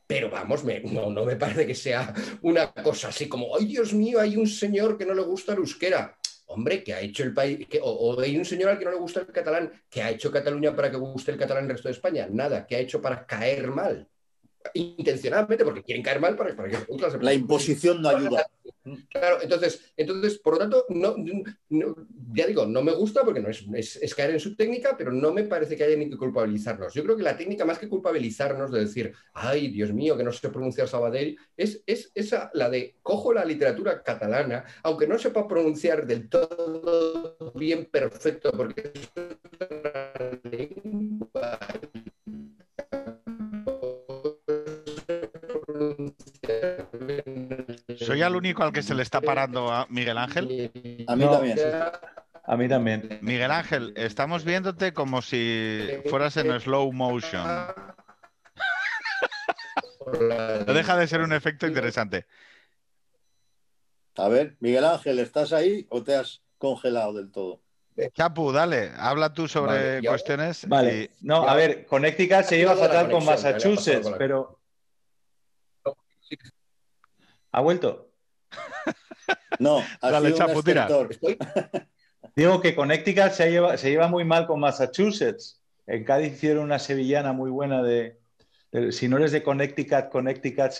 Pero vamos, no, no me parece que sea una cosa así como, ay Dios mío, hay un señor que no le gusta el euskera hombre, que ha hecho el país, o, o, hay un señor al que no le gusta el catalán, que ha hecho Cataluña para que guste el catalán el resto de España, nada, que ha hecho para caer mal intencionalmente, porque quieren caer mal para, que La imposición no ayuda. Claro, entonces, entonces por lo tanto, no, ya digo, no me gusta porque no es, es, caer en su técnica, pero no me parece que haya ni que culpabilizarnos. Yo creo que la técnica, más que culpabilizarnos de decir, ay, Dios mío, que no sé pronunciar Sabadell, es, es esa, la de cojo la literatura catalana, aunque no sepa pronunciar del todo bien perfecto, porque ¿Soy el único al que se le está parando a Miguel Ángel? A mí también. A mí también. Miguel Ángel, estamos viéndote como si fueras en slow motion. (laughs) No deja de ser un efecto interesante. A ver, Miguel Ángel, ¿estás ahí o te has congelado del todo? Chapu, dale, habla tú sobre cuestiones. Vale, no, a ver, Connecticut se lleva fatal con Massachusetts, pero ¿Ha vuelto? No, (laughs) ha Dale, Chapu, tira. (laughs) Digo que Connecticut se lleva, se lleva muy mal con Massachusetts. En Cádiz hicieron una sevillana muy buena de, si no eres de Connecticut, Connecticut,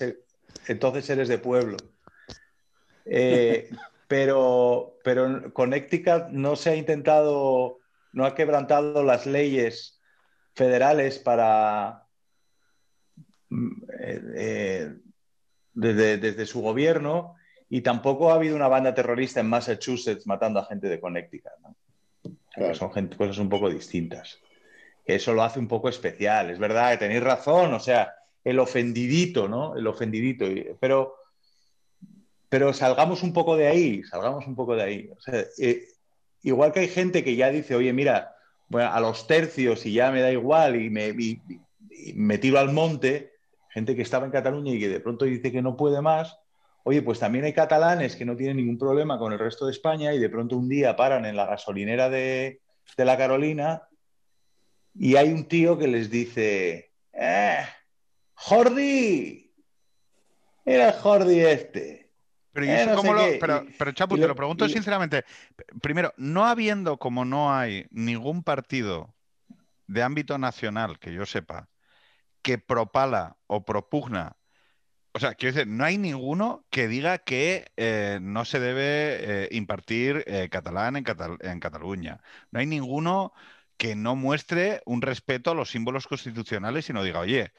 entonces eres de pueblo. Eh, (laughs) pero, pero Connecticut no se ha intentado, no ha quebrantado las leyes federales para mm, eh, eh, desde, su gobierno y tampoco ha habido una banda terrorista en Massachusetts matando a gente de Connecticut. Son cosas un poco distintas. Eso lo hace un poco especial. Es verdad que tenéis razón, o sea, el ofendidito, ¿no? El ofendidito. Pero, pero salgamos un poco de ahí, salgamos un poco de ahí. Eh, igual que hay gente que ya dice, oye, mira, a los tercios y ya me da igual y me, y me tiro al monte, gente que estaba en Cataluña y que de pronto dice que no puede más, oye, pues también hay catalanes que no tienen ningún problema con el resto de España y de pronto un día paran en la gasolinera de, la Carolina y hay un tío que les dice, ¡eh! ¡Jordi! Era el Jordi este. Pero, eh, pero, Chapu, te lo pregunto sinceramente. Primero, no habiendo como no hay ningún partido de ámbito nacional que yo sepa que propala o propugna. O sea, quiero decir, no hay ninguno que diga que eh, no se debe eh, impartir eh, catalán en, en Cataluña. No hay ninguno que no muestre un respeto a los símbolos constitucionales y no diga, oye,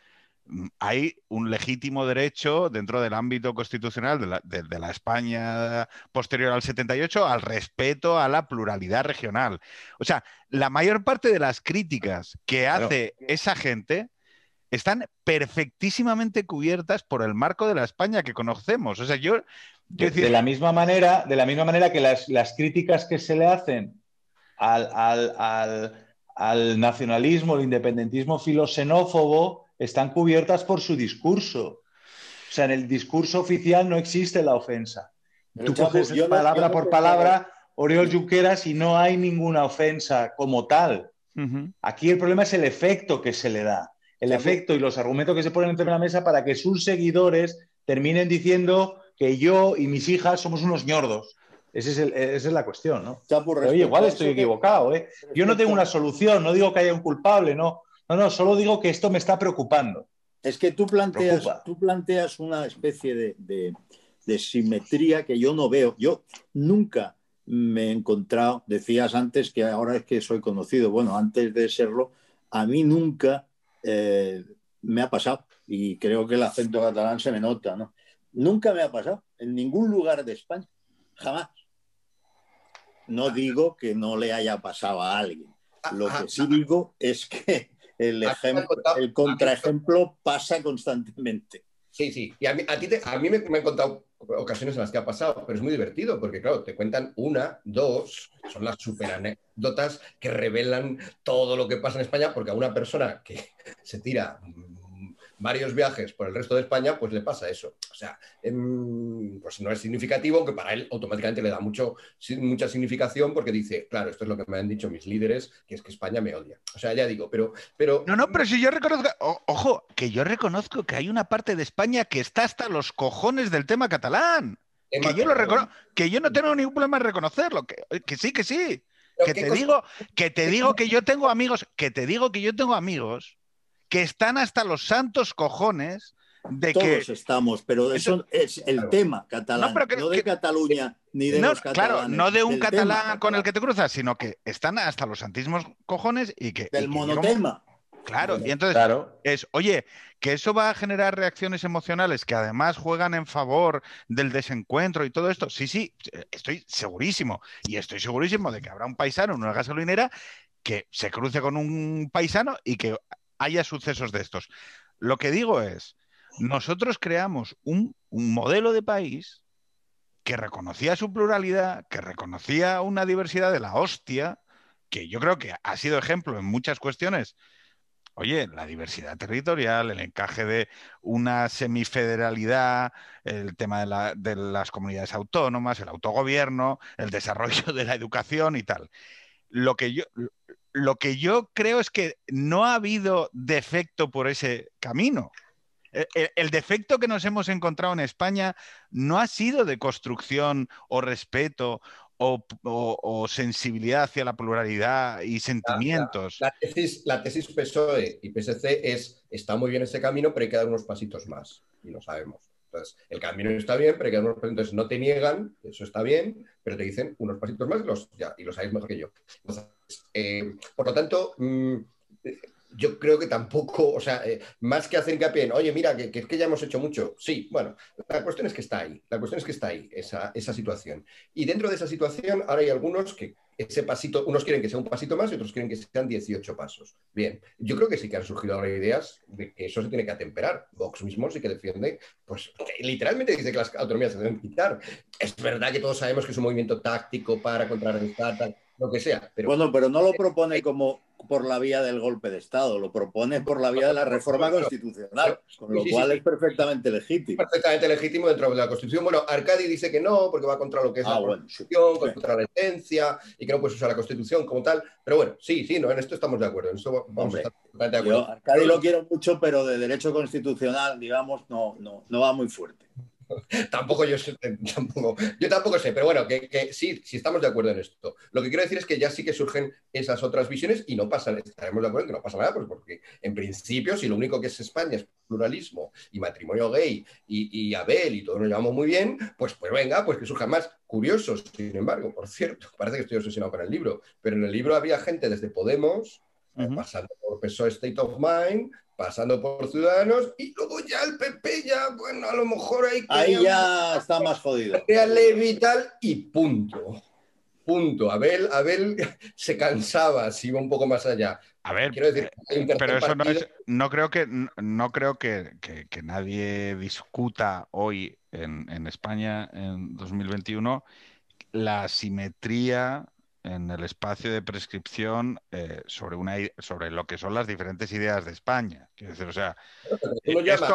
mm, hay un legítimo derecho dentro del ámbito constitucional de la, de la, España posterior al 78 al respeto a la pluralidad regional. O sea, la mayor parte de las críticas que hace esa gente están perfectísimamente cubiertas por el marco de la España que conocemos. O sea, yo... de, la misma manera, de la misma manera que las, críticas que se le hacen al, nacionalismo, al independentismo filoxenófobo, están cubiertas por su discurso. O sea, en el discurso oficial no existe la ofensa. Tú coges palabra por palabra Oriol Junqueras y no hay ninguna ofensa como tal. Aquí el problema es el efecto que se le da el efecto y los argumentos que se ponen entre la mesa para que sus seguidores terminen diciendo que yo y mis hijas somos unos ñordos. esa es la cuestión, ¿no? Oye, igual estoy equivocado, ¿eh? Yo no tengo una solución, no digo que haya un culpable, no. No, no, solo digo que esto me está preocupando. Es que tú planteas, tú planteas una especie de, de, simetría que yo no veo. Yo nunca me he encontrado, decías antes que ahora es que soy conocido, bueno, antes de serlo, a mí nunca eh, me ha pasado, y creo que el acento catalán se me nota, ¿no? Nunca me ha pasado, en ningún lugar de España, jamás. No digo que no le haya pasado a alguien. Lo que sí digo es que el, ejemplo, el contraejemplo pasa constantemente. Sí, sí. Y a mí, a ti a mí me, han contado ocasiones en las que ha pasado, pero es muy divertido porque, claro, te cuentan una, dos, son las super anécdotas que revelan todo lo que pasa en España, porque a una persona que se tira varios viajes por el resto de España, pues le pasa eso. O sea, em, pues no es significativo, aunque para él automáticamente le da mucho, mucha significación porque dice, claro, esto es lo que me han dicho mis líderes, que es que España me odia. O sea, ya digo, pero... pero no, no, pero si yo reconozco, ojo, que yo reconozco que hay una parte de España que está hasta los cojones del tema catalán. Que yo, lo que yo no tengo ningún problema en reconocerlo, que, que sí, que sí. Que te, digo, que te digo que yo tengo amigos, que te digo que yo tengo amigos que están hasta los santos cojones de que... Todos estamos, pero eso, es el tema catalán, no, de Cataluña ni de los catalanes. Claro, no de un catalán con el que te cruzas, sino que están hasta los santísimos cojones y que... Del monotema. Claro, y entonces es, oye, que eso va a generar reacciones emocionales que además juegan en favor del desencuentro y todo esto. Sí, sí, estoy segurísimo. Y estoy segurísimo de que habrá un paisano en una gasolinera que se cruce con un paisano y que haya sucesos de estos. Lo que digo es, nosotros creamos un, modelo de país que reconocía su pluralidad, que reconocía una diversidad de la hostia, que yo creo que ha sido ejemplo en muchas cuestiones. Oye, la diversidad territorial, el encaje de una semifederalidad, el tema de, de las comunidades autónomas, el autogobierno, el desarrollo de la educación y tal. Lo que yo, lo que yo creo es que no ha habido defecto por ese camino. E, e, el, defecto que nos hemos encontrado en España no ha sido de construcción o respeto o, sensibilidad hacia la pluralidad y sentimientos. La, tesis, la, tesis, PSOE y PSC es, está muy bien ese camino, pero hay que dar unos pasitos más, y lo sabemos. Entonces, el camino está bien, pero hay que dar unos no te niegan, eso está bien, pero te dicen unos pasitos más y los, y lo sabéis mejor que yo. Entonces, eh, por lo tanto, mm, yo creo que tampoco, o sea, eh, más que hacer hincapié en, oye, mira, que, que, ya hemos hecho mucho. Sí, bueno, la cuestión es que está ahí, la cuestión es que está ahí, esa, esa situación. Y dentro de esa situación, ahora hay algunos que ese pasito, unos quieren que sea un pasito más y otros quieren que sean 18 pasos. Bien, yo creo que sí que han surgido ahora ideas de que eso se tiene que atemperar. Vox mismo sí que defiende, pues literalmente dice que las autonomías se deben quitar. Es verdad que todos sabemos que es un movimiento táctico para contrarrestar, lo que sea. Bueno, pero no lo propone como por la vía del golpe de Estado, lo propone por la vía de la reforma constitucional, con lo cual es perfectamente legítimo. Perfectamente legítimo dentro de la Constitución. Bueno, Arcadi dice que no, porque va contra lo que es la ah, Constitución, contra la esencia, y que no puedes usar la Constitución como tal. Pero bueno, sí, sí, no, en esto estamos de acuerdo. En esto vamos a estar de acuerdo. Arcadi lo quiero mucho, pero de derecho constitucional, digamos, no, no, no va muy fuerte. (laughs) tampoco yo sé, (laughs) tampoco, yo tampoco sé, pero bueno, que, sí, sí estamos de acuerdo en esto. Lo que quiero decir es que ya sí que surgen esas otras visiones y no pasa, estaremos de acuerdo en que no pasa nada, pues porque en principio, si lo único que es España es pluralismo y matrimonio gay y, Abel y todo nos llamamos muy bien, pues, pues venga, pues que surjan más curiosos, sin embargo, por cierto, (laughs) parece que estoy obsesionado con el libro, pero en el libro había gente desde Podemos, pasando por PSOE State of Mind, pasando por Ciudadanos y luego ya el PP ya, bueno, a lo mejor ahí... Ahí ya está más jodido. Ley tal y punto. Punto. Abel, Abel (laughs) se cansaba, si iba un poco más allá. A ver, Quiero decir, eh, pero eso no es, no creo que no creo que, nadie discuta hoy en, en España en 2021 la simetría en el espacio de prescripción eh, sobre, una, sobre lo que son las diferentes ideas de España. Quiero decir, o sea.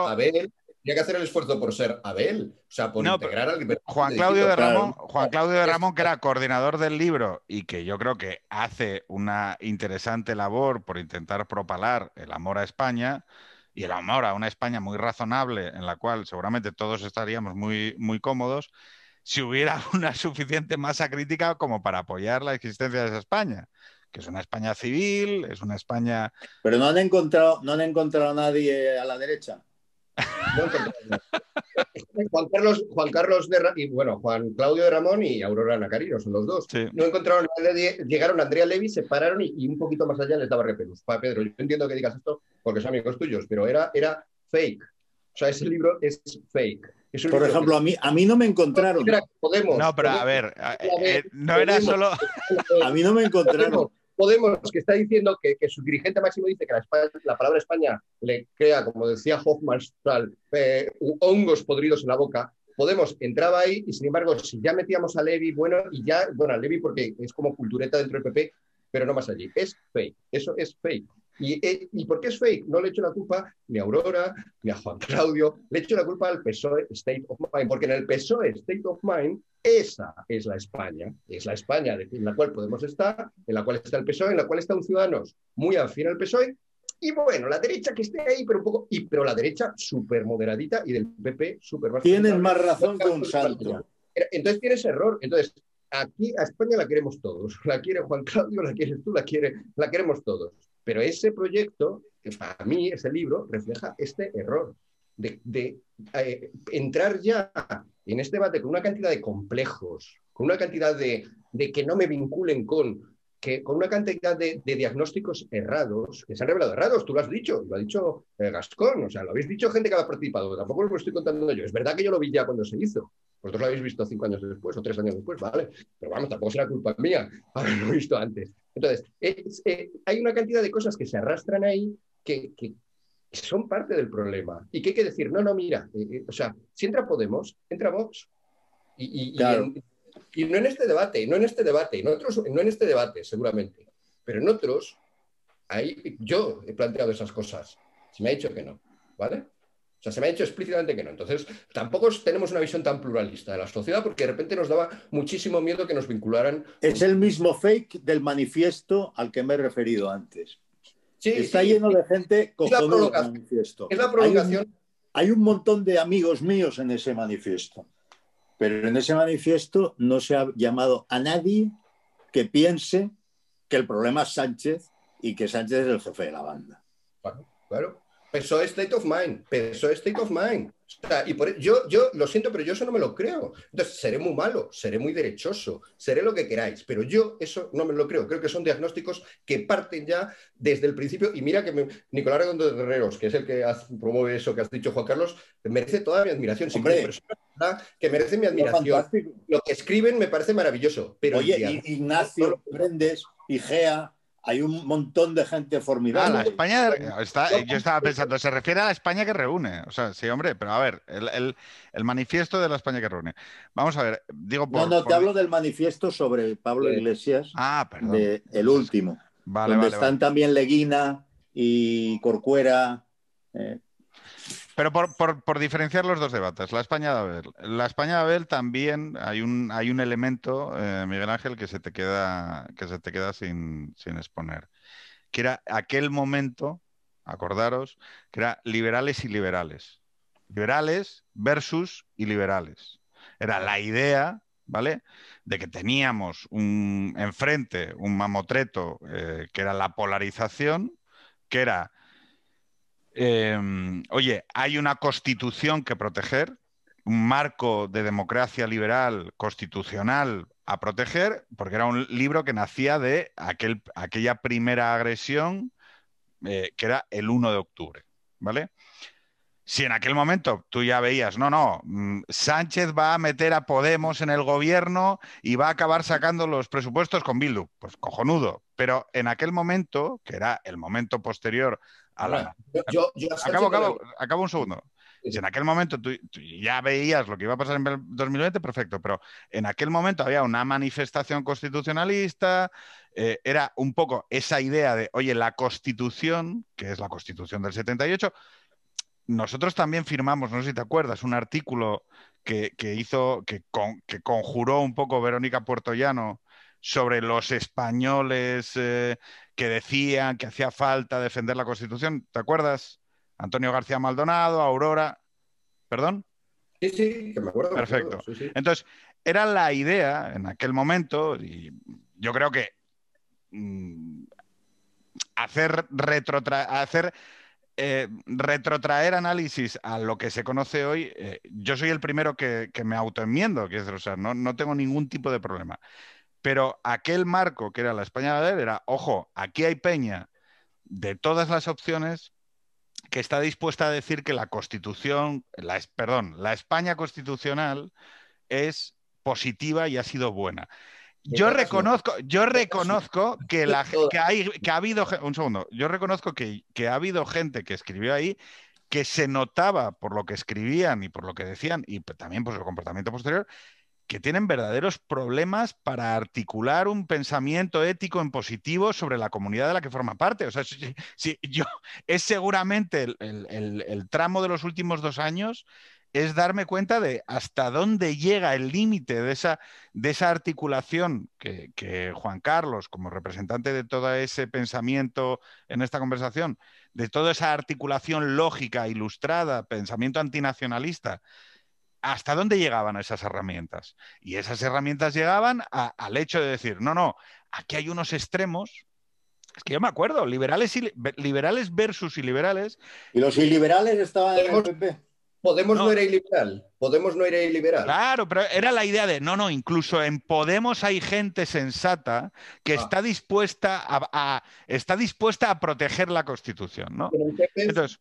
Abel, tiene que hacer el esfuerzo por ser Abel, o sea, por integrar al Juan Claudio de Ramón, Juan Claudio de Ramón, que era coordinador del libro y que yo creo que hace una interesante labor por intentar propalar el amor a España y el amor a una España muy razonable en la cual seguramente todos estaríamos muy, muy cómodos si hubiera (laughs) una suficiente masa crítica como para apoyar la existencia de esa España, que es una España civil, es una España... Pero no han encontrado, no han encontrado a nadie a la derecha. (laughs) Juan Carlos, Juan Carlos de y bueno, Juan Claudio de Ramón y Aurora Nacarino son los dos. No encontraron llegaron a Andrea Levy, se pararon y, un poquito más allá les daba repelús. Pedro, yo entiendo que digas esto porque son amigos tuyos, pero era, era fake. O sea, ese libro es fake. Por ejemplo, a mí, a mí no me encontraron. no, pero a ver, eh, no era solo. a mí no me encontraron. Podemos, que está diciendo que, su dirigente máximo dice que la, palabra España le crea, como decía Hoffman, eh, hongos podridos en la boca. Podemos entraba ahí y sin embargo, si ya metíamos a Levi, bueno, y ya, bueno, a Levi porque es como cultureta dentro del PP, pero no más allí. Es fake, eso es fake. Eh, ¿Y, por qué es fake? No le echo la culpa ni a Aurora, ni a Juan Claudio, le echo la culpa al PSOE State of Mind, porque en el PSOE State of Mind, esa es la España, es la España en la cual podemos estar, en la cual está el PSOE, en la cual están ciudadanos muy afín al PSOE, y bueno, la derecha que esté ahí, pero un poco, y, pero la derecha súper moderadita y del PP súper más. Tienes más razón que un santo. Entonces tienes error. Entonces, aquí a España la queremos todos. La quiere Juan Claudio, la quieres tú, la, quiere, la queremos todos. Pero ese proyecto, para mí, ese libro, refleja este error de, eh, entrar ya en este debate con una cantidad de complejos, con una cantidad de, que no me vinculen con, que, con una cantidad de, diagnósticos errados, que se han revelado errados, tú lo has dicho, lo ha dicho eh, Gascón, o sea, lo habéis dicho gente que ha participado, tampoco lo estoy contando yo, es verdad que yo lo vi ya cuando se hizo, vosotros lo habéis visto cinco años después o tres años después, vale, pero vamos, tampoco será culpa mía (laughs) haberlo visto antes. Entonces, eh, hay una cantidad de cosas que se arrastran ahí que, son parte del problema. Y que hay que decir, no, no, mira, eh, eh, o sea, si entra Podemos, entra Vox. Y, y, no en este debate, no en este debate, en otros, no en este debate, seguramente, pero en otros, ahí, yo he planteado esas cosas. Se me ha dicho que no, ¿vale? O sea, se me ha dicho explícitamente que no. Entonces, tampoco tenemos una visión tan pluralista de la sociedad porque de repente nos daba muchísimo miedo que nos vincularan. Es el mismo fake del manifiesto al que me he referido antes. Sí, Está lleno de gente el manifiesto. Es la provocación. Hay un, montón de amigos míos en ese manifiesto, pero en ese manifiesto no se ha llamado a nadie que piense que el problema es Sánchez y que Sánchez es el jefe de la banda. Claro, claro. PSOE State of Mind, PSOE State of Mind. y por, e, yo, yo lo siento, pero yo eso no me lo creo. Entonces, seré muy malo, seré muy derechoso, seré lo que queráis, pero yo eso no me lo creo. Creo que son diagnósticos que parten ya desde el principio. Y mira que Nicolás Redondo de Herreros, que es el que promueve eso que has dicho, Juan Carlos, merece toda mi admiración. que merece mi admiración. Lo que escriben me parece maravilloso. Pero Oye, Ignacio Prendes, Igea, hay un montón de gente formidable. Ah, la España, yo estaba pensando, se refiere a la España que reúne. O sea, sí, hombre, pero a ver, el, manifiesto de la España que reúne. Vamos a ver, digo por. No, no, te hablo del manifiesto sobre Pablo Iglesias. Ah, perdón. el último. Vale, donde están también Leguina y Corcuera. Eh, pero por, diferenciar los dos debates, la España de Abel. La España de Abel también hay un, hay un elemento, eh, Miguel Ángel, que se te queda, que se te queda sin, exponer. Que era aquel momento, acordaros, que era liberales y liberales. Liberales versus y. Era la idea, ¿vale? De que teníamos un, enfrente un mamotreto eh, que era la polarización, que era Em, oye, hay una constitución que proteger, un marco de democracia liberal constitucional a proteger, porque era un libro que nacía de aquel, aquella primera agresión eh, que era el 1 de octubre, ¿vale? Si en aquel momento tú ya veías, no, no, mm, Sánchez va a meter a Podemos en el gobierno y va a acabar sacando los presupuestos con Bildu, pues cojonudo. Pero en aquel momento, que era el momento posterior acabo, un segundo. Si en aquel momento tú, ya veías lo que iba a pasar en 2020, perfecto, pero en aquel momento había una manifestación constitucionalista, eh, era un poco esa idea de, oye, la constitución, que es la constitución del 78, nosotros también firmamos, no sé si te acuerdas, un artículo que, hizo, que, que conjuró un poco Verónica Puertollano sobre los españoles eh, que decían que hacía falta defender la Constitución. ¿Te acuerdas? Antonio García Maldonado, Aurora. ¿Perdón? Sí, sí, que me acuerdo. Perfecto. Entonces, era la idea en aquel momento, y yo creo que mm, hacer, hacer eh, retrotraer análisis a lo que se conoce hoy, eh, yo soy el primero que, me autoenmiendo, que o sea, no, no, tengo ningún tipo de problema. Pero aquel marco que era la España de era, ojo, aquí hay peña de todas las opciones que está dispuesta a decir que la constitución, la, perdón, la España constitucional es positiva y ha sido buena. Yo reconozco, yo reconozco que, la, que, hay, que ha habido, un segundo, yo reconozco que, que ha habido gente que escribió ahí que se notaba por lo que escribían y por lo que decían y también por su comportamiento posterior, que tienen verdaderos problemas para articular un pensamiento ético en positivo sobre la comunidad de la que forma parte. O sea, si, yo, es seguramente el, tramo de los últimos dos años es darme cuenta de hasta dónde llega el límite de esa, de esa articulación que, que, Juan Carlos, como representante de todo ese pensamiento en esta conversación, de toda esa articulación lógica, ilustrada, pensamiento antinacionalista, hasta dónde llegaban esas herramientas. Y esas herramientas llegaban al hecho de decir, no, no, aquí hay unos extremos. Es que yo me acuerdo, liberales, y, liberales versus iliberales. ¿Y los iliberales estaban en el PP? Podemos no. era iliberal. Podemos no era iliberal. Claro, pero era la idea de, no, no, incluso en Podemos hay gente sensata que ah. está, dispuesta a, está dispuesta a proteger la Constitución, ¿no? Entonces,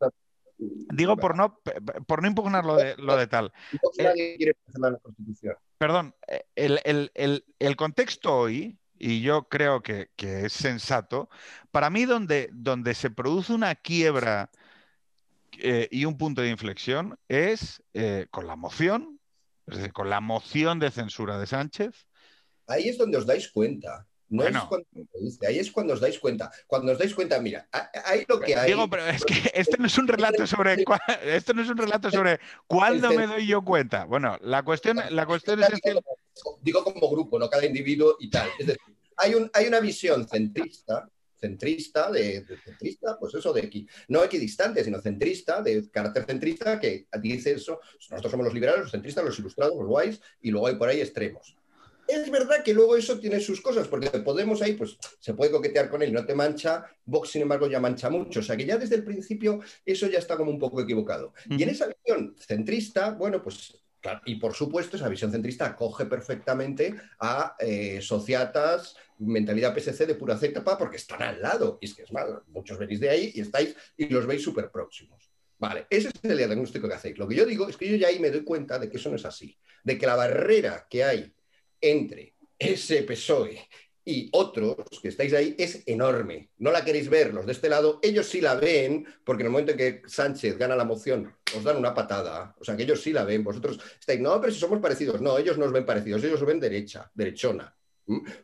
Digo por no, por no impugnar lo de, lo de tal. Eh, perdón, eh, el, contexto hoy, y yo creo que, es sensato, para mí donde, donde se produce una quiebra eh, y un punto de inflexión es con la moción, es decir, con la moción de censura de Sánchez. Ahí es donde os dais cuenta no es cuando ahí es cuando os dais cuenta. Cuando os dais cuenta, mira, hay lo que hay. Diego, pero es que este no es un relato sobre esto no es un relato sobre cuándo me doy yo cuenta. Bueno, la cuestión, la cuestión es que digo como grupo, no cada individuo y tal. Es decir, hay, un, hay una visión centrista, centrista, de, centrista, pues eso de aquí, no equidistante, sino centrista, de carácter centrista, que dice eso, nosotros somos los liberales, los centristas, los ilustrados, los guays, y luego hay por ahí extremos. Es verdad que luego eso tiene sus cosas, porque Podemos ahí, pues se puede coquetear con él, no te mancha. Vox, sin embargo, ya mancha mucho. O sea que ya desde el principio eso ya está como un poco equivocado. Y en esa visión centrista, bueno, pues y por supuesto, esa visión centrista acoge perfectamente a eh, sociatas, mentalidad PSC de pura cepa, porque están al lado. Y es que es malo, muchos venís de ahí y estáis y los veis súper próximos. Vale, ese es el diagnóstico que hacéis. Lo que yo digo es que yo ya ahí me doy cuenta de que eso no es así. De que la barrera que hay entre ese PSOE y otros que estáis ahí es enorme. No la queréis ver, los de este lado, ellos sí la ven, porque en el momento en que Sánchez gana la moción, os dan una patada. O sea, que ellos sí la ven. Vosotros estáis, no, pero si somos parecidos. No, ellos no os ven parecidos, ellos os ven derecha, derechona.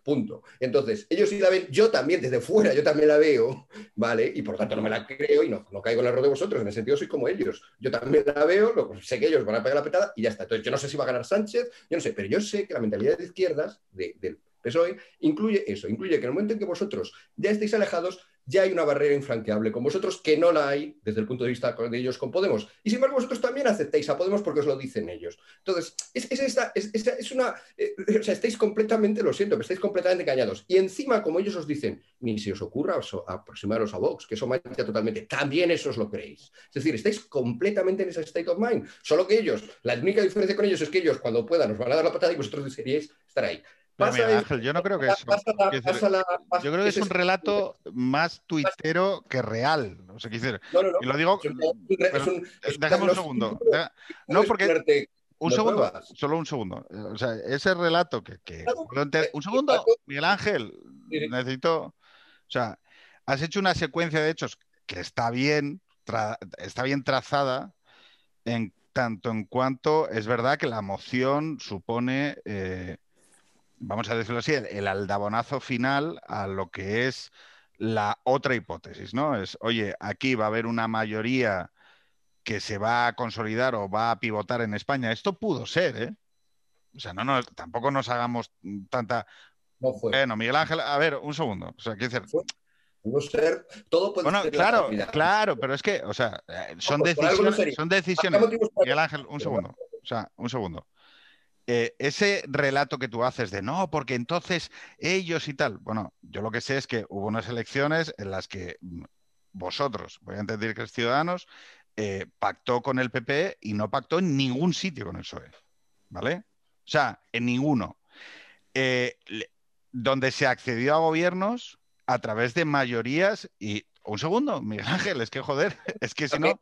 Punto. Entonces, ellos sí la ven, yo también, desde fuera, yo también la veo, (laughs) ¿vale? Y por tanto no me la creo y no, no caigo en el error de vosotros, en el sentido soy como ellos. Yo también la veo, sé que ellos van a pegar la petada y ya está. Entonces, yo no sé si va a ganar Sánchez, yo no sé, pero yo sé que la mentalidad de izquierdas, de, del PSOE, incluye eso, incluye que en el momento en que vosotros ya estéis alejados, ya hay una barrera infranqueable con vosotros que no la hay desde el punto de vista de ellos con Podemos. Y sin embargo, vosotros también aceptáis a Podemos porque os lo dicen ellos. Entonces, es, esta, es, una. Eh, o sea, estáis completamente, lo siento, pero estáis completamente engañados. Y encima, como ellos os dicen, ni se os ocurra aproximaros a Vox, que eso mancha totalmente, también eso os lo creéis. Es decir, estáis completamente en ese state of mind. Solo que ellos, la única diferencia con ellos es que ellos, cuando puedan, os van a dar la patada y vosotros desearíais estar ahí. Ángel, yo no creo que eso. yo creo que es un relato más tuitero que real. No sé qué No, no, no. Y lo digo. déjame un segundo. No, porque. Un segundo, solo un segundo. O sea, ese relato que. un segundo, Miguel Ángel, necesito. O sea, has hecho una secuencia de hechos que está bien, está bien trazada en tanto en cuanto es verdad que la moción supone. Eh, vamos a decirlo así, el, aldabonazo final a lo que es la otra hipótesis, ¿no? Es, oye, aquí va a haber una mayoría que se va a consolidar o va a pivotar en España. Esto pudo ser, ¿eh? O sea, no, no tampoco nos hagamos tanta. No fue. Bueno, Miguel Ángel, a ver, un segundo. O sea, quiero decir. No ser, todo puede bueno, claro, claro, pero es que, o sea, eh, son decisiones, son decisiones. Miguel Ángel, un segundo. O sea, un segundo eh, ese relato que tú haces de no, porque entonces ellos y tal, bueno, yo lo que sé es que hubo unas elecciones en las que mm, vosotros, voy a entender que es Ciudadanos, eh, pactó con el PP y no pactó en ningún sitio con el PSOE, ¿vale? O sea, en ninguno. Eh, donde se accedió a gobiernos a través de mayorías y un segundo, Miguel Ángel, es que joder, (laughs) es que si no.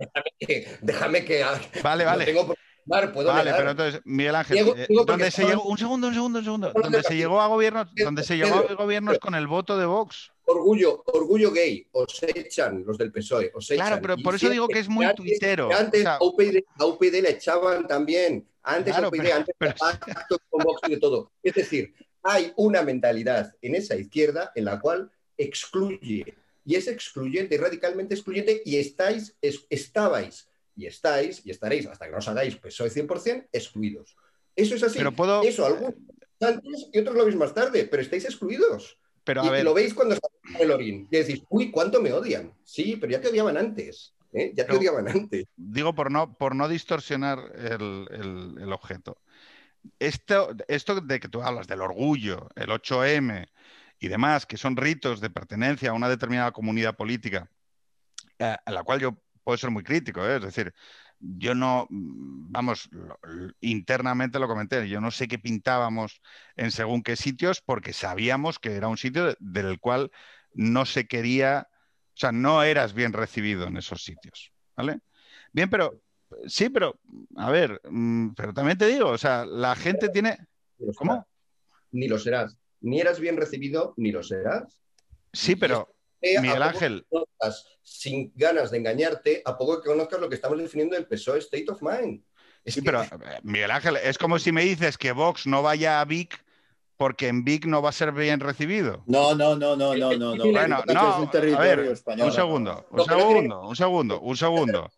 Déjame que. Vale, vale. Vale, pero entonces, Miguel Ángel, eh, se llegó, un segundo, un segundo, un segundo, donde se llegó a gobiernos, donde se llegó a gobiernos con el voto de Vox. Orgullo, orgullo gay, os echan los del PSOE, os echan. Claro, pero por eso digo que es muy antes, tuitero. Antes a, UPyD, le echaban también, antes a UPyD, antes pero... con Vox y de todo. Es decir, hay una mentalidad en esa izquierda en la cual excluye y es excluyente, radicalmente excluyente, y estáis, estabais, y estáis, y estaréis, hasta que no os hagáis PSOE 100%, excluidos. Eso es así. Pero puedo... Eso, algunos antes y otros lo veis más tarde, pero estáis excluidos. Pero, y, lo veis cuando sale el Orín. Y decís, uy, ¿cuánto me odian? Sí, pero ya te odiaban antes. ¿eh? Ya te odiaban antes. Digo, por no, por no distorsionar el, el, el objeto. Esto, esto de que tú hablas del orgullo, el 8M, y demás, que son ritos de pertenencia a una determinada comunidad política, eh, a la cual yo puedo ser muy crítico, ¿eh? es decir, yo no, vamos, internamente lo comenté, yo no sé qué pintábamos en según qué sitios porque sabíamos que era un sitio del cual no se quería, o sea, no eras bien recibido en esos sitios, ¿vale? Bien, pero sí, pero a ver, mm, pero también te digo, o sea, la gente tiene... ¿Cómo? Ni lo serás ni eras bien recibido ni lo serás. Sí, pero Miguel Ángel. sin ganas de engañarte, a poco que conozcas lo que estamos definiendo el PSOE State of Mind. sí, pero eh, Miguel Ángel, es como si me dices que Vox no vaya a Vic porque en Vic no va a ser bien recibido. No, no, no, no, no, no. no. Bueno, no, un territorio español. Un segundo, un segundo, un segundo, (laughs) un segundo.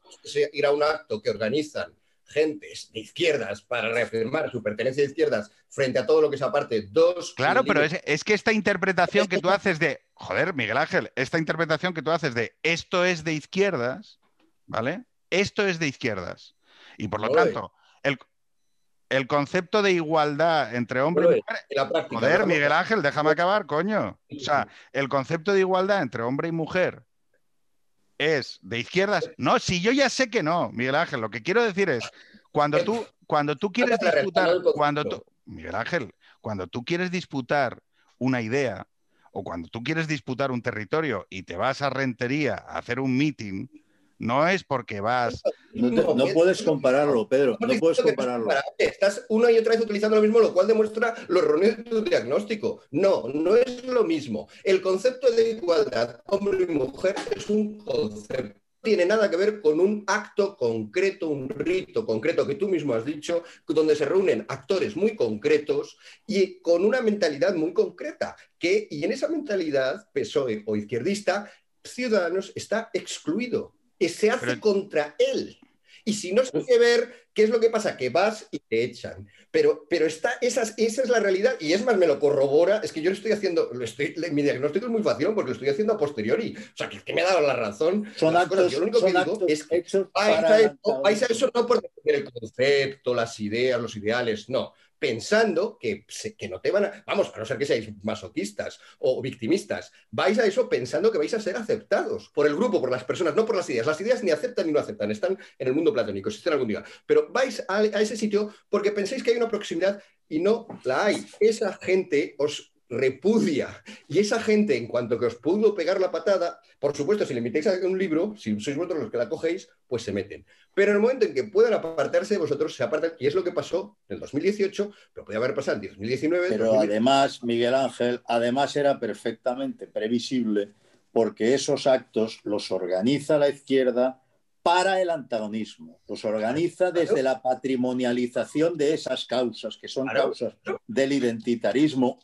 Ir a un acto que organizan gentes de izquierdas para reafirmar su pertenencia de izquierdas frente a todo lo que es aparte dos... Claro, pero es, que esta interpretación que tú haces de, joder, Miguel Ángel, esta interpretación que tú haces de esto es de izquierdas, ¿vale? Esto es de izquierdas. Y por lo tanto, el, el, concepto de igualdad entre hombre y mujer... joder, Miguel Ángel, déjame acabar, coño. O sea, el concepto de igualdad entre hombre y mujer es de izquierdas. No, si yo ya sé que no, Miguel Ángel, lo que quiero decir es, cuando tú, cuando tú quieres disputar, cuando tú, Miguel Ángel, cuando tú quieres disputar una idea o cuando tú quieres disputar un territorio y te vas a Rentería a hacer un meeting, no es porque vas. No, puedes compararlo, Pedro. No puedes compararlo. Estás una y otra vez utilizando lo mismo, lo cual demuestra lo erróneo de tu diagnóstico. No, no es lo mismo. El concepto de igualdad hombre y mujer es un concepto tiene nada que ver con un acto concreto, un rito concreto que tú mismo has dicho, donde se reúnen actores muy concretos y con una mentalidad muy concreta, que, y en esa mentalidad, PSOE o izquierdista, Ciudadanos está excluido se hace contra él. Y si no se que ver qué es lo que pasa, que vas y te echan. Pero, pero está, esa, esa es la realidad y es más, me lo corrobora. Es que yo lo estoy haciendo, lo estoy, mi diagnóstico es muy fácil porque lo estoy haciendo a posteriori. O sea, que, que me ha dado la razón. Son actos, yo lo único que digo es que vais a, eso no por el concepto, las ideas, los ideales, no pensando que, que, no te van a, vamos, a no ser que seáis masoquistas o victimistas, vais a eso pensando que vais a ser aceptados por el grupo, por las personas, no por las ideas. Las ideas ni aceptan ni no aceptan, están en el mundo platónico, existen algún día. Pero vais a, a ese sitio porque pensáis que hay una proximidad y no la hay. Esa gente os repudia. Y esa gente, en cuanto que os pudo pegar la patada, por supuesto, si le invitáis a un libro, si sois vosotros los que la cogéis, pues se meten. Pero en el momento en que puedan apartarse de vosotros, se apartan, y es lo que pasó en el 2018, pero podía haber pasado en 2019. Pero además, Miguel Ángel, además era perfectamente previsible porque esos actos los organiza la izquierda para el antagonismo. Los organiza desde la patrimonialización de esas causas, que son causas del identitarismo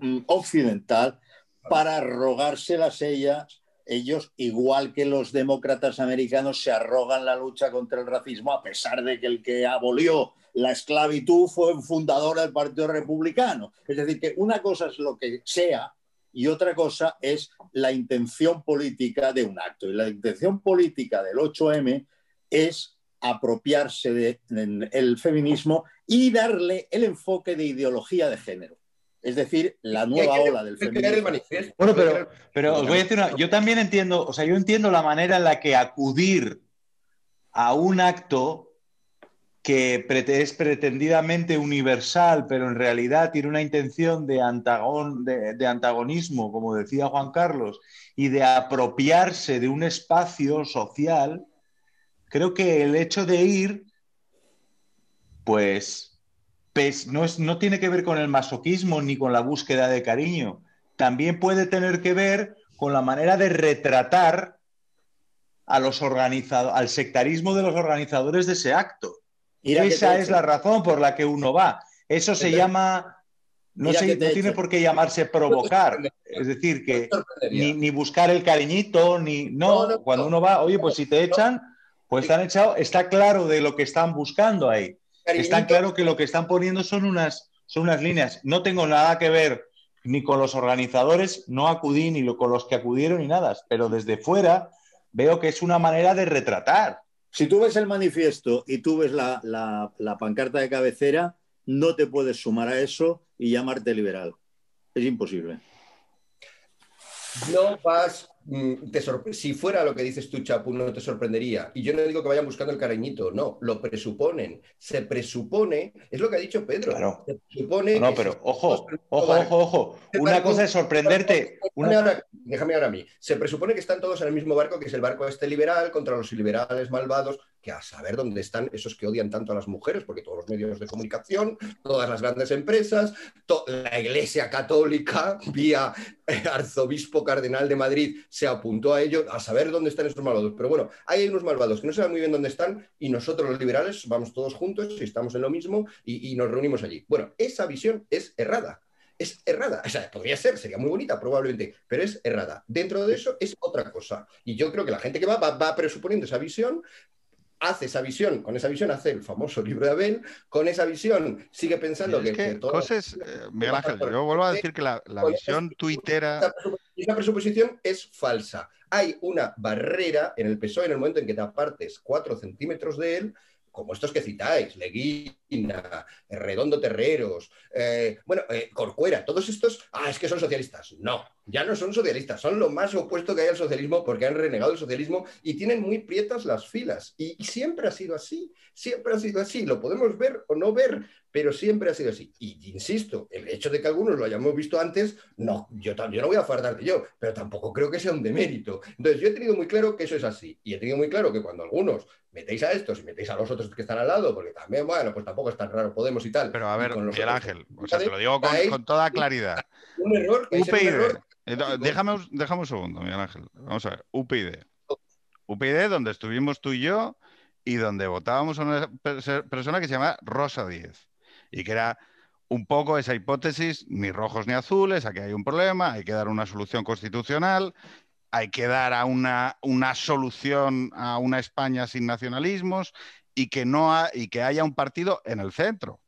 mm, occidental, para arrogárselas ellas. Ellos, igual que los demócratas americanos, se arrogan la lucha contra el racismo, a pesar de que el que abolió la esclavitud fue fundador del Partido Republicano. Es decir, que una cosa es lo que sea y otra cosa es la intención política de un acto. Y la intención política del 8M es apropiarse del feminismo y darle el enfoque de ideología de género. Es decir, la nueva ola del feminismo. Bueno, pero, pero os voy a decir una, yo también entiendo, o sea, yo entiendo la manera en la que acudir a un acto que es pretendidamente universal, pero en realidad tiene una intención de, de, antagonismo, como decía Juan Carlos, y de apropiarse de un espacio social, creo que el hecho de ir, pues, pues no, es, no tiene que ver con el masoquismo ni con la búsqueda de cariño, también puede tener que ver con la manera de retratar a los al sectarismo de los organizadores de ese acto. Esa es la razón por la que uno va. Eso se llama, no, tiene por qué llamarse provocar. Es decir, que ni, buscar el cariñito, ni. No, cuando uno va, oye, pues si te echan, pues te han echado, está claro de lo que están buscando ahí. Está claro que lo que están poniendo son unas, son unas líneas. No tengo nada que ver ni con los organizadores, no acudí ni con los que acudieron ni nada, pero desde fuera veo que es una manera de retratar. Si tú ves el manifiesto y tú ves la, pancarta de cabecera, no te puedes sumar a eso y llamarte liberal. Es imposible. No vas Mm, si fuera lo que dices tú, Chapu, no te sorprendería. Y yo no digo que vayan buscando el cariñito, no, lo presuponen. Se presupone, es lo que ha dicho Pedro. Claro. Se presupone no, pero ojo, ojo, ojo, ojo. Una cosa es sorprenderte. déjame ahora a mí. Se presupone que están todos en el mismo barco, que es el barco este liberal contra los liberales malvados, que a saber dónde están esos que odian tanto a las mujeres, porque todos los medios de comunicación, todas las grandes empresas, la Iglesia Católica, vía eh, arzobispo cardenal de Madrid, se apuntó a ello, a saber dónde están esos malvados. Pero bueno, hay unos malvados que no saben muy bien dónde están y nosotros los liberales vamos todos juntos y estamos en lo mismo y, nos reunimos allí. Bueno, esa visión es errada es errada. O sea, podría ser, sería muy bonita probablemente, pero es errada. Dentro de eso es otra cosa. Y yo creo que la gente que va va, va presuponiendo esa visión, hace esa visión, con esa visión hace el famoso libro de Abel, con esa visión sigue pensando que, que, cosas, eh, Miguel Ángel, yo vuelvo a decir que la, visión tuitera... Esa presuposición es falsa. Hay una barrera en el PSOE en el momento en que te apartes cuatro centímetros de él, como estos que citáis, Leguina, Redondo Terreros, eh, bueno, eh, Corcuera, todos estos, ah, es que son socialistas. No, ya no son socialistas, son lo más opuesto que hay al socialismo porque han renegado el socialismo y tienen muy prietas las filas. Y, siempre ha sido así, siempre ha sido así. Lo podemos ver o no ver, pero siempre ha sido así. Y insisto, el hecho de que algunos lo hayamos visto antes, no, yo, yo no voy a fardar de yo, pero tampoco creo que sea un demérito. Entonces, yo he tenido muy claro que eso es así. Y he tenido muy claro que cuando algunos metéis a estos y metéis a los otros que están al lado, porque también, bueno, pues tampoco es tan raro, Podemos y tal. Pero a ver, Miguel Ángel, o sea, te lo digo con, toda claridad. Un error, UPyD. Déjame, déjame un segundo, Miguel Ángel. Vamos a ver, UPyD. UPyD, donde estuvimos tú y yo y donde votábamos a una persona que se llama Rosa Díez y que era un poco esa hipótesis, ni rojos ni azules, aquí hay un problema, hay que dar una solución constitucional, hay que dar a una, una solución a una España sin nacionalismos y que, no y que haya un partido en el centro.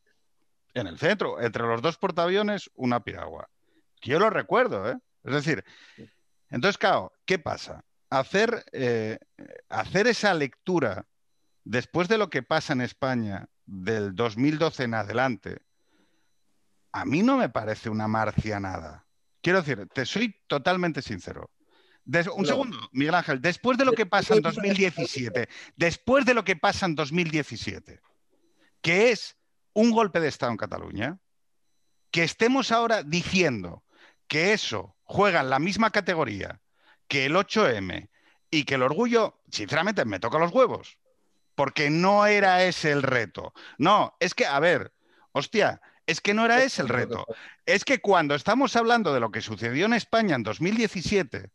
En el centro, entre los dos portaaviones, una piragua. Yo lo recuerdo, ¿eh? Es decir, entonces, claro, ¿qué pasa? Hacer, eh, hacer esa lectura después de lo que pasa en España del 2012 en adelante, a mí no me parece una marcianada. Quiero decir, te soy totalmente sincero. Un segundo, Miguel Ángel, después de lo que pasa en 2017, después de lo que pasa en 2017, que es un golpe de Estado en Cataluña, que estemos ahora diciendo que eso juega en la misma categoría que el 8M y que el orgullo, sinceramente, me toca los huevos porque no era ese el reto. No, es que, a ver, hostia, es que no era ese el reto. Es que cuando estamos hablando de lo que sucedió en España en 2017,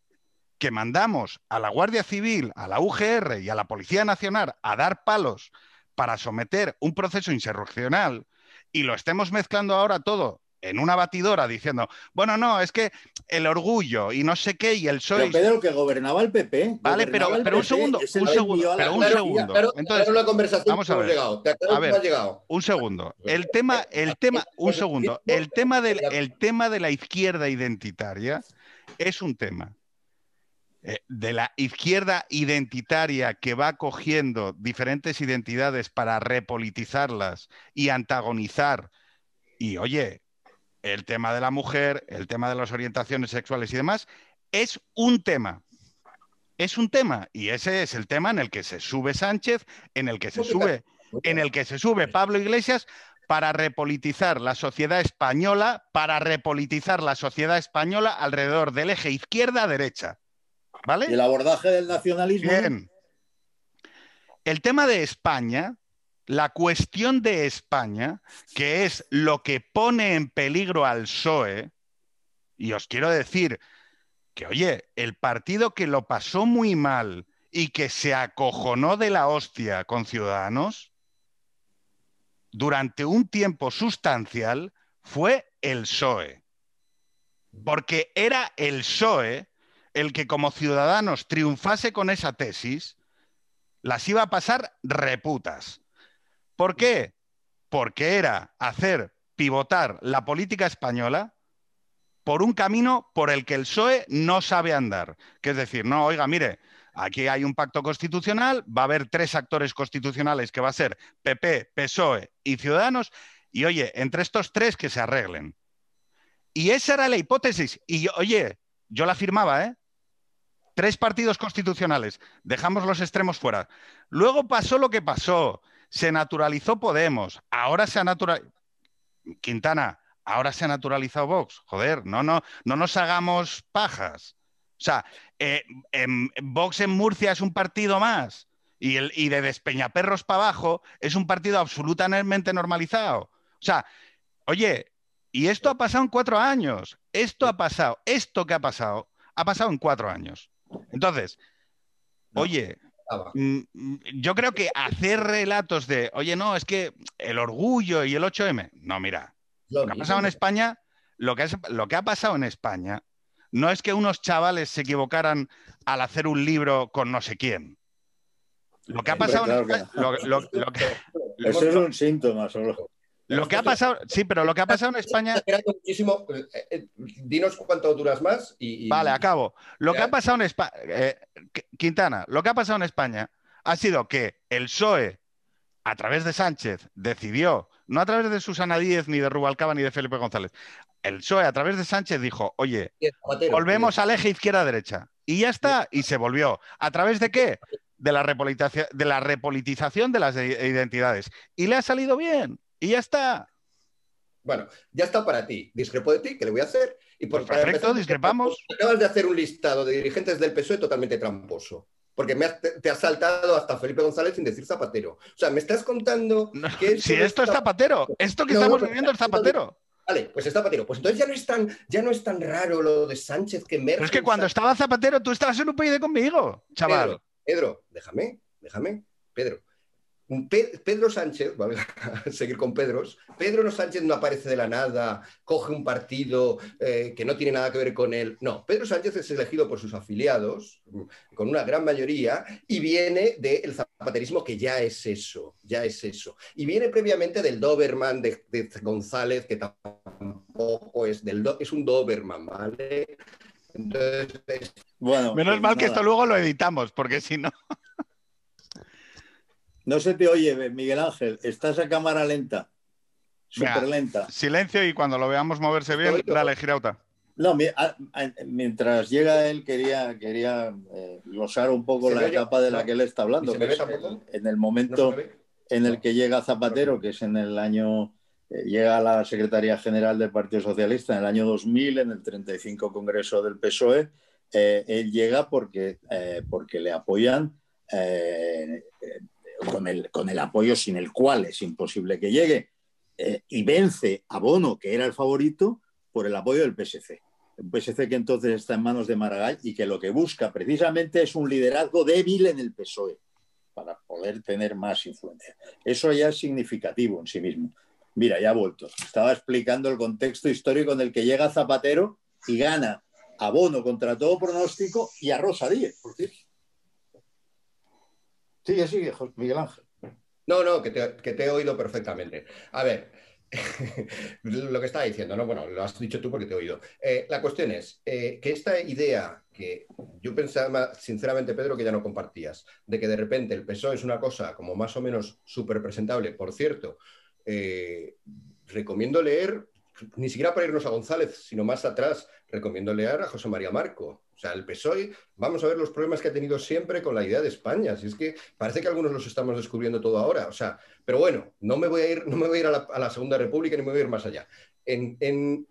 que mandamos a la Guardia Civil, a la UGR y a la Policía Nacional a dar palos para someter un proceso insurreccional y lo estemos mezclando ahora todo en una batidora diciendo, bueno, no, es que el orgullo y no sé qué y el soy. Pero Pedro, que gobernaba el PP. Vale, pero, pero un segundo, un segundo, pero un segundo. Entonces, una conversación vamos a ver. Llegado. A ver, llegado. un segundo. El tema, el tema, un segundo. El tema, del, el tema de la izquierda identitaria es un tema de la izquierda identitaria que va cogiendo diferentes identidades para repolitizarlas y antagonizar. Y oye, el tema de la mujer, el tema de las orientaciones sexuales y demás, es un tema. Es un tema. Y ese es el tema en el que se sube Sánchez, en el que se sube, en el que se sube Pablo Iglesias para repolitizar la sociedad española, para repolitizar la sociedad española alrededor del eje izquierda-derecha. ¿Vale? ¿Y el abordaje del nacionalismo? Bien. El tema de España, la cuestión de España, que es lo que pone en peligro al PSOE, y os quiero decir que, oye, el partido que lo pasó muy mal y que se acojonó de la hostia con Ciudadanos, durante un tiempo sustancial fue el PSOE. Porque era el PSOE el que como ciudadanos triunfase con esa tesis, las iba a pasar reputas. ¿Por qué? Porque era hacer pivotar la política española por un camino por el que el PSOE no sabe andar. Que es decir, no, oiga, mire, aquí hay un pacto constitucional, va a haber tres actores constitucionales que va a ser PP, PSOE y Ciudadanos, y oye, entre estos tres que se arreglen. Y esa era la hipótesis. Y oye, yo la firmaba, ¿eh? Tres partidos constitucionales, dejamos los extremos fuera. Luego pasó lo que pasó, se naturalizó Podemos, ahora se ha naturalizado... Quintana, ahora se ha naturalizado Vox. Joder, no, no, no nos hagamos pajas. O sea, eh, Vox en Murcia es un partido más y, el, y de Despeñaperros para abajo es un partido absolutamente normalizado. O sea, oye, y esto ha pasado en cuatro años. Esto ha pasado, esto que ha pasado, ha pasado en cuatro años. Entonces, oye, mm, mm, yo creo que hacer relatos de, oye, no, es que el orgullo y el 8M, no, mira, lo, que ha pasado en España, lo que, lo que ha pasado en España no es que unos chavales se equivocaran al hacer un libro con no sé quién. Lo que ha pasado. Eso es un síntoma solo. Lo que ha pasado, sí, pero lo que ha pasado en España. Muchísimo. Eh, eh, dinos cuánto duras más y. Vale, acabo. Lo que ha pasado en España. Eh, Quintana, lo que ha pasado en España ha sido que el PSOE, a través de Sánchez, decidió, no a través de Susana Díez, ni de Rubalcaba, ni de Felipe González, el PSOE a través de Sánchez dijo, oye, volvemos al eje izquierda-derecha. Y ya está, y se volvió. ¿A través de qué? De la, de, la repolitización de las identidades. Y le ha salido bien. Y ya está. Bueno, ya está para ti. Discrepo de ti, ¿qué le voy a hacer? Y por, pues perfecto, discrepamos. Acabas de hacer un listado de dirigentes del PSOE totalmente tramposo. Porque te, has saltado hasta Felipe González sin decir Zapatero. O sea, me estás contando (laughs) que... si esto es Zapatero, esto que estamos viviendo es Zapatero. Vale, pues está Zapatero. Pues entonces ya no es tan, ya no es tan raro lo de Sánchez que me. Pero es que cuando estaba Zapatero, tú estabas en un PID conmigo, chaval. Pedro, déjame, déjame. Pedro, Pedro Sánchez, vamos (laughs) a seguir con Pedros, Pedro Sánchez no aparece de la nada, coge un partido eh, que no tiene nada que ver con él. No, Pedro Sánchez es elegido por sus afiliados, con una gran mayoría, y viene del zapaterismo que ya es eso, ya es eso. Y viene previamente del Doberman de, González, que tampoco es del es un Doberman, ¿vale? Entonces, bueno, Menos pues mal que esto luego lo editamos, porque si no... (laughs) No se te oye, Miguel Ángel. Estás a cámara lenta. Súper lenta. Silencio y cuando lo veamos moverse bien, dale, girauta. No, mientras llega él, quería, quería eh, glosar un poco la etapa de la que él está hablando. en el momento en el que llega Zapatero, que es en el año. Eh, llega a la Secretaría General del Partido Socialista en el año 2000, en el 35 Congreso del PSOE. Eh, él llega porque, porque le apoyan con el, el apoyo sin el cual es imposible que llegue, eh, y vence a Bono, que era el favorito, por el apoyo del PSC. Un PSC que entonces está en manos de Maragall y que lo que busca precisamente es un liderazgo débil en el PSOE para poder tener más influencia. Eso ya es significativo en sí mismo. Mira, ya ha vuelto. Estaba explicando el contexto histórico en el que llega Zapatero y gana a Bono contra todo pronóstico y a Rosa Díez, por cierto. Sigue, sigue, Miguel Ángel. No, no, que te, he oído perfectamente. A ver, (laughs) lo que estaba diciendo, ¿no? Bueno, lo has dicho tú porque te he oído. Eh, la cuestión es eh, que esta idea que yo pensaba, sinceramente, Pedro, que ya no compartías, de que de repente el PSOE es una cosa como más o menos súper presentable. Por cierto, eh, recomiendo leer, ni siquiera para irnos a González, sino más atrás, recomiendo leer a José María Marco. O sea, el PSOE, vamos a ver los problemas que ha tenido siempre con la idea de España. Si es que parece que algunos los estamos descubriendo todo ahora. O sea, pero bueno, no me voy a ir, no me voy a, ir a, la, Segunda República ni me voy a ir más allá. En,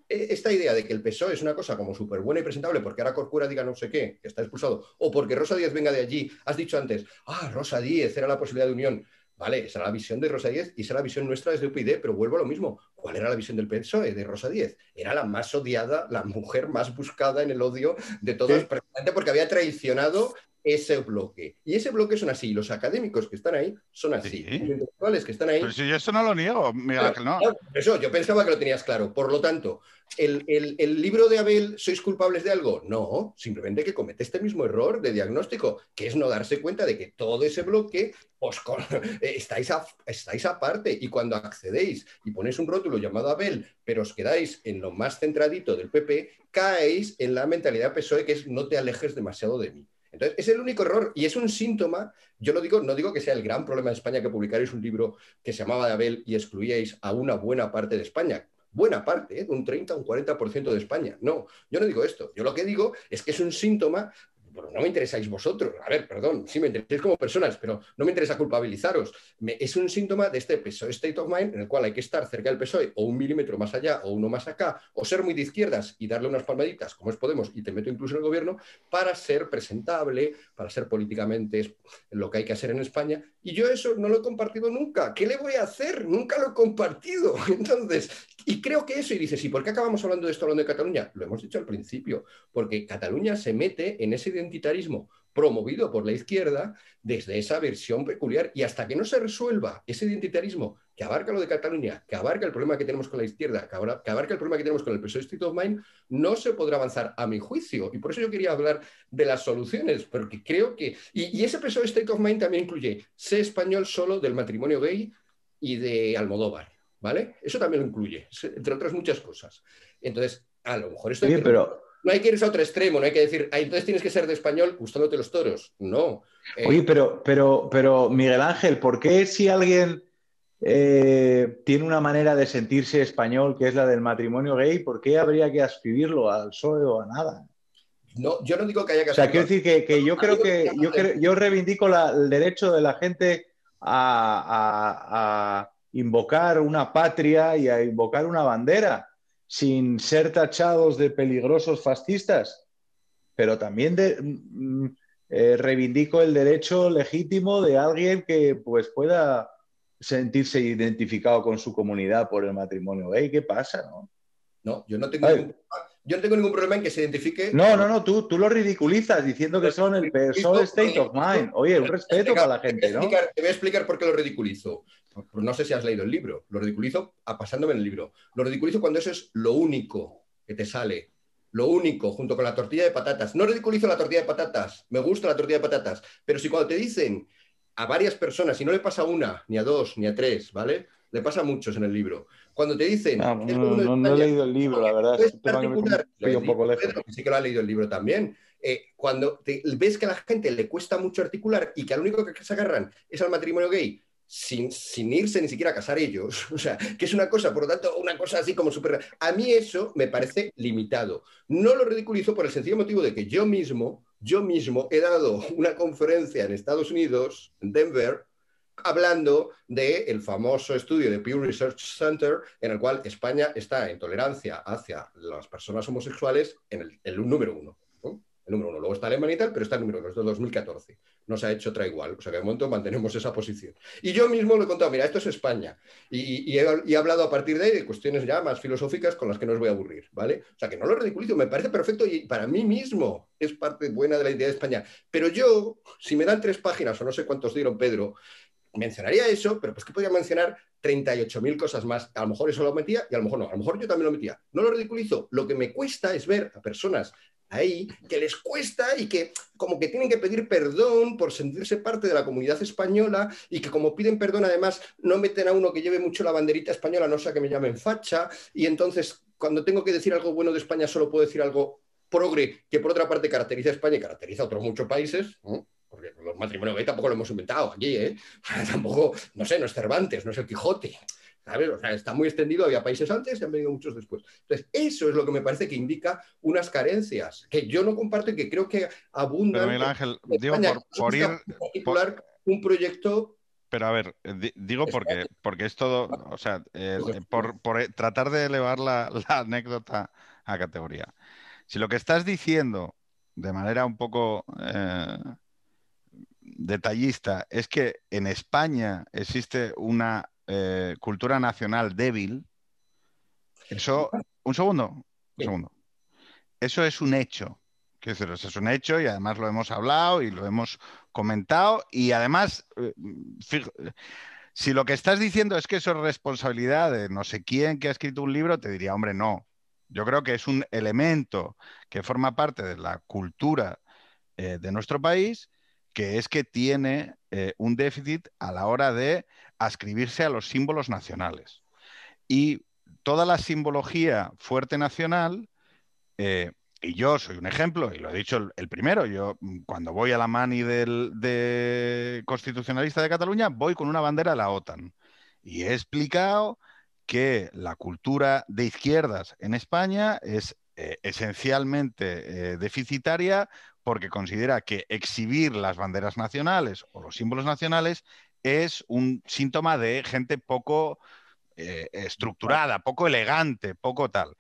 e, esta idea de que el PSOE es una cosa como súper buena y presentable porque ahora Corcura diga no sé qué, que está expulsado, o porque Rosa Díez venga de allí, has dicho antes, ah, Rosa Díez era la posibilidad de unión. Vale, esa era la visión de Rosa Díez y esa era la visión nuestra desde UPyD, pero vuelvo a lo mismo. ¿Cuál era la visión del PSOE de Rosa Díez? Era la más odiada, la mujer más buscada en el odio de todos, precisamente porque había traicionado ese bloque. Y ese bloque son así. Los académicos que están ahí son así. Los intelectuales que están ahí. Pero si yo eso no lo niego, Miguel Ángel, no. Eso, yo pensaba que lo tenías claro. Por lo tanto, ¿el, libro de Abel, ¿sois culpables de algo? No, simplemente que comete este mismo error de diagnóstico, que es no darse cuenta de que todo ese bloque os (laughs) estáis, estáis aparte. Y cuando accedéis y ponéis un rótulo llamado Abel, pero os quedáis en lo más centradito del PP, caéis en la mentalidad PSOE que es no te alejes demasiado de mí. Entonces, es el único error y es un síntoma. Yo lo digo, no digo que sea el gran problema de España que publicaréis un libro que se llamaba de Abel y excluíais a una buena parte de España. Buena parte, ¿eh? un 30 o un 40% de España. No, yo no digo esto. Yo lo que digo es que es un síntoma no me interesáis vosotros. A ver, perdón, sí me interesáis como personas, pero no me interesa culpabilizaros. es un síntoma de este PSOE State of Mind en el cual hay que estar cerca del PSOE o un milímetro más allá o uno más acá, o ser muy de izquierdas y darle unas palmaditas, como es Podemos, y te meto incluso en el gobierno, para ser presentable, para ser políticamente lo que hay que hacer en España. Y yo eso no lo he compartido nunca. ¿Qué le voy a hacer? Nunca lo he compartido. (laughs) Entonces, y creo que eso, y dices, ¿y por qué acabamos hablando de esto hablando de Cataluña? Lo hemos dicho al principio, porque Cataluña se mete en ese identitarismo promovido por la izquierda desde esa versión peculiar y hasta que no se resuelva ese identitarismo que abarca lo de Cataluña, que abarca el problema que tenemos con la izquierda, que abarca el problema que tenemos con el PSOE State of Mind, no se podrá avanzar a mi juicio. Y por eso yo quería hablar de las soluciones, porque creo que... Y, ese PSOE State of Mind también incluye sé español solo del matrimonio gay y de Almodóvar. ¿Vale? Eso también lo incluye, entre otras muchas cosas. Entonces, a lo mejor esto... pero... No hay que irse a otro extremo, no hay que decir, entonces tienes que ser de español gustándote los toros. No. Eh, Oye, pero, pero, pero Miguel Ángel, ¿por qué si alguien eh, tiene una manera de sentirse español que es la del matrimonio gay, ¿por qué habría que ascribirlo al PSOE o a nada? No, yo no digo que haya que... O sea, quiero decir que, yo creo que yo, yo reivindico el derecho de la gente a invocar una patria y a invocar una bandera sin ser tachados de peligrosos fascistas, pero también de, mm, eh, reivindico el derecho legítimo de alguien que pues, pueda sentirse identificado con su comunidad por el matrimonio gay. ¿Qué pasa? No, no yo no tengo ningún yo no tengo ningún problema en que se identifique. No, no, no, tú, tú lo ridiculizas diciendo que son el personal state of mind. Oye, un respeto para la gente, ¿no? Te voy a explicar por qué lo ridiculizo. Pues no sé si has leído el libro. Lo ridiculizo pasándome en el libro. Lo ridiculizo cuando eso es lo único que te sale. Lo único, junto con la tortilla de patatas. No ridiculizo la tortilla de patatas. Me gusta la tortilla de patatas. Pero si cuando te dicen a varias personas, y no le pasa a una, ni a dos, ni a tres, ¿vale? Le pasa a muchos en el libro. Cuando te dicen. Ah, no, no, he leído el libro, la verdad. Es particular. un poco lejos. sí que lo ha leído el libro también. Eh, cuando ves que a la gente le cuesta mucho articular y que al único que se agarran es al matrimonio gay, sin, sin, irse ni siquiera a casar ellos. (laughs) O sea, que es una cosa, por lo tanto, una cosa así como súper... A mí eso me parece limitado. No lo ridiculizo por el sencillo motivo de que yo mismo, yo mismo he dado una conferencia en Estados Unidos, en Denver, hablando del famoso estudio de Pew Research Center, en el cual España está en tolerancia hacia las personas homosexuales en el número uno el número uno. Luego está Alemania y tal, pero está el número es de 2014. No se ha hecho otra igual. O sea que de momento mantenemos esa posición. Y yo mismo lo he contado, mira, esto es España. Y, he, hablado a partir de ahí de cuestiones ya más filosóficas con las que no os voy a aburrir, ¿vale? O sea que no lo ridiculizo, me parece perfecto y para mí mismo es parte buena de la idea de España. Pero yo, si me dan tres páginas o no sé cuántos dieron Pedro, mencionaría eso, pero pues que podría mencionar 38.000 cosas más. A lo mejor eso lo metía y a lo mejor no. A lo mejor yo también lo metía. No lo ridiculizo. Lo que me cuesta es ver a personas ahí que les cuesta y que como que tienen que pedir perdón por sentirse parte de la comunidad española y que como piden perdón además no meten a uno que lleve mucho la banderita española, no sea que me llamen facha y entonces cuando tengo que decir algo bueno de España solo puedo decir algo progre que por otra parte caracteriza a España y caracteriza a otros muchos países. Porque los matrimonios gay tampoco lo hemos inventado aquí, ¿eh? (laughs) tampoco, no sé, no es Cervantes, no es el Quijote. O sea, está muy extendido, había países antes y han venido muchos después. Entonces, eso es lo que me parece que indica unas carencias que yo no comparto y que creo que abundan. Pero Ángel, digo por, ir. Particular, un proyecto pero a ver, eh, digo porque, porque es todo, o sea, por, tratar de elevar la, anécdota a categoría. Si lo que estás diciendo de manera un poco eh, detallista es que en España existe una eh, cultura nacional débil, eso, un segundo, un segundo. Eso es un hecho. Eso es un hecho y además lo hemos hablado y lo hemos comentado y además, eh, si lo que estás diciendo es que eso es responsabilidad de no sé quién que ha escrito un libro, te diría, hombre, no. Yo creo que es un elemento que forma parte de la cultura eh, de nuestro país, que es que tiene un déficit a la hora de ascribirse a los símbolos nacionales. Y toda la simbología fuerte nacional, eh, y yo soy un ejemplo, y lo he dicho el, primero, yo mm, cuando voy a la mani del de constitucionalista de Cataluña, voy con una bandera de la OTAN. Y he explicado que la cultura de izquierdas en España es eh, esencialmente eh, deficitaria porque considera que exhibir las banderas nacionales o los símbolos nacionales es un síntoma de gente poco eh, estructurada, poco elegante, poco tal.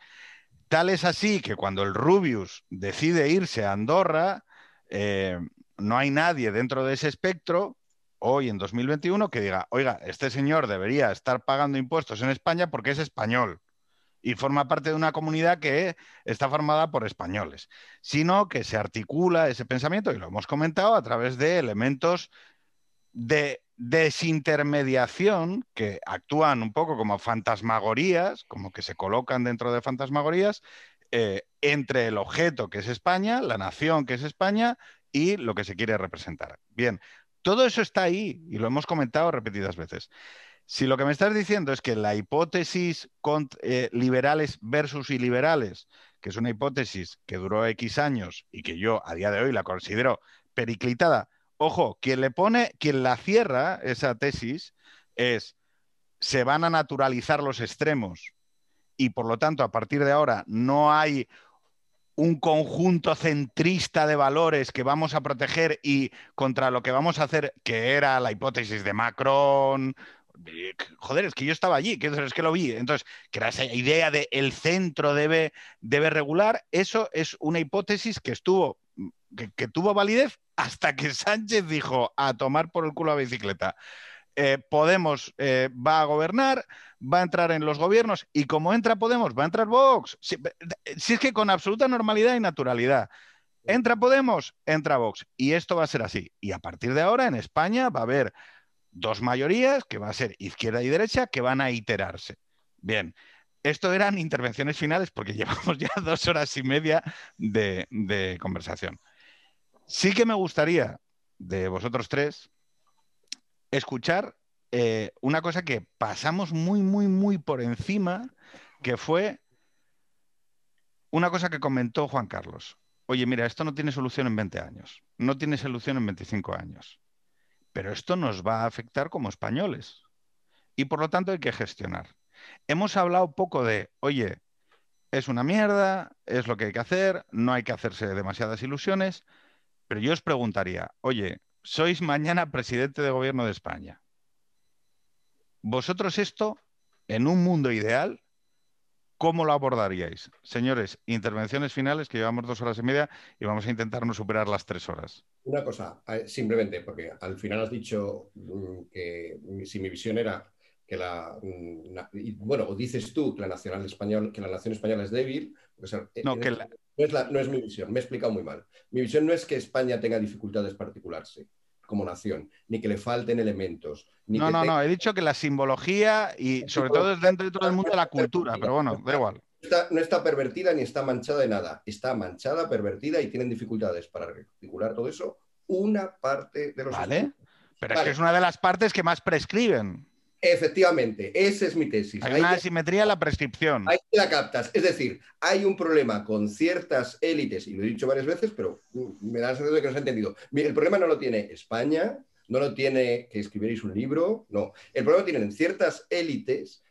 Tal es así que cuando el Rubius decide irse a Andorra, eh, no hay nadie dentro de ese espectro, hoy en 2021, que diga, oiga, este señor debería estar pagando impuestos en España porque es español y forma parte de una comunidad que está formada por españoles, sino que se articula ese pensamiento, y lo hemos comentado, a través de elementos de desintermediación que actúan un poco como fantasmagorías, como que se colocan dentro de fantasmagorías, eh, entre el objeto que es España, la nación que es España y lo que se quiere representar. Bien, todo eso está ahí y lo hemos comentado repetidas veces. Si lo que me estás diciendo es que la hipótesis eh, liberales versus iliberales, que es una hipótesis que duró X años y que yo a día de hoy la considero periclitada, Ojo, quien le pone, quien la cierra esa tesis es se van a naturalizar los extremos y por lo tanto a partir de ahora no hay un conjunto centrista de valores que vamos a proteger y contra lo que vamos a hacer, que era la hipótesis de Macron. Joder, es que yo estaba allí, es que lo vi. Entonces, que era esa idea de el centro debe, debe regular, eso es una hipótesis que estuvo, que tuvo validez hasta que (laughs) Sánchez dijo a tomar por el culo a bicicleta. Eh, Podemos eh, va a gobernar, va a entrar en los gobiernos y como entra Podemos, va a entrar Vox. Si, es que con absoluta normalidad y naturalidad. Entra Podemos, entra Vox. Y esto va a ser así. Y a partir de ahora en España va a haber dos mayorías, que va a ser izquierda y derecha, que van a iterarse. Bien, esto eran intervenciones finales porque (laughs) llevamos ya dos horas y media de conversación. Sí que me gustaría de vosotros tres escuchar eh, una cosa que pasamos muy, muy, muy por encima, que fue una cosa que comentó Juan Carlos. Oye, mira, esto no tiene solución en 20 años, no tiene solución en 25 años, pero esto nos va a afectar como españoles y por lo tanto hay que gestionar. Hemos hablado poco de, oye, es una mierda, es lo que hay que hacer, no hay que hacerse demasiadas ilusiones, pero yo os preguntaría, oye, sois mañana presidente de gobierno de España. ¿Vosotros esto, en un mundo ideal, cómo lo abordaríais? Señores, intervenciones finales, que llevamos dos horas y media y vamos a intentar no superar las tres horas. Una cosa, eh, simplemente, porque al final has dicho mm, que si mi visión era que la mm, bueno, o dices tú que la nacional que la nación española es débil, pues, eh, no, que la, no es, mi visión, me he explicado muy mal. Mi visión no es que España tenga dificultades para articularse como nación, ni que le falten elementos. no, no, no, he dicho que la simbología y sobre todo dentro de todo el mundo de la cultura, pero bueno, da igual. no está pervertida ni está manchada de nada. Está manchada, pervertida y tienen dificultades para articular todo eso una parte de los... Vale, pero es que es una de las partes que más prescriben. Efectivamente, esa es mi tesis. Hay, una asimetría en la prescripción. Ahí la captas. Es decir, hay un problema con ciertas élites, y lo he dicho varias veces, pero me da la sensación de que no se ha entendido. El problema no lo tiene España, no lo tiene que escribiréis un libro, no. El problema lo tienen ciertas élites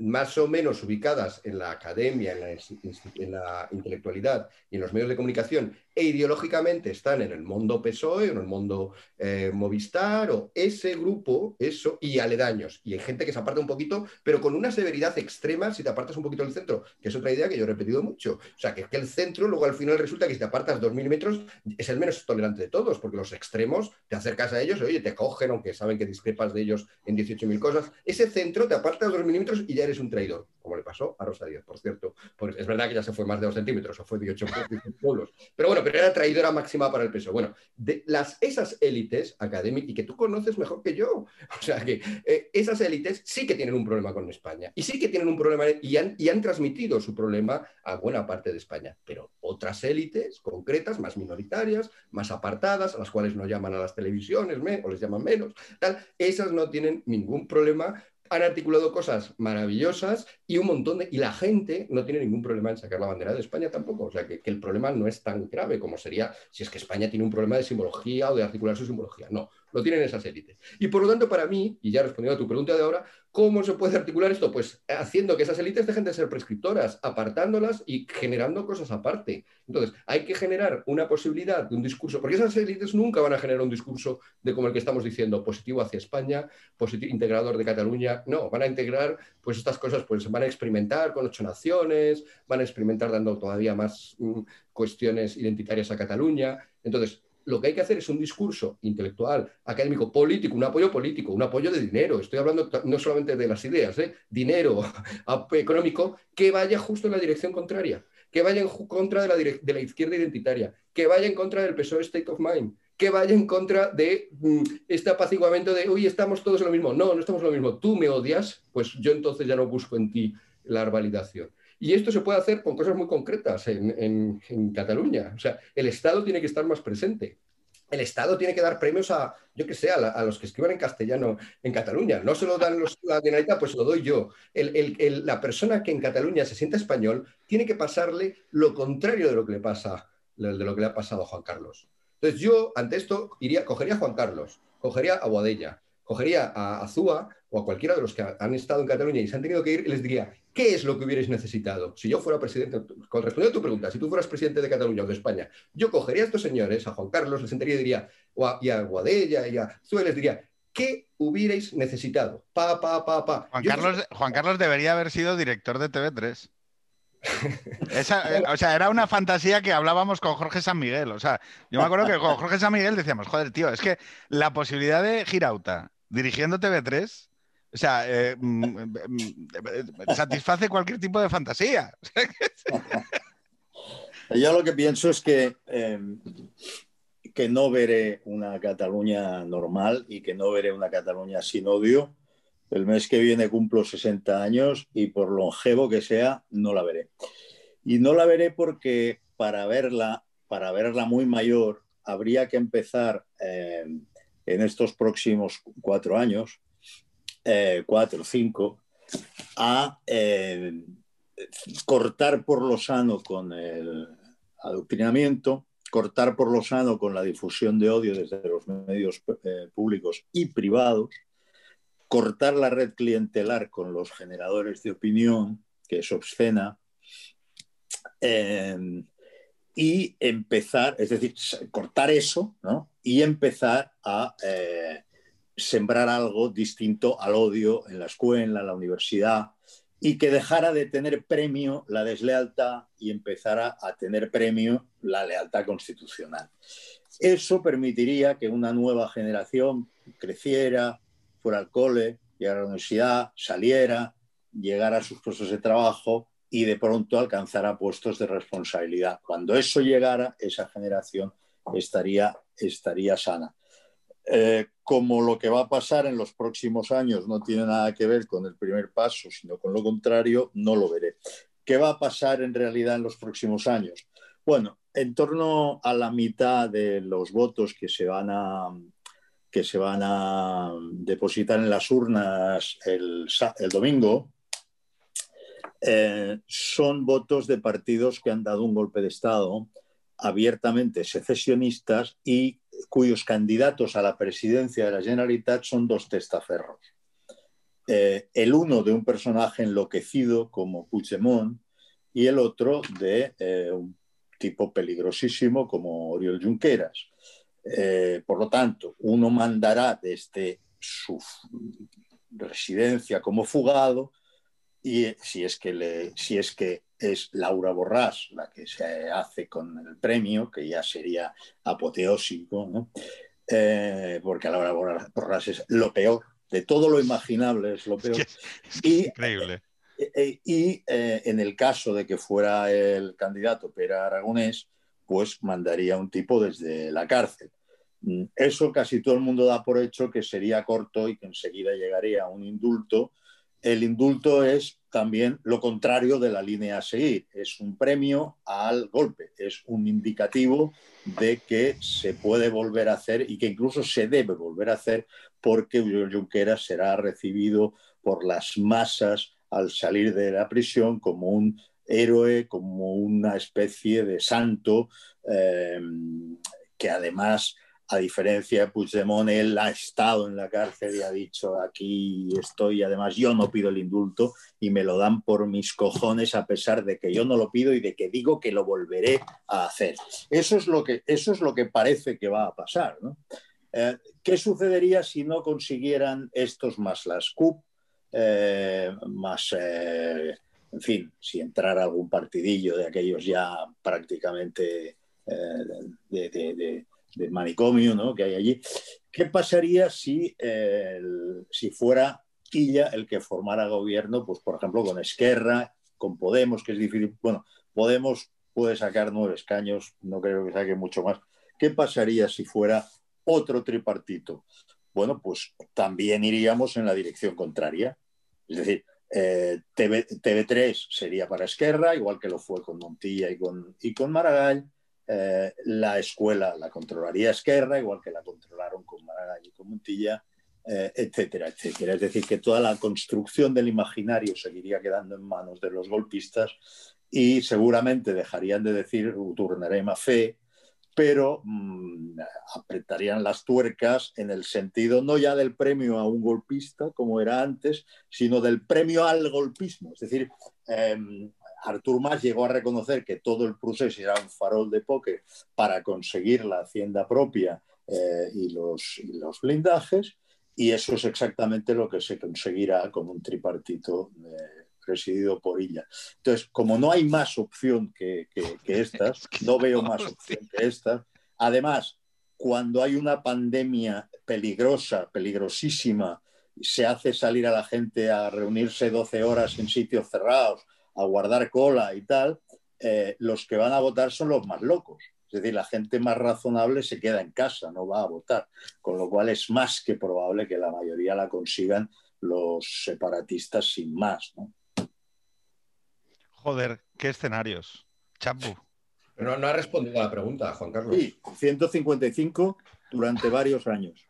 más o menos ubicadas en la academia, en la, intelectualidad y en los medios de comunicación, e ideológicamente están en el mundo PSOE, en el mundo eh, Movistar, o ese grupo, eso, y aledaños. Y hay gente que se aparta un poquito, pero con una severidad extrema si te apartas un poquito del centro, que es otra idea que yo he repetido mucho. O sea, que el centro, luego al final resulta que si te apartas dos milímetros, es el menos tolerante de todos, porque los extremos te acercas a ellos, oye, te cogen, aunque saben que discrepas de ellos en 18.000 cosas. Ese centro te apartas dos milímetros y ya eres un traidor, como le pasó a Rosa Díaz, por cierto. es verdad que ya se fue más de dos centímetros, o fue de 8 (laughs) pueblos. Pero bueno, pero era traidora máxima para el peso. Bueno, esas élites académicas, y que tú conoces mejor que yo, (laughs) o sea que eh, esas élites sí que tienen un problema con España, y sí que tienen un problema, y han, y han transmitido su problema a buena parte de España. Pero otras élites concretas, más minoritarias, más apartadas, a las cuales no llaman a las televisiones, o les llaman menos, tal, esas no tienen ningún problema han articulado cosas maravillosas y un montón de... Y la gente no tiene ningún problema en sacar la bandera de España tampoco. O sea, que, el problema no es tan grave como sería si es que España tiene un problema de simbología o de articular su simbología. No, lo tienen esas élites. Y por lo tanto, para mí, y ya respondiendo a tu pregunta de ahora, ¿cómo se puede articular esto? Pues haciendo que esas élites dejen de ser prescriptoras, apartándolas y generando cosas aparte. Entonces, hay que generar una posibilidad de un discurso, porque esas élites nunca van a generar un discurso de como el que estamos diciendo, positivo hacia España, positivo, integrador de Cataluña. No, van a integrar, pues estas cosas, pues van a experimentar con ocho naciones, van a experimentar dando todavía más mm, cuestiones identitarias a Cataluña. Entonces, lo que hay que hacer es un discurso intelectual, académico, político, un apoyo político, un apoyo de dinero. Estoy hablando no solamente de las ideas, ¿eh? dinero (laughs) económico que vaya justo en la dirección contraria, que vaya en contra de la, izquierda identitaria, que vaya en contra del PSOE State of Mind, que vaya en contra de mm, este apaciguamiento de, uy, estamos todos lo mismo. No, no estamos lo mismo. Tú me odias, pues yo entonces ya no busco en ti la validación. Y esto se puede hacer con cosas muy concretas en, Cataluña. O sea, el Estado tiene que estar más presente. El Estado tiene que dar premios a, yo que sé, a, los que escriban en castellano en Cataluña. No se lo dan los, la Generalitat, pues lo doy yo. la persona que en Cataluña se sienta español tiene que pasarle lo contrario de lo que le pasa, de lo que le ha pasado a Juan Carlos. Entonces yo, ante esto, iría, cogería a Juan Carlos, cogería a Boadella, cogería a Azúa o a cualquiera de los que han estado en Cataluña y se han tenido que ir y les diría, ¿qué es lo que hubierais necesitado? Si yo fuera presidente, con respondiendo a tu pregunta, si tú fueras presidente de Cataluña o de España, yo cogería a estos señores, a Juan Carlos, les sentaría y diría, o y a Guadella y a Zue, les diría, ¿qué hubierais necesitado? Pa, pa, pa, pa. Juan, Carlos, Juan Carlos debería haber sido director de TV3. (laughs) Eh, o sea, era una fantasía que hablábamos con Jorge San Miguel. O sea, yo me acuerdo que con Jorge San Miguel decíamos, joder, tío, es que la posibilidad de Girauta dirigiendo TV3 o sea, eh, mm, mm, mm, satisface cualquier tipo de fantasía. (laughs) Yo lo que pienso es que, em, que no veré una Cataluña normal y que no veré una Cataluña sin odio. El mes que viene cumplo 60 años y por longevo que sea, no la veré. Y no la veré porque para verla, para verla muy mayor, habría que empezar em, en estos próximos cuatro años eh, cuatro o cinco, a eh, cortar por lo sano con el adoctrinamiento, cortar por lo sano con la difusión de odio desde los medios eh, públicos y privados, cortar la red clientelar con los generadores de opinión, que es obscena, y empezar, es decir, cortar eso, ¿no? Y empezar a sembrar algo distinto al odio en la escuela, en la universidad, y que dejara de tener premio la deslealtad y empezara a tener premio la lealtad constitucional. Eso permitiría que una nueva generación creciera, fuera al cole, llegara a la universidad, saliera, llegara a sus puestos de trabajo y de pronto alcanzara puestos de responsabilidad. Cuando eso llegara, esa generación estaría, estaría sana. Eh, como lo que va a pasar en los próximos años no tiene nada que ver con el primer paso, sino con lo contrario, no lo veré. ¿Qué va a pasar en realidad en los próximos años? Bueno, en torno a la mitad de los votos que se van a, que se van a depositar en las urnas el, domingo eh, son votos de partidos que han dado un golpe de Estado abiertamente secesionistas y cuyos candidatos a la presidencia de la Generalitat son dos testaferros. Eh, el uno de un personaje enloquecido como Puigdemont y el otro de eh, un tipo peligrosísimo como Oriol Junqueras. Por lo tanto, uno mandará desde su residencia como fugado y si es que, le, si es, que es Laura Borrás la que se hace con el premio, que ya sería apoteósico, eh, porque Laura Borrás es lo peor, de todo lo imaginable es lo peor. increíble. Eh, y en el caso de que fuera el candidato Pera Aragonés, pues mandaría un tipo desde la cárcel. Mm, eso casi todo el mundo da por hecho que sería corto y que enseguida llegaría a un indulto. El indulto es también lo contrario de la línea a seguir. Es un premio al golpe, es un indicativo de que se puede volver a hacer y que incluso se debe volver a hacer porque Junqueras será recibido por las masas al salir de la prisión como un héroe, como una especie de santo, eh, que además a diferencia de Puigdemont, él ha estado en la cárcel y ha dicho aquí estoy, además yo no pido el indulto y me lo dan por mis cojones a pesar de que yo no lo pido y de que digo que lo volveré a hacer. Eso es lo que, eso es lo que parece que va a pasar. Eh, ¿Qué sucedería si no consiguieran estos más las CUP, eh, más, eh, en fin, si entrara algún partidillo de aquellos ya prácticamente de del manicomio ¿no? que hay allí. ¿Qué pasaría si, si fuera Quilla el que formara gobierno, pues por ejemplo con Esquerra, con Podemos, que es difícil? Bueno, Podemos puede sacar nueve escaños, no creo que saque mucho más. ¿Qué pasaría si fuera otro tripartito? Bueno, pues también iríamos en la dirección contraria. Es decir, eh, TV, 3 sería para Esquerra, igual que lo fue con Montilla y con, y con Maragall. Eh, la escuela la controlaría Esquerra, igual que la controlaron con Maragall y con Montilla, eh, etcétera, etcétera. Es decir, que toda la construcción del imaginario seguiría quedando en manos de los golpistas y seguramente dejarían de decir turnarem a fe, pero mm, apretarían las tuercas en el sentido no ya del premio a un golpista, como era antes, sino del premio al golpismo. Es decir, em, Artur Mas llegó a reconocer que todo el proceso era un farol de póker para conseguir la hacienda propia eh, y, los, los, blindajes, y eso es exactamente lo que se conseguirá con un tripartito eh, presidido por ella. Entonces, como no hay más opción que, que estas, (laughs) no veo más opción que estas, además, cuando hay una pandemia peligrosa, peligrosísima, se hace salir a la gente a reunirse 12 horas en sitios cerrados, a guardar cola y tal, eh, los que van a votar son los más locos. Es decir, la gente más razonable se queda en casa, no va a votar. Con lo cual es más que probable que la mayoría la consigan los separatistas sin más. Joder, qué escenarios. Chapu. No, no ha respondido a la pregunta, Juan Carlos. Sí, 155 durante varios años.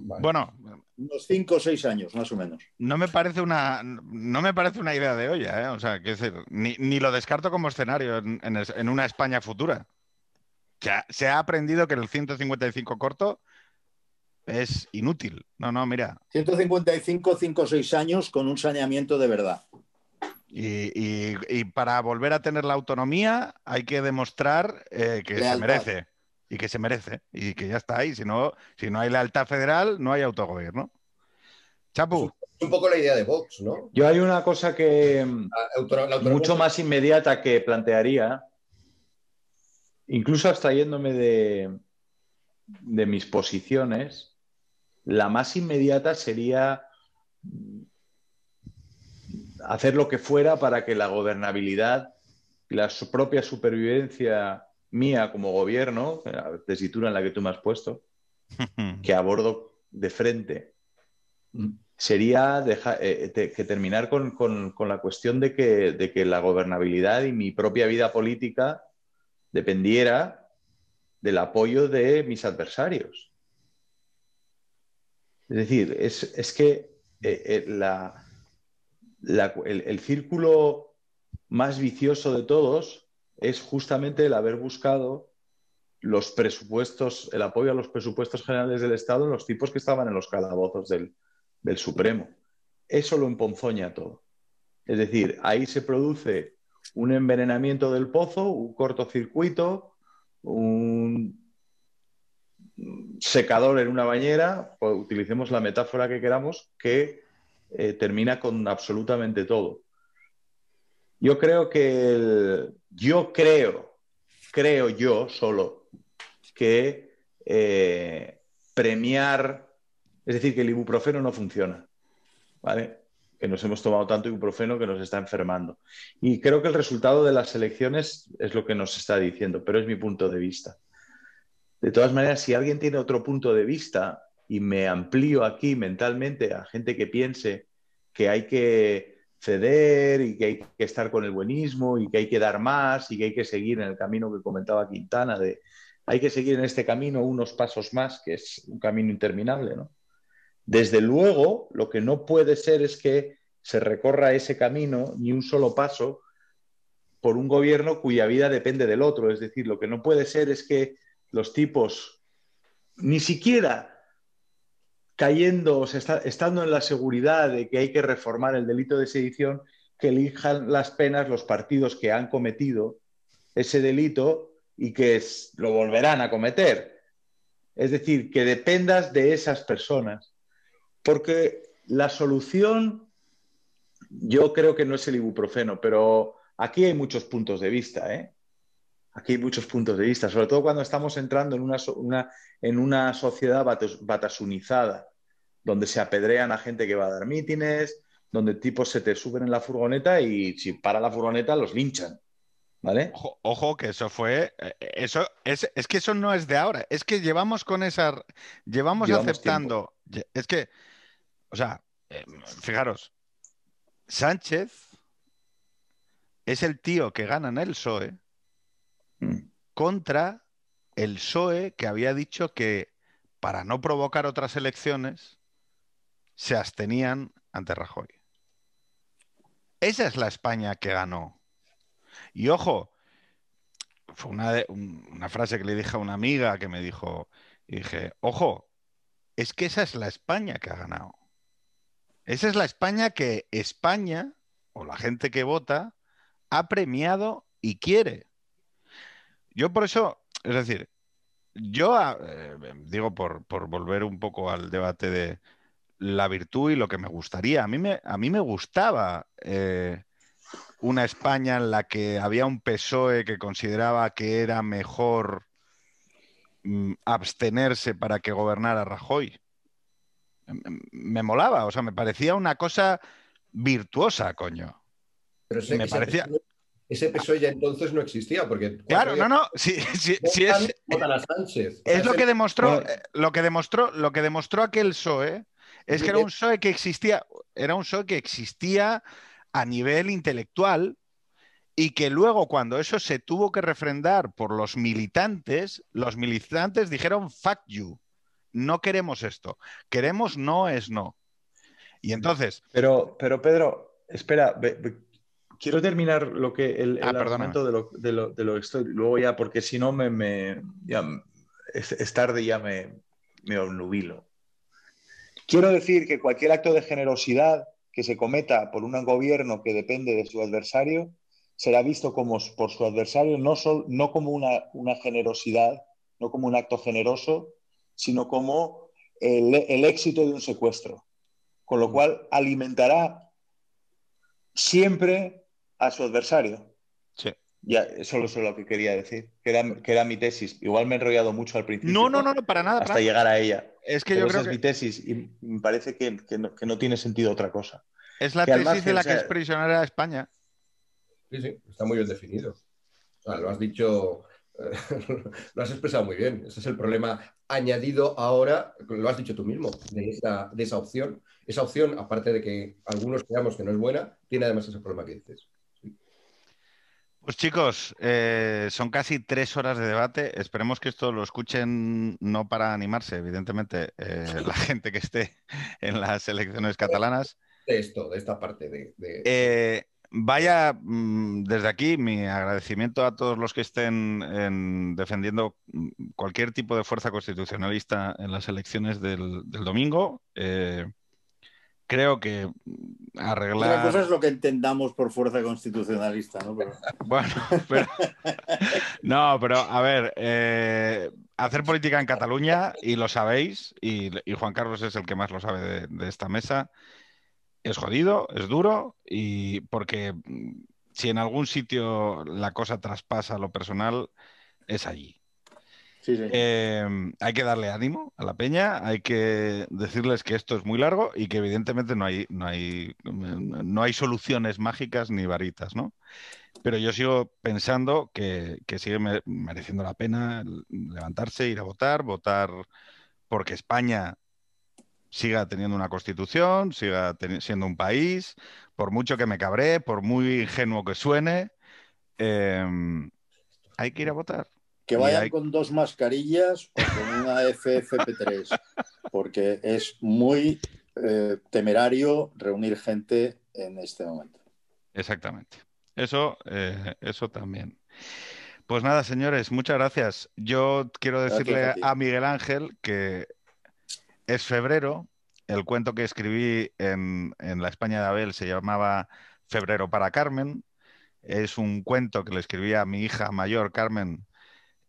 Bueno, unos cinco o seis años, más o menos. No me parece una, no me parece una idea de olla, ¿eh? O sea, que decir, ni, lo descarto como escenario en, una España futura. se ha aprendido que el 155 corto es inútil. No, no, mira. 155, 5 o 6 años con un saneamiento de verdad. Y, para volver a tener la autonomía hay que demostrar eh, que se merece y que se merece y que ya está ahí. Si no, si no hay lealtad federal, no hay autogobierno. Chapu. un poco la idea de Vox, ¿no? Yo hay una cosa que ah, mucho más inmediata que plantearía, incluso abstrayéndome de, de mis posiciones, la más inmediata sería hacer lo que fuera para que la gobernabilidad, la propia supervivencia mía como gobierno, la tesitura en la que tú me has puesto, (laughs) que abordo de frente sería eh, que terminar con, la cuestión de que, de que la gobernabilidad y mi propia vida política dependiera del apoyo de mis adversarios. Es decir, es, que eh, eh, el, círculo más vicioso de todos es justamente el haber buscado los presupuestos, el apoyo a los presupuestos generales del Estado en los tipos que estaban en los calabozos del, del Supremo. Eso lo emponzoña todo. Es decir, ahí se produce un envenenamiento del pozo, un cortocircuito, un secador en una bañera, pues utilicemos la metáfora que queramos, que eh, termina con absolutamente todo. Yo creo que yo creo, creo yo solo, que eh, premiar, es decir, que el ibuprofeno no funciona, ¿vale? Que nos hemos tomado tanto ibuprofeno que nos está enfermando. Y creo que el resultado de las elecciones es lo que nos está diciendo, pero es mi punto de vista. De todas maneras, si alguien tiene otro punto de vista y me amplío aquí mentalmente a gente que piense que hay que ceder y que hay que estar con el buenismo y que hay que dar más y que hay que seguir en el camino que comentaba Quintana de hay que seguir en este camino unos pasos más, que es un camino interminable, ¿no? Desde luego, lo que no puede ser es que se recorra ese camino ni un solo paso por un gobierno cuya vida depende del otro. Es decir, lo que no puede ser es que los tipos, ni siquiera cayendo, o estando en la seguridad de que hay que reformar el delito de sedición, que elijan las penas los partidos que han cometido ese delito y que lo volverán a cometer. Es decir, que dependas de esas personas. Porque la solución, yo creo que no es el ibuprofeno, pero aquí hay muchos puntos de vista. ¿eh? Aquí hay muchos puntos de vista, sobre todo cuando estamos entrando en una, en una sociedad batasunizada, donde se apedrean a gente que va a dar mítines, donde tipos se te suben en la furgoneta y si para la furgoneta los linchan. ¿Vale? Ojo, que eso fue. Eh, eso es, es, que eso no es de ahora. Es que llevamos con esa. Llevamos, aceptando. Es que. O sea, eh, fijaros. Sánchez es el tío que gana en el PSOE. Contra el PSOE que había dicho que para no provocar otras elecciones se abstenían ante Rajoy. Esa es la España que ganó. Y ojo, fue una, frase que le dije a una amiga que me dijo, y dije, ojo, es que esa es la España que ha ganado. Esa es la España que España, o la gente que vota, ha premiado y quiere. Yo por eso, es decir, yo ah, eh, digo por, volver un poco al debate de la virtud y lo que me gustaría. A mí me, a mí me gustaba eh, una España en la que había un PSOE que consideraba que era mejor mm, abstenerse para que gobernara Rajoy. Me, molaba, o sea, me parecía una cosa virtuosa, coño. Pero me parecía ese PSOE ya entonces no existía, porque... Claro, no, no, sí, sí, es... Es lo que demostró, eh, lo que demostró, lo que demostró aquel PSOE es que era un PSOE que existía, era un PSOE que existía a nivel intelectual y que luego cuando eso se tuvo que refrendar por los militantes, los militantes dijeron fuck you, no queremos esto, queremos no es no. Y entonces... Pero, pero Pedro, espera, quiero terminar lo que el, ah, argumento de lo, de, lo, de lo, que estoy. Luego ya, porque si no me, me ya, es, tarde y ya me, me obnubilo. Quiero decir que cualquier acto de generosidad que se cometa por un gobierno que depende de su adversario será visto como, por su adversario no, no como una, una, generosidad, no como un acto generoso, sino como el, el éxito de un secuestro. Con lo mm. cual alimentará siempre a su adversario. Sí. Ya, eso es lo que quería decir, que era, que era, mi tesis. Igual me he enrollado mucho al principio. No, no, no, no para nada. Hasta llegar a ella. Es que yo creo es mi tesis y me parece que, que, no, tiene sentido otra cosa. Es la tesis de la que es prisionera España. Sí, sí, está muy bien definido. O sea, lo has dicho (laughs) lo has expresado muy bien. Ese es el problema añadido ahora, lo has dicho tú mismo, de esa, de esa opción. Esa opción, aparte de que algunos creamos que no es buena, tiene además ese problema que dices. Pues chicos, eh, son casi tres horas de debate. Esperemos que esto lo escuchen no para animarse, evidentemente, eh, la (laughs) gente que esté en las elecciones catalanas. De esto, de esta parte de... Eh, Vaya, mm, desde aquí mi agradecimiento a todos los que estén defendiendo mm, cualquier tipo de fuerza constitucionalista en las elecciones del, domingo. Creo que mm, arreglar. Una cosa es lo que entendamos por fuerza constitucionalista, ¿no? (laughs) Bueno, pero. (laughs) no, pero a ver, eh, hacer política en Cataluña, y lo sabéis, y, Juan Carlos es el que más lo sabe de esta mesa es jodido, es duro, y porque mm, si en algún sitio la cosa traspasa lo personal, es allí. Em, hay que darle ánimo a la peña, hay que decirles que esto es muy largo y que evidentemente no hay, no hay, no hay soluciones mágicas ni varitas, ¿no? Pero yo sigo pensando que, que sigue mereciendo la pena levantarse, ir a votar, votar porque España siga teniendo una constitución, siga siendo un país, por mucho que me cabré, por muy ingenuo que suene, em, hay que ir a votar. Que vayan con dos mascarillas o con una (laughs) FFP3, porque es muy eh, temerario reunir gente en este momento. Exactamente. Eso, eh, eso también. Pues nada, señores, muchas gracias. Yo quiero decirle a Miguel Ángel que es febrero. El cuento que escribí en, la España de Abel se llamaba Febrero para Carmen. Es un cuento que le escribí a mi hija mayor, Carmen,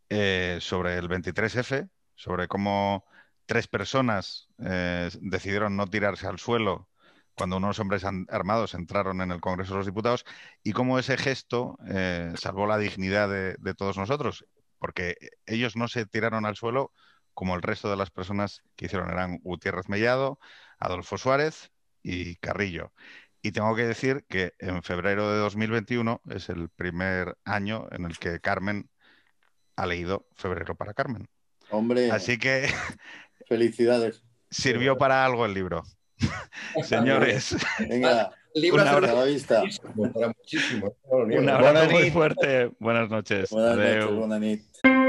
eh, sobre el 23F, sobre cómo tres personas eh, decidieron no tirarse al suelo cuando unos hombres armados entraron en el Congreso de los Diputados y cómo ese gesto eh, salvó la dignidad de, todos nosotros, porque ellos no se tiraron al suelo como el resto de las personas que hicieron eran Gutiérrez Mellado, Adolfo Suárez y Carrillo. Y tengo que decir que en febrero de 2021 es el primer año en el que Carmen ha leído Febrero para Carmen. Hombre. Así que. (laughs) Felicidades. Sirvió para algo el libro. (laughs) Señores. Venga. (laughs) Un abrazo. Vista. Un abrazo muy fuerte. Buenas noches. Buenas noches. Buenas noches.